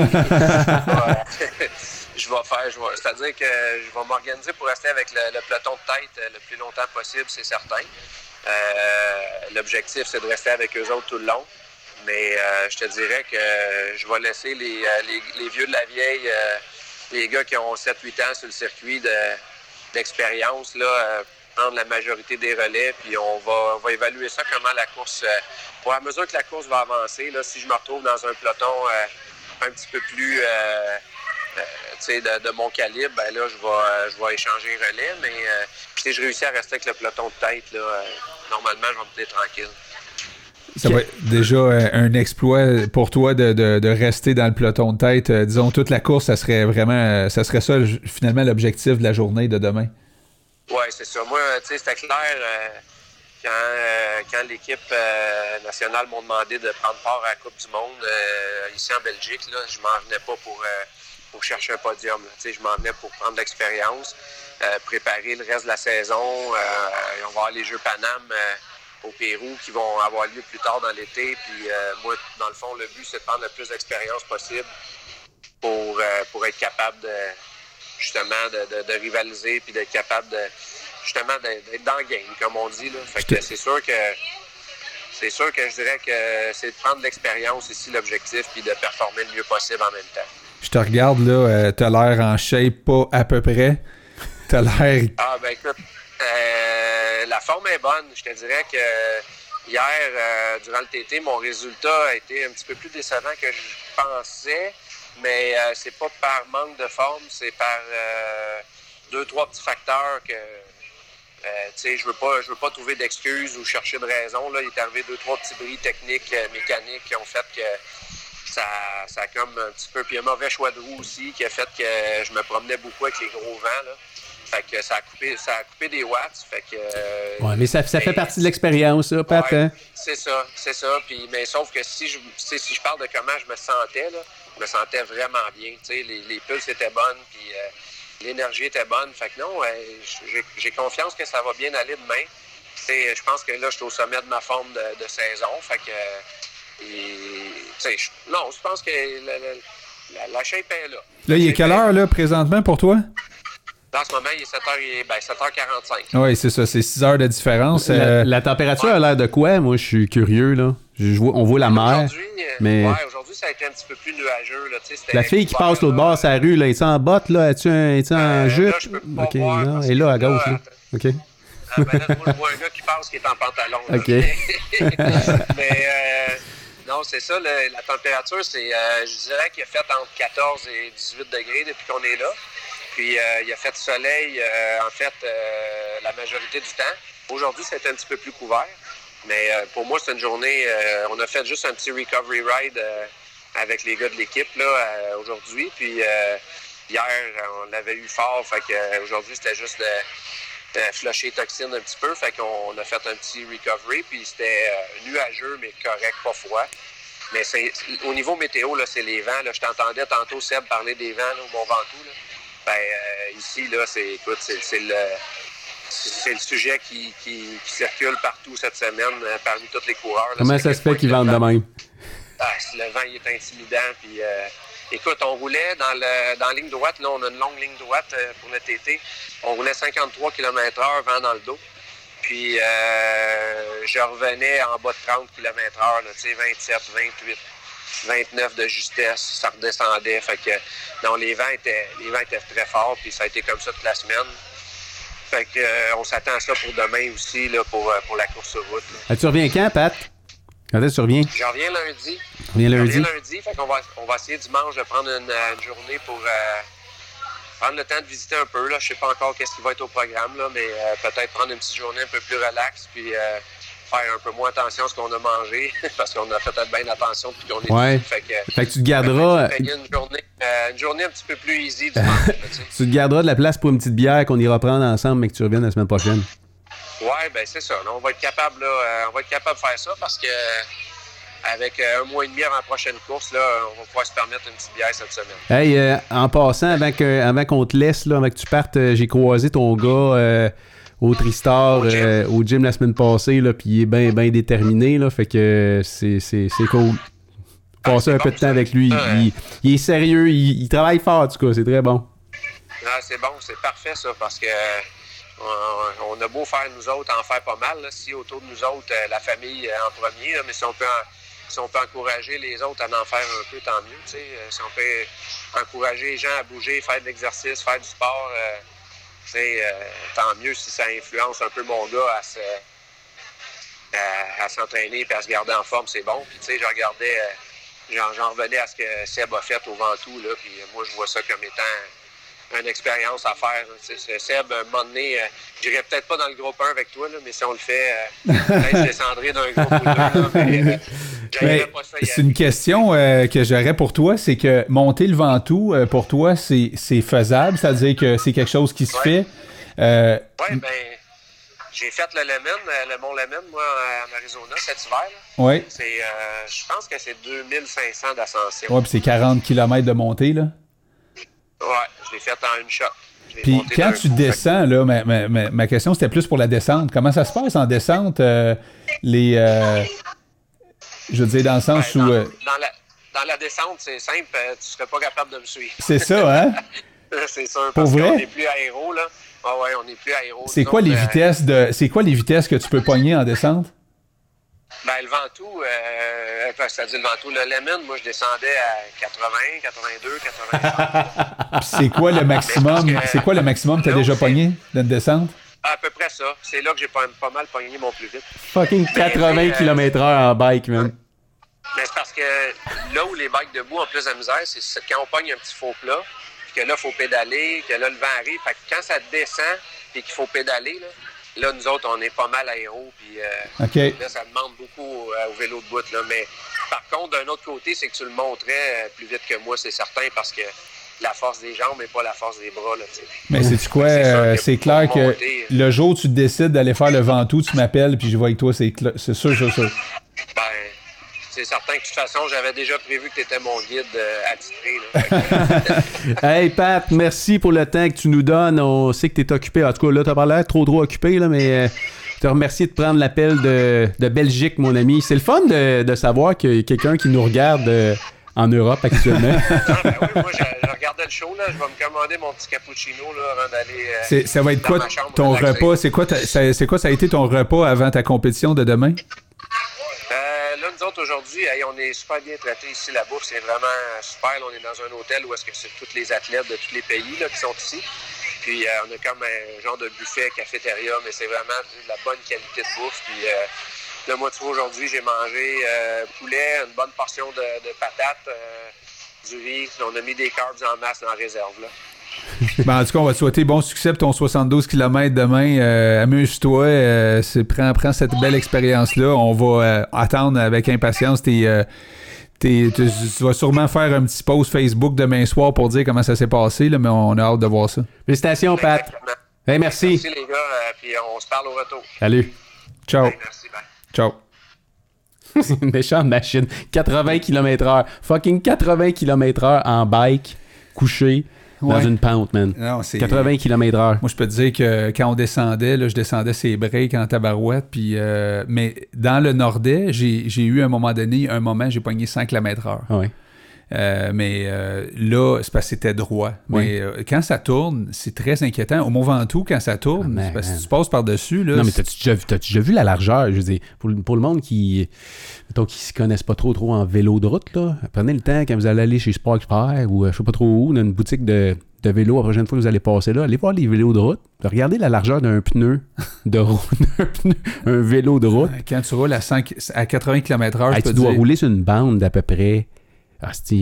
Je vais faire, je vais- c'est-à-dire que je vais m'organiser pour rester avec le, le peloton de tête le plus longtemps possible, c'est certain. L'objectif, c'est de rester avec eux autres tout le long. Mais euh, je te dirais que euh, je vais laisser les, les- les vieux de la vieille, euh, les gars qui ont 7-8 ans sur le circuit de- d'expérience, là, la majorité des relais, puis on va, on va évaluer ça, comment la course, euh, pour à mesure que la course va avancer, là, si je me retrouve dans un peloton euh, un petit peu plus euh, de, de mon calibre, ben là, je vais, je vais échanger relais, mais puis si je réussis à rester avec le peloton de tête, là, normalement, je vais me tenir tranquille. Ça va être déjà un exploit pour toi de, de- de rester dans le peloton de tête. Disons, toute la course, ça serait vraiment, ça serait ça finalement l'objectif de la journée de demain. Oui, c'est ça. Moi, c'était clair euh, quand, euh, quand l'équipe euh, nationale m'a demandé de prendre part à la Coupe du Monde euh, ici en Belgique. Là, je m'en venais pas pour, euh, pour chercher un podium. je m'en venais pour prendre l'expérience, préparer le reste de la saison. On va avoir les Jeux Paname au Pérou qui vont avoir lieu plus tard dans l'été. Puis moi, dans le fond, le but, c'est de prendre le plus d'expérience possible pour, pour être capable de justement de, de- de rivaliser puis d'être capable de justement d'être dans le game, comme on dit. Là. Fait que c'est sûr que c'est sûr que je dirais que c'est de prendre l'expérience ici l'objectif puis de performer le mieux possible en même temps. Je te regarde là, euh, t'as l'air en shape pas à peu près. T'as l'air. Ah ben écoute, euh, la forme est bonne. Je te dirais que hier, euh, durant le TT, mon résultat a été un petit peu plus décevant que je pensais, mais euh, c'est pas par manque de forme, c'est par euh, deux, trois petits facteurs que euh, tu sais, je veux pas, je veux pas trouver d'excuses ou chercher de raison. Là, il est arrivé deux, trois petits bris techniques, euh, mécaniques qui ont fait que ça, ça a comme un petit peu. Puis un mauvais choix de roue aussi qui a fait que je me promenais beaucoup avec les gros vents. Là. Fait que ça a coupé, ça a coupé des watts. Fait que. euh, Ouais, mais ça, ça fait mais- partie de l'expérience, ça, Pat. Ouais, hein? C'est ça, c'est ça. Puis, mais sauf que si je, si je parle de comment je me sentais, là, je me sentais vraiment bien. Tu sais, les, les pulses étaient bonnes. Puis, euh, l'énergie était bonne. Fait que non, j'ai confiance que ça va bien aller demain. Je pense que là, je suis au sommet de ma forme de, saison. Fait que, non, je pense que la, la, shape est là. Là, il est quelle heure, là, présentement, pour toi? En ce moment, il est 7h, ben, 7h45. Oui, c'est ça, c'est 6 heures de différence. La, euh, température a l'air de quoi? Moi, je suis curieux, là. On voit la mer. Aujourd'hui, euh, mais... ouais, aujourd'hui, ça a été un petit peu plus nuageux. Là. La fille qui passe l'autre bord de sa rue, là, est en botte, là? Es-tu en, jupe? Là, je peux pas ok, voir là, et là, à gauche, là. OK. Ah, ben là, je vois un gars qui passe qui est en pantalon. OK. mais euh, non, c'est ça, la température, c'est, je dirais qu'il a fait entre 14 et 18 degrés depuis qu'on est là. Puis euh, il a fait soleil, euh, en fait, euh, la majorité du temps. Aujourd'hui, c'est un petit peu plus couvert. Mais pour moi, c'est une journée. on a fait juste un petit recovery ride avec les gars de l'équipe là aujourd'hui. Puis hier, on l'avait eu fort. Fait que aujourd'hui, c'était juste de, flusher toxines un petit peu. Fait qu'on a fait un petit recovery. Puis c'était nuageux, mais correct, pas froid. Mais au niveau météo, là, c'est les vents. Là. Je t'entendais tantôt Seb parler des vents au Mont Ventoux. Là. Ben, euh, ici, là, c'est, écoute, c'est, le, c'est le sujet qui, qui, circule partout cette semaine euh, parmi tous les coureurs. Comment ça se fait qu'ils vendent de même? Ah, le vent il est intimidant. Puis, euh, écoute, on roulait dans, le, dans la ligne droite. Là, on a une longue ligne droite pour le TT. On roulait 53 km/h, vent dans le dos. Puis, je revenais en bas de 30 km/h, 27, 28. 29 de justesse, ça redescendait. Fait que, non, les vents étaient, les vents étaient très forts, puis ça a été comme ça toute la semaine. Fait que, euh, on s'attend à ça pour demain aussi, là, pour, euh, pour la course sur route. Ah, tu reviens quand, Pat? Quand est-ce que tu reviens? J'en reviens lundi. Reviens lundi? Je reviens lundi, fait qu'on va, on va essayer dimanche de prendre une, journée pour euh, prendre le temps de visiter un peu. Là. Je sais pas encore qu'est-ce qui va être au programme, là, mais peut-être prendre une petite journée un peu plus relaxe, puis faire un peu moins attention à ce qu'on a mangé, parce qu'on a fait peut-être bien attention depuis qu'on est ouais. Fait que, fait que tu te garderas. Une journée, euh, une journée un petit peu plus easy du tu te garderas de la place pour une petite bière qu'on ira prendre ensemble, mais que tu reviennes la semaine prochaine. Ouais, ben c'est ça. on va être capable là, euh, on va être capable de faire ça parce que avec euh, un mois et demi avant la prochaine course, là, on va pouvoir se permettre une petite bière cette semaine. Hey, en passant, avant qu'on te laisse, là, avant que tu partes, j'ai croisé ton gars au Tristar, euh, au, gym. la semaine passée, là, puis il est bien ben déterminé, là, fait que c'est, c'est, c'est cool. Ah, Passer un peu de temps avec lui. Il, est sérieux, il, travaille fort, en tout cas, c'est très bon. Ah, c'est bon, c'est parfait ça, parce que on, a beau faire nous autres, en faire pas mal, si autour de nous autres, euh, la famille en premier, mais si on peut si on peut encourager les autres à en faire un peu, tant mieux. Euh, si on peut encourager les gens à bouger, faire de l'exercice, faire du sport, euh, tant mieux si ça influence un peu mon gars à s'entraîner et à se garder en forme, c'est bon. Puis, tu sais, je regardais, euh, j'en revenais à ce que Seb a fait au Ventoux, là, puis moi, je vois ça comme étant une expérience à faire. Seb, un moment donné, euh, j'irai peut-être pas dans le groupe 1 avec toi, là, mais si on le fait, peut-être je descendrai d'un groupe ou deux. c'est une question que j'aurais pour toi, c'est que monter le Ventoux, pour toi, c'est faisable, c'est-à-dire que c'est quelque chose qui se fait. Euh, oui, ben, j'ai fait le Lemon, le Mont Lemon, moi, en Arizona, cet hiver. Oui. C'est, euh, je pense que c'est 2500 d'ascension. Oui, puis c'est 40 km de montée, là. Oui, je l'ai fait en une shot. Puis quand tu descends, là, ma, ma, ma, question c'était plus pour la descente. Comment ça se passe en descente? Euh, les, je veux dire, dans le sens ben, où. Dans, la, dans, la, descente, c'est simple, tu serais pas capable de me suivre. C'est ça, hein? c'est sûr. Parce qu'on n'est plus aéro, là. Ah ouais, on n'est plus aéro. C'est quoi les euh, vitesses de. C'est quoi les vitesses que tu peux pogner en descente? Ben, le Ventoux, euh, c'est-à-dire le Ventoux, le Lemon, moi, je descendais à 80, 82, 80. c'est quoi le maximum? C'est quoi le maximum que tu as déjà pogné d'une descente? À peu près ça. C'est là que j'ai pas, pas, mal pogné mon plus vite. Fucking 80 km/h en bike, man. Mais c'est parce que là où les bikes debout ont plus de misère, c'est quand on pogne un petit faux plat, que là, il faut pédaler, que là, le vent arrive. Fait que quand ça descend et qu'il faut pédaler, là, nous autres, on est pas mal aéro. Puis euh, là, ça demande beaucoup euh, au vélo de bout. Là. Mais par contre, d'un autre côté, c'est que tu le montrais euh, plus vite que moi, c'est certain, parce que la force des jambes et pas la force des bras. Là, Mais c'est quoi? C'est clair que le jour où tu décides d'aller faire le Ventoux, tu m'appelles puis je vois avec toi, c'est sûr, sûr, sûr. Ben, c'est certain que de toute façon, j'avais déjà prévu que tu étais mon guide euh, attitré. là. Hey Pat, merci pour le temps que tu nous donnes. On sait que tu es occupé. En tout cas, là, t'as pas l'air trop trop occupé, là, mais euh, je te remercie de prendre l'appel de, de Belgique, mon ami. C'est le fun de, de savoir qu'il y a quelqu'un qui nous regarde euh, en Europe actuellement. Ah, ben oui, moi, je, je regardais le show. Là. Je vais me commander mon petit cappuccino là, avant d'aller. euh, Ça va être quoi chambre ton relaxer. repas? C'est quoi, c'est quoi ça a été ton repas avant ta compétition de demain? Aujourd'hui, on est super bien traités ici. La bouffe, c'est vraiment super. On est dans un hôtel où est-ce que c'est tous les athlètes de tous les pays là, qui sont ici. Puis euh, on a comme un genre de buffet, cafétéria, mais c'est vraiment de la bonne qualité de bouffe. Puis euh, là, moi, aujourd'hui, j'ai mangé euh, poulet, une bonne portion de, de patates, euh, du riz. On a mis des carbs en masse la réserve. Là. Ben, en tout cas, on va te souhaiter bon succès pour ton 72 km demain. Euh, Amuse-toi. euh, c'est- prends, prends cette belle expérience-là. On va euh, attendre avec impatience tes. euh, tes- tu, tu vas sûrement faire un petit post Facebook demain soir pour dire comment ça s'est passé, là, mais on a hâte de voir ça. Félicitations, Pat. Hey, merci. Merci, les gars. euh, puis on se parle au retour. Salut. Ciao. Hey, merci, bye. Ciao. C'est une méchante machine. 80 km/h. Fucking 80 km/h en bike, couché dans Ouais. une pente, man. Non, c'est- 80 km/h. Moi, je peux te dire que quand on descendait, là, je descendais ses breaks en tabarouette. Puis, euh, mais dans le Nordais, j'ai j'ai eu à un moment donné, un moment, j'ai pogné 100 km/h. Ah ouais. Euh, mais euh, là, c'est parce que c'était droit. Mais euh, quand ça tourne, c'est très inquiétant. Au Mont Ventoux, quand ça tourne, Ah, man, c'est parce que tu passes par-dessus. Non, mais t'as-tu déjà, vu- t'as-tu déjà vu la largeur? Je veux dire, pour, le- pour le monde qui mettons, qui se connaissent pas trop trop en vélo de route, là, prenez le temps quand vous allez aller chez Sport Expert ou je sais pas trop où, dans une boutique de, de vélo, la prochaine fois que vous allez passer là, allez voir les vélos de route. Regardez la largeur d'un pneu de route, un, pneu- un vélo de route. quand tu roules à, 100 à 80 km/h, Hey, tu dois dire, rouler sur une bande d'à peu près.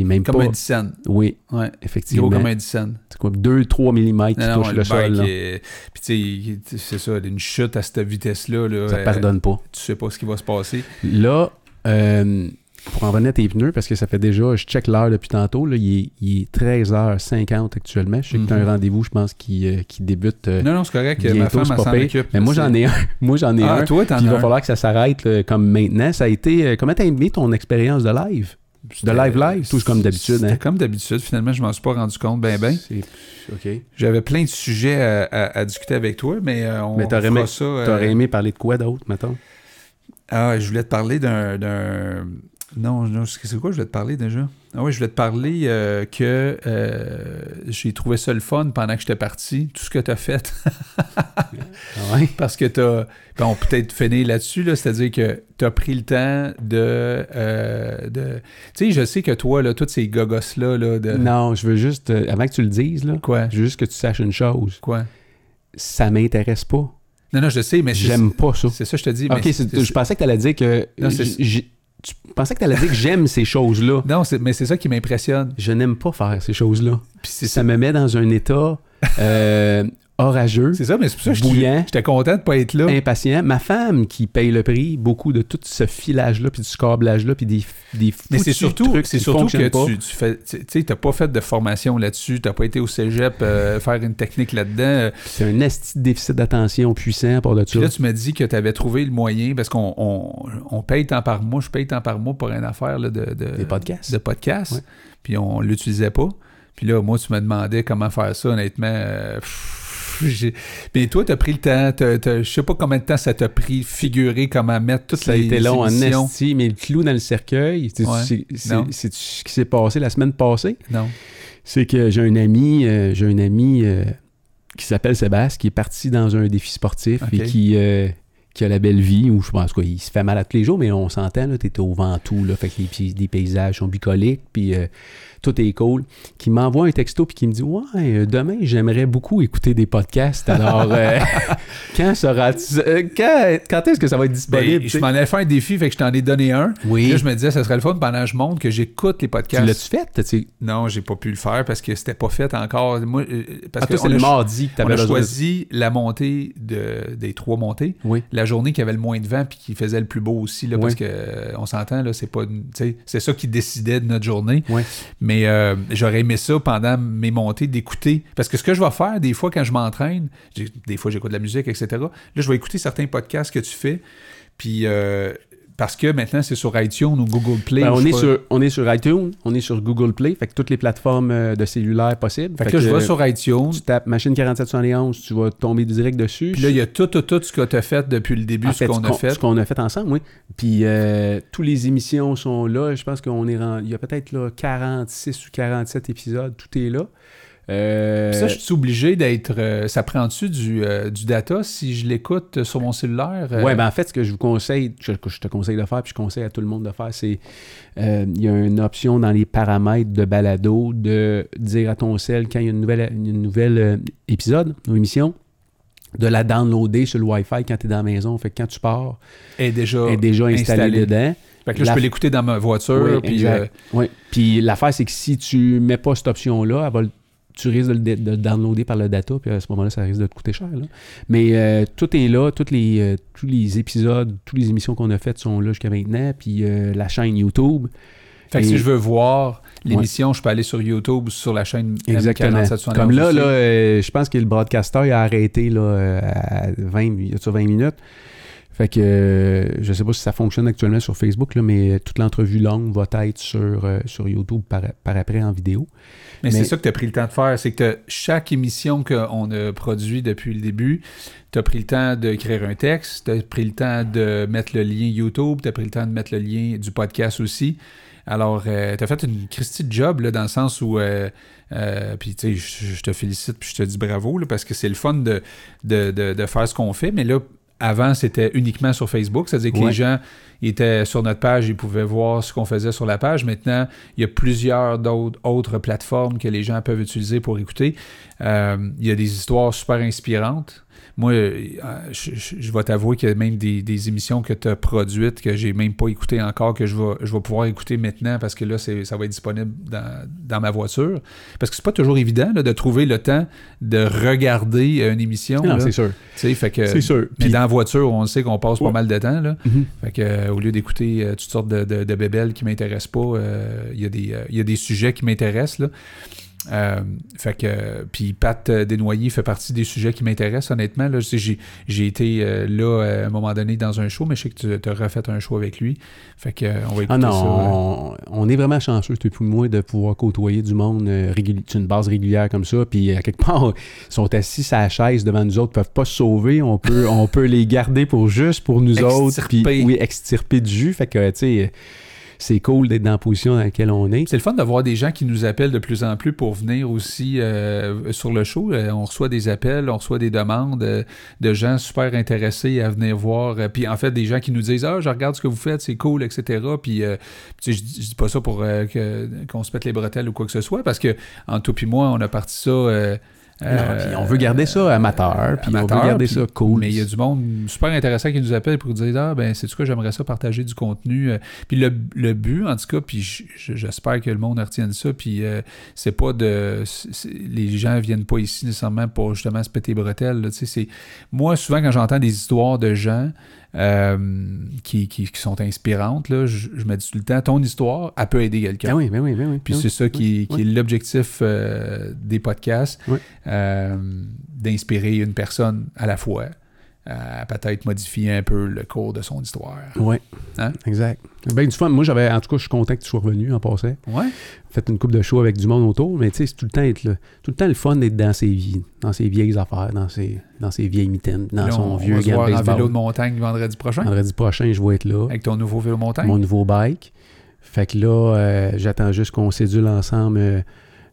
Même comme pas. un 10 cents. Oui, Ouais. effectivement. Gros comme un 10 cents. C'est quoi, 2-3 mm qui touchent le le sol. est- Puis tu sais, c'est ça, une chute à cette vitesse-là. Là, Ça euh, pardonne pas. Tu sais pas ce qui va se passer. Là, euh, pour en revenir à tes pneus, parce que ça fait déjà, je check l'heure depuis tantôt, là, il, est, il est 13h50 actuellement. Je sais que tu as Mhm. un rendez-vous, je pense, qui, euh, qui débute euh, Non, non, c'est correct. Ma femme, s'en occupe. Mais moi, j'en ai un. Moi, j'en ai Ah, un. toi, il va un. falloir que ça s'arrête comme maintenant. Ça a été. euh, comment t'as aimé ton expérience de live? De live live, touche comme d'habitude. C'était Hein? comme d'habitude. Finalement, je m'en suis pas rendu compte ben ben. J'avais plein de sujets à, à- à discuter avec toi, mais euh, on Mais t'aurais aimé- ça. euh, T'aurais aimé parler de quoi d'autre, mettons? Ah, je voulais te parler d'un. d'un- Non, non, c'est quoi? Je voulais te parler déjà? Ah oui, je voulais te parler euh, que euh, j'ai trouvé ça le fun pendant que j'étais parti, tout ce que tu as fait. Ouais? Parce que tu as. Bon, peut-être finir là-dessus, là, c'est-à-dire que tu as pris le temps de. euh, de... Tu sais, je sais que toi, là, tous ces gogos-là, là, de. Non, je veux juste, avant que tu le dises, là, Quoi? je veux juste que tu saches une chose. Quoi? Ça m'intéresse pas. Non, non, je sais, mais J'aime pas ça. C'est ça, je te dis. Ok, je pensais que tu allais dire que. Non, tu pensais que tu allais dire que j'aime ces choses-là. Non, mais c'est ça qui m'impressionne. Je n'aime pas faire ces choses-là. Puis Ça me met dans un état euh, orageux, C'est ça, mais c'est pour ça que je Bouillant. j'étais content de pas être là. impatient. Ma femme qui paye le prix, beaucoup de tout ce filage-là, puis du câblage-là, puis des, des Mais c'est surtout, c'est surtout que pas. tu, tu fais, tu t'as pas fait de formation là-dessus, t'as pas été au cégep euh, faire une technique là-dedans. C'est un esti déficit d'attention puissant pour Puis ça. là, tu m'as dit que tu avais trouvé le moyen, parce qu'on on, on paye tant par mois, je paye tant par mois pour une affaire là, de, de, Des podcasts. de podcast, Ouais. puis on l'utilisait pas. Puis là, moi, tu me demandais comment faire ça, honnêtement. euh, pff, Mais toi, tu as pris le temps, t'as- t'as- je sais pas combien de temps ça t'a pris figurer comment mettre toutes Ça a les été long en émissions. esti, mais le clou dans le cercueil, c'est Ouais. ce qui s'est passé la semaine passée. Non. C'est que j'ai un ami, euh, j'ai un ami euh, qui s'appelle Sébastien, qui est parti dans un défi sportif et qui, euh, qui a la belle vie, ou je pense quoi, il se fait mal à tous les jours, mais on s'entend, là, t'es au Ventoux, là, fait que les, les paysages sont bucoliques, puis tout est cool. Qui m'envoie un texto puis qui me dit Ouais, euh, demain, j'aimerais beaucoup écouter des podcasts. Alors, euh, quand sera euh, quand, quand est-ce que ça va être Ben, disponible? je m'en ai fait un défi, fait que je t'en ai donné un. oui. Là, je me disais, ça serait le fun pendant que je montre que j'écoute les tu podcasts. l'as-tu fait? T'as-tu- Non, j'ai pas pu le faire parce que c'était pas fait encore. Moi, parce Ah, que c'est le mardi que t'avais choisi la montée de, des trois montées. Oui. La journée qui avait le moins de vent puis qui faisait le plus beau aussi, là, Oui. parce que on s'entend, là, c'est pas, c'est ça qui décidait de notre journée. Oui. Mais euh, j'aurais aimé ça pendant mes montées d'écouter. Parce que ce que je vais faire des fois quand je m'entraîne, des fois j'écoute de la musique, etc. Là, je vais écouter certains podcasts que tu fais. Puis, euh, parce que maintenant, c'est sur iTunes ou Google Play. Ben, on, est sur, on est sur iTunes, on est sur Google Play, fait que toutes les plateformes euh, de cellulaire possibles. Fait que je vais sur iTunes. Tu tapes machine 4771, tu vas tomber direct dessus. Puis là, il y a tout, tout, tout ce que tu as fait depuis le début, En ce qu'on a fait. Ce qu'on a fait ensemble, oui. Puis euh, toutes les émissions sont là. Je pense qu'on est rendu. Il y a peut-être là, 46 ou 47 épisodes. Tout est là. Euh, ça, je suis obligé d'être. euh, ça prend dessus du, euh, du data si je l'écoute sur mon cellulaire? Ouais, ben en fait, ce que je vous conseille, je, que je te conseille de faire, puis je conseille à tout le monde de faire, c'est il y a une option dans les paramètres de balado de dire à ton cell quand il y a une nouvelle, une nouvelle épisode ou émission, de la downloader sur le Wi-Fi quand tu es dans la maison. Fait que quand tu pars, est déjà, elle est déjà installée installée. dedans. Fait que là, La- je peux l'écouter dans ma voiture. Oui, puis, euh, Oui. Puis l'affaire, c'est que si tu mets pas cette option-là, elle va le- tu risques de le, de downloader par le data, puis à ce moment-là, ça risque de te coûter cher. là. Mais euh, tout est là, toutes les, euh, tous les épisodes, toutes les émissions qu'on a faites sont là jusqu'à maintenant, puis euh, la chaîne YouTube. fait que Et- si je veux voir l'émission, je peux aller sur YouTube ou sur la chaîne Exactement. M4771 Comme là, là je pense que le broadcaster il a arrêté là, à 20, il y a ça 20 minutes. Fait que euh, je sais pas si ça fonctionne actuellement sur Facebook, là, mais toute l'entrevue longue va être sur, euh, sur YouTube par, par après en vidéo. Mais, Mais- c'est ça que tu as pris le temps de faire, c'est que chaque émission qu'on a produit depuis le début, tu as pris le temps d'écrire un texte, tu as pris le temps de mettre le lien YouTube, tu as pris le temps de mettre le lien du podcast aussi. Alors, tu as fait une Christie de job, là, dans le sens où, euh, euh, puis tu sais, je je te félicite, puis je te dis bravo, là, parce que c'est le fun de, de, de- de faire ce qu'on fait, mais là, avant, c'était uniquement sur Facebook, c'est-à-dire que Ouais. les gens étaient sur notre page, ils pouvaient voir ce qu'on faisait sur la page. Maintenant, il y a plusieurs d'autres autres plateformes que les gens peuvent utiliser pour écouter. Euh, il y a des histoires super inspirantes. Moi, euh, je, je- je vais t'avouer qu'il y a même des, des émissions que tu as produites que j'ai même pas écoutées encore, que je vais, je vais pouvoir écouter maintenant parce que là, ça va être disponible dans, dans ma voiture. Parce que c'est pas toujours évident là, de trouver le temps de regarder une émission. Non, c'est sûr. Fait que, C'est sûr. mais Puis- dans la voiture, on sait qu'on passe Ouais. pas mal de temps. Là. Mhm. Fait que, euh, au lieu d'écouter euh, toutes sortes de, de, de bébelles qui m'intéressent pas, euh, il y, a des, euh, il y a des sujets qui m'intéressent. Euh, fait que, puis Pat euh, Desnoyers fait partie des sujets qui m'intéressent, honnêtement. Là, j'ai, été euh, là à un moment donné dans un show, mais je sais que tu as refait un show avec lui. Fait que, on va écouter Ah non, ça. on, on est vraiment chanceux, et moi, de pouvoir côtoyer du monde sur une base régulière comme ça. Puis, à quelque part, ils sont assis à la chaise devant nous autres, ils peuvent pas se sauver. On peut, on peut les garder pour juste pour nous autres. Puis, oui, extirper du jus. Fait que, tu sais, c'est cool d'être dans la position dans laquelle on est. C'est le fun de voir des gens qui nous appellent de plus en plus pour venir aussi euh, sur le show. Euh, on reçoit des appels, on reçoit des demandes euh, de gens super intéressés à venir voir. Puis en fait, des gens qui nous disent Ah, je regarde ce que vous faites, c'est cool, etc. Puis euh, je, je dis pas ça pour qu'on se pète les bretelles ou quoi que ce soit, parce que en toi puis moi, on a parti ça. Euh, Non, on veut garder ça amateur, puis on veut garder puis- ça cool. Mais il y a du monde super intéressant qui nous appelle pour dire Ah, ben, c'est tout cas, j'aimerais ça partager du contenu. Euh, Puis le, le but, en tout cas, puis j'espère que le monde retienne ça. Puis euh, c'est pas de. les gens viennent pas ici nécessairement pour justement se péter les bretelles. là. Moi, souvent, quand j'entends des histoires de gens euh, qui, qui, qui sont inspirantes, là, je, je me dis tout le temps ton histoire, elle peut aider quelqu'un. Ah oui, ben oui, ben oui. Puis ben c'est ça qui, qui est l'objectif euh, des podcasts, euh, d'inspirer une personne à la fois à peut-être modifier un peu le cours de son histoire. Oui, Hein? exact. Ben du fun. Moi, j'avais, en tout cas, je suis content que tu sois revenu en passant. Ouais. fait une coupe de show avec du monde autour, mais tu sais, c'est tout le temps être là. Tout le temps le fun d'être dans ses vies, dans ses vieilles affaires, dans ses, dans ses vieilles mitaines, dans Là, son on, vieux va se de voir en vélo de montagne vendredi prochain Vendredi prochain, je vais être là. avec ton nouveau vélo montagne. Mon nouveau bike. Fait que là, euh, j'attends juste qu'on sédule ensemble euh,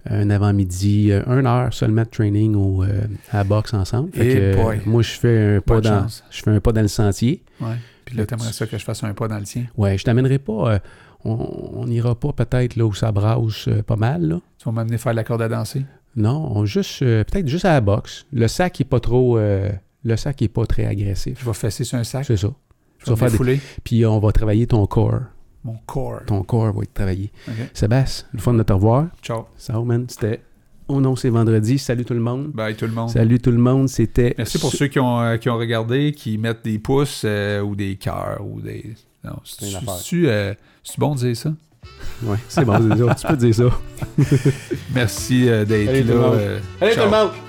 un avant-midi, euh, une heure seulement de training au, euh, à la boxe ensemble. Fait que, euh, moi, je fais un pas dans, je fais un pas dans le sentier. Ouais. Puis là, t'aimerais ça que je fasse un pas dans le tien. Ouais, je t'amènerai pas. euh, on n'ira pas peut-être là où ça brasse euh, pas mal, là. Tu vas m'amener faire de la corde à danser? Non, on juste peut-être juste à la boxe. Le sac est pas trop le sac est pas très agressif. Je vais fesser sur un sac. C'est ça. Je tu vas vais faire des- Puis on va travailler ton corps. Mon corps. Ton corps va être travaillé. Sébastien, le fun de te revoir. Ciao. Va, man? C'était Oh non, c'est vendredi. Salut tout le monde. Bye tout le monde. Salut tout le monde. C'était. Merci pour ceux qui ont, euh, qui ont regardé, qui mettent des pouces euh, ou des cœurs ou des. Non, C'est euh, bon de dire ça? Ouais, c'est bon, c'est ça. tu peux dire ça. Merci d'être là. Allez ciao. tout le monde!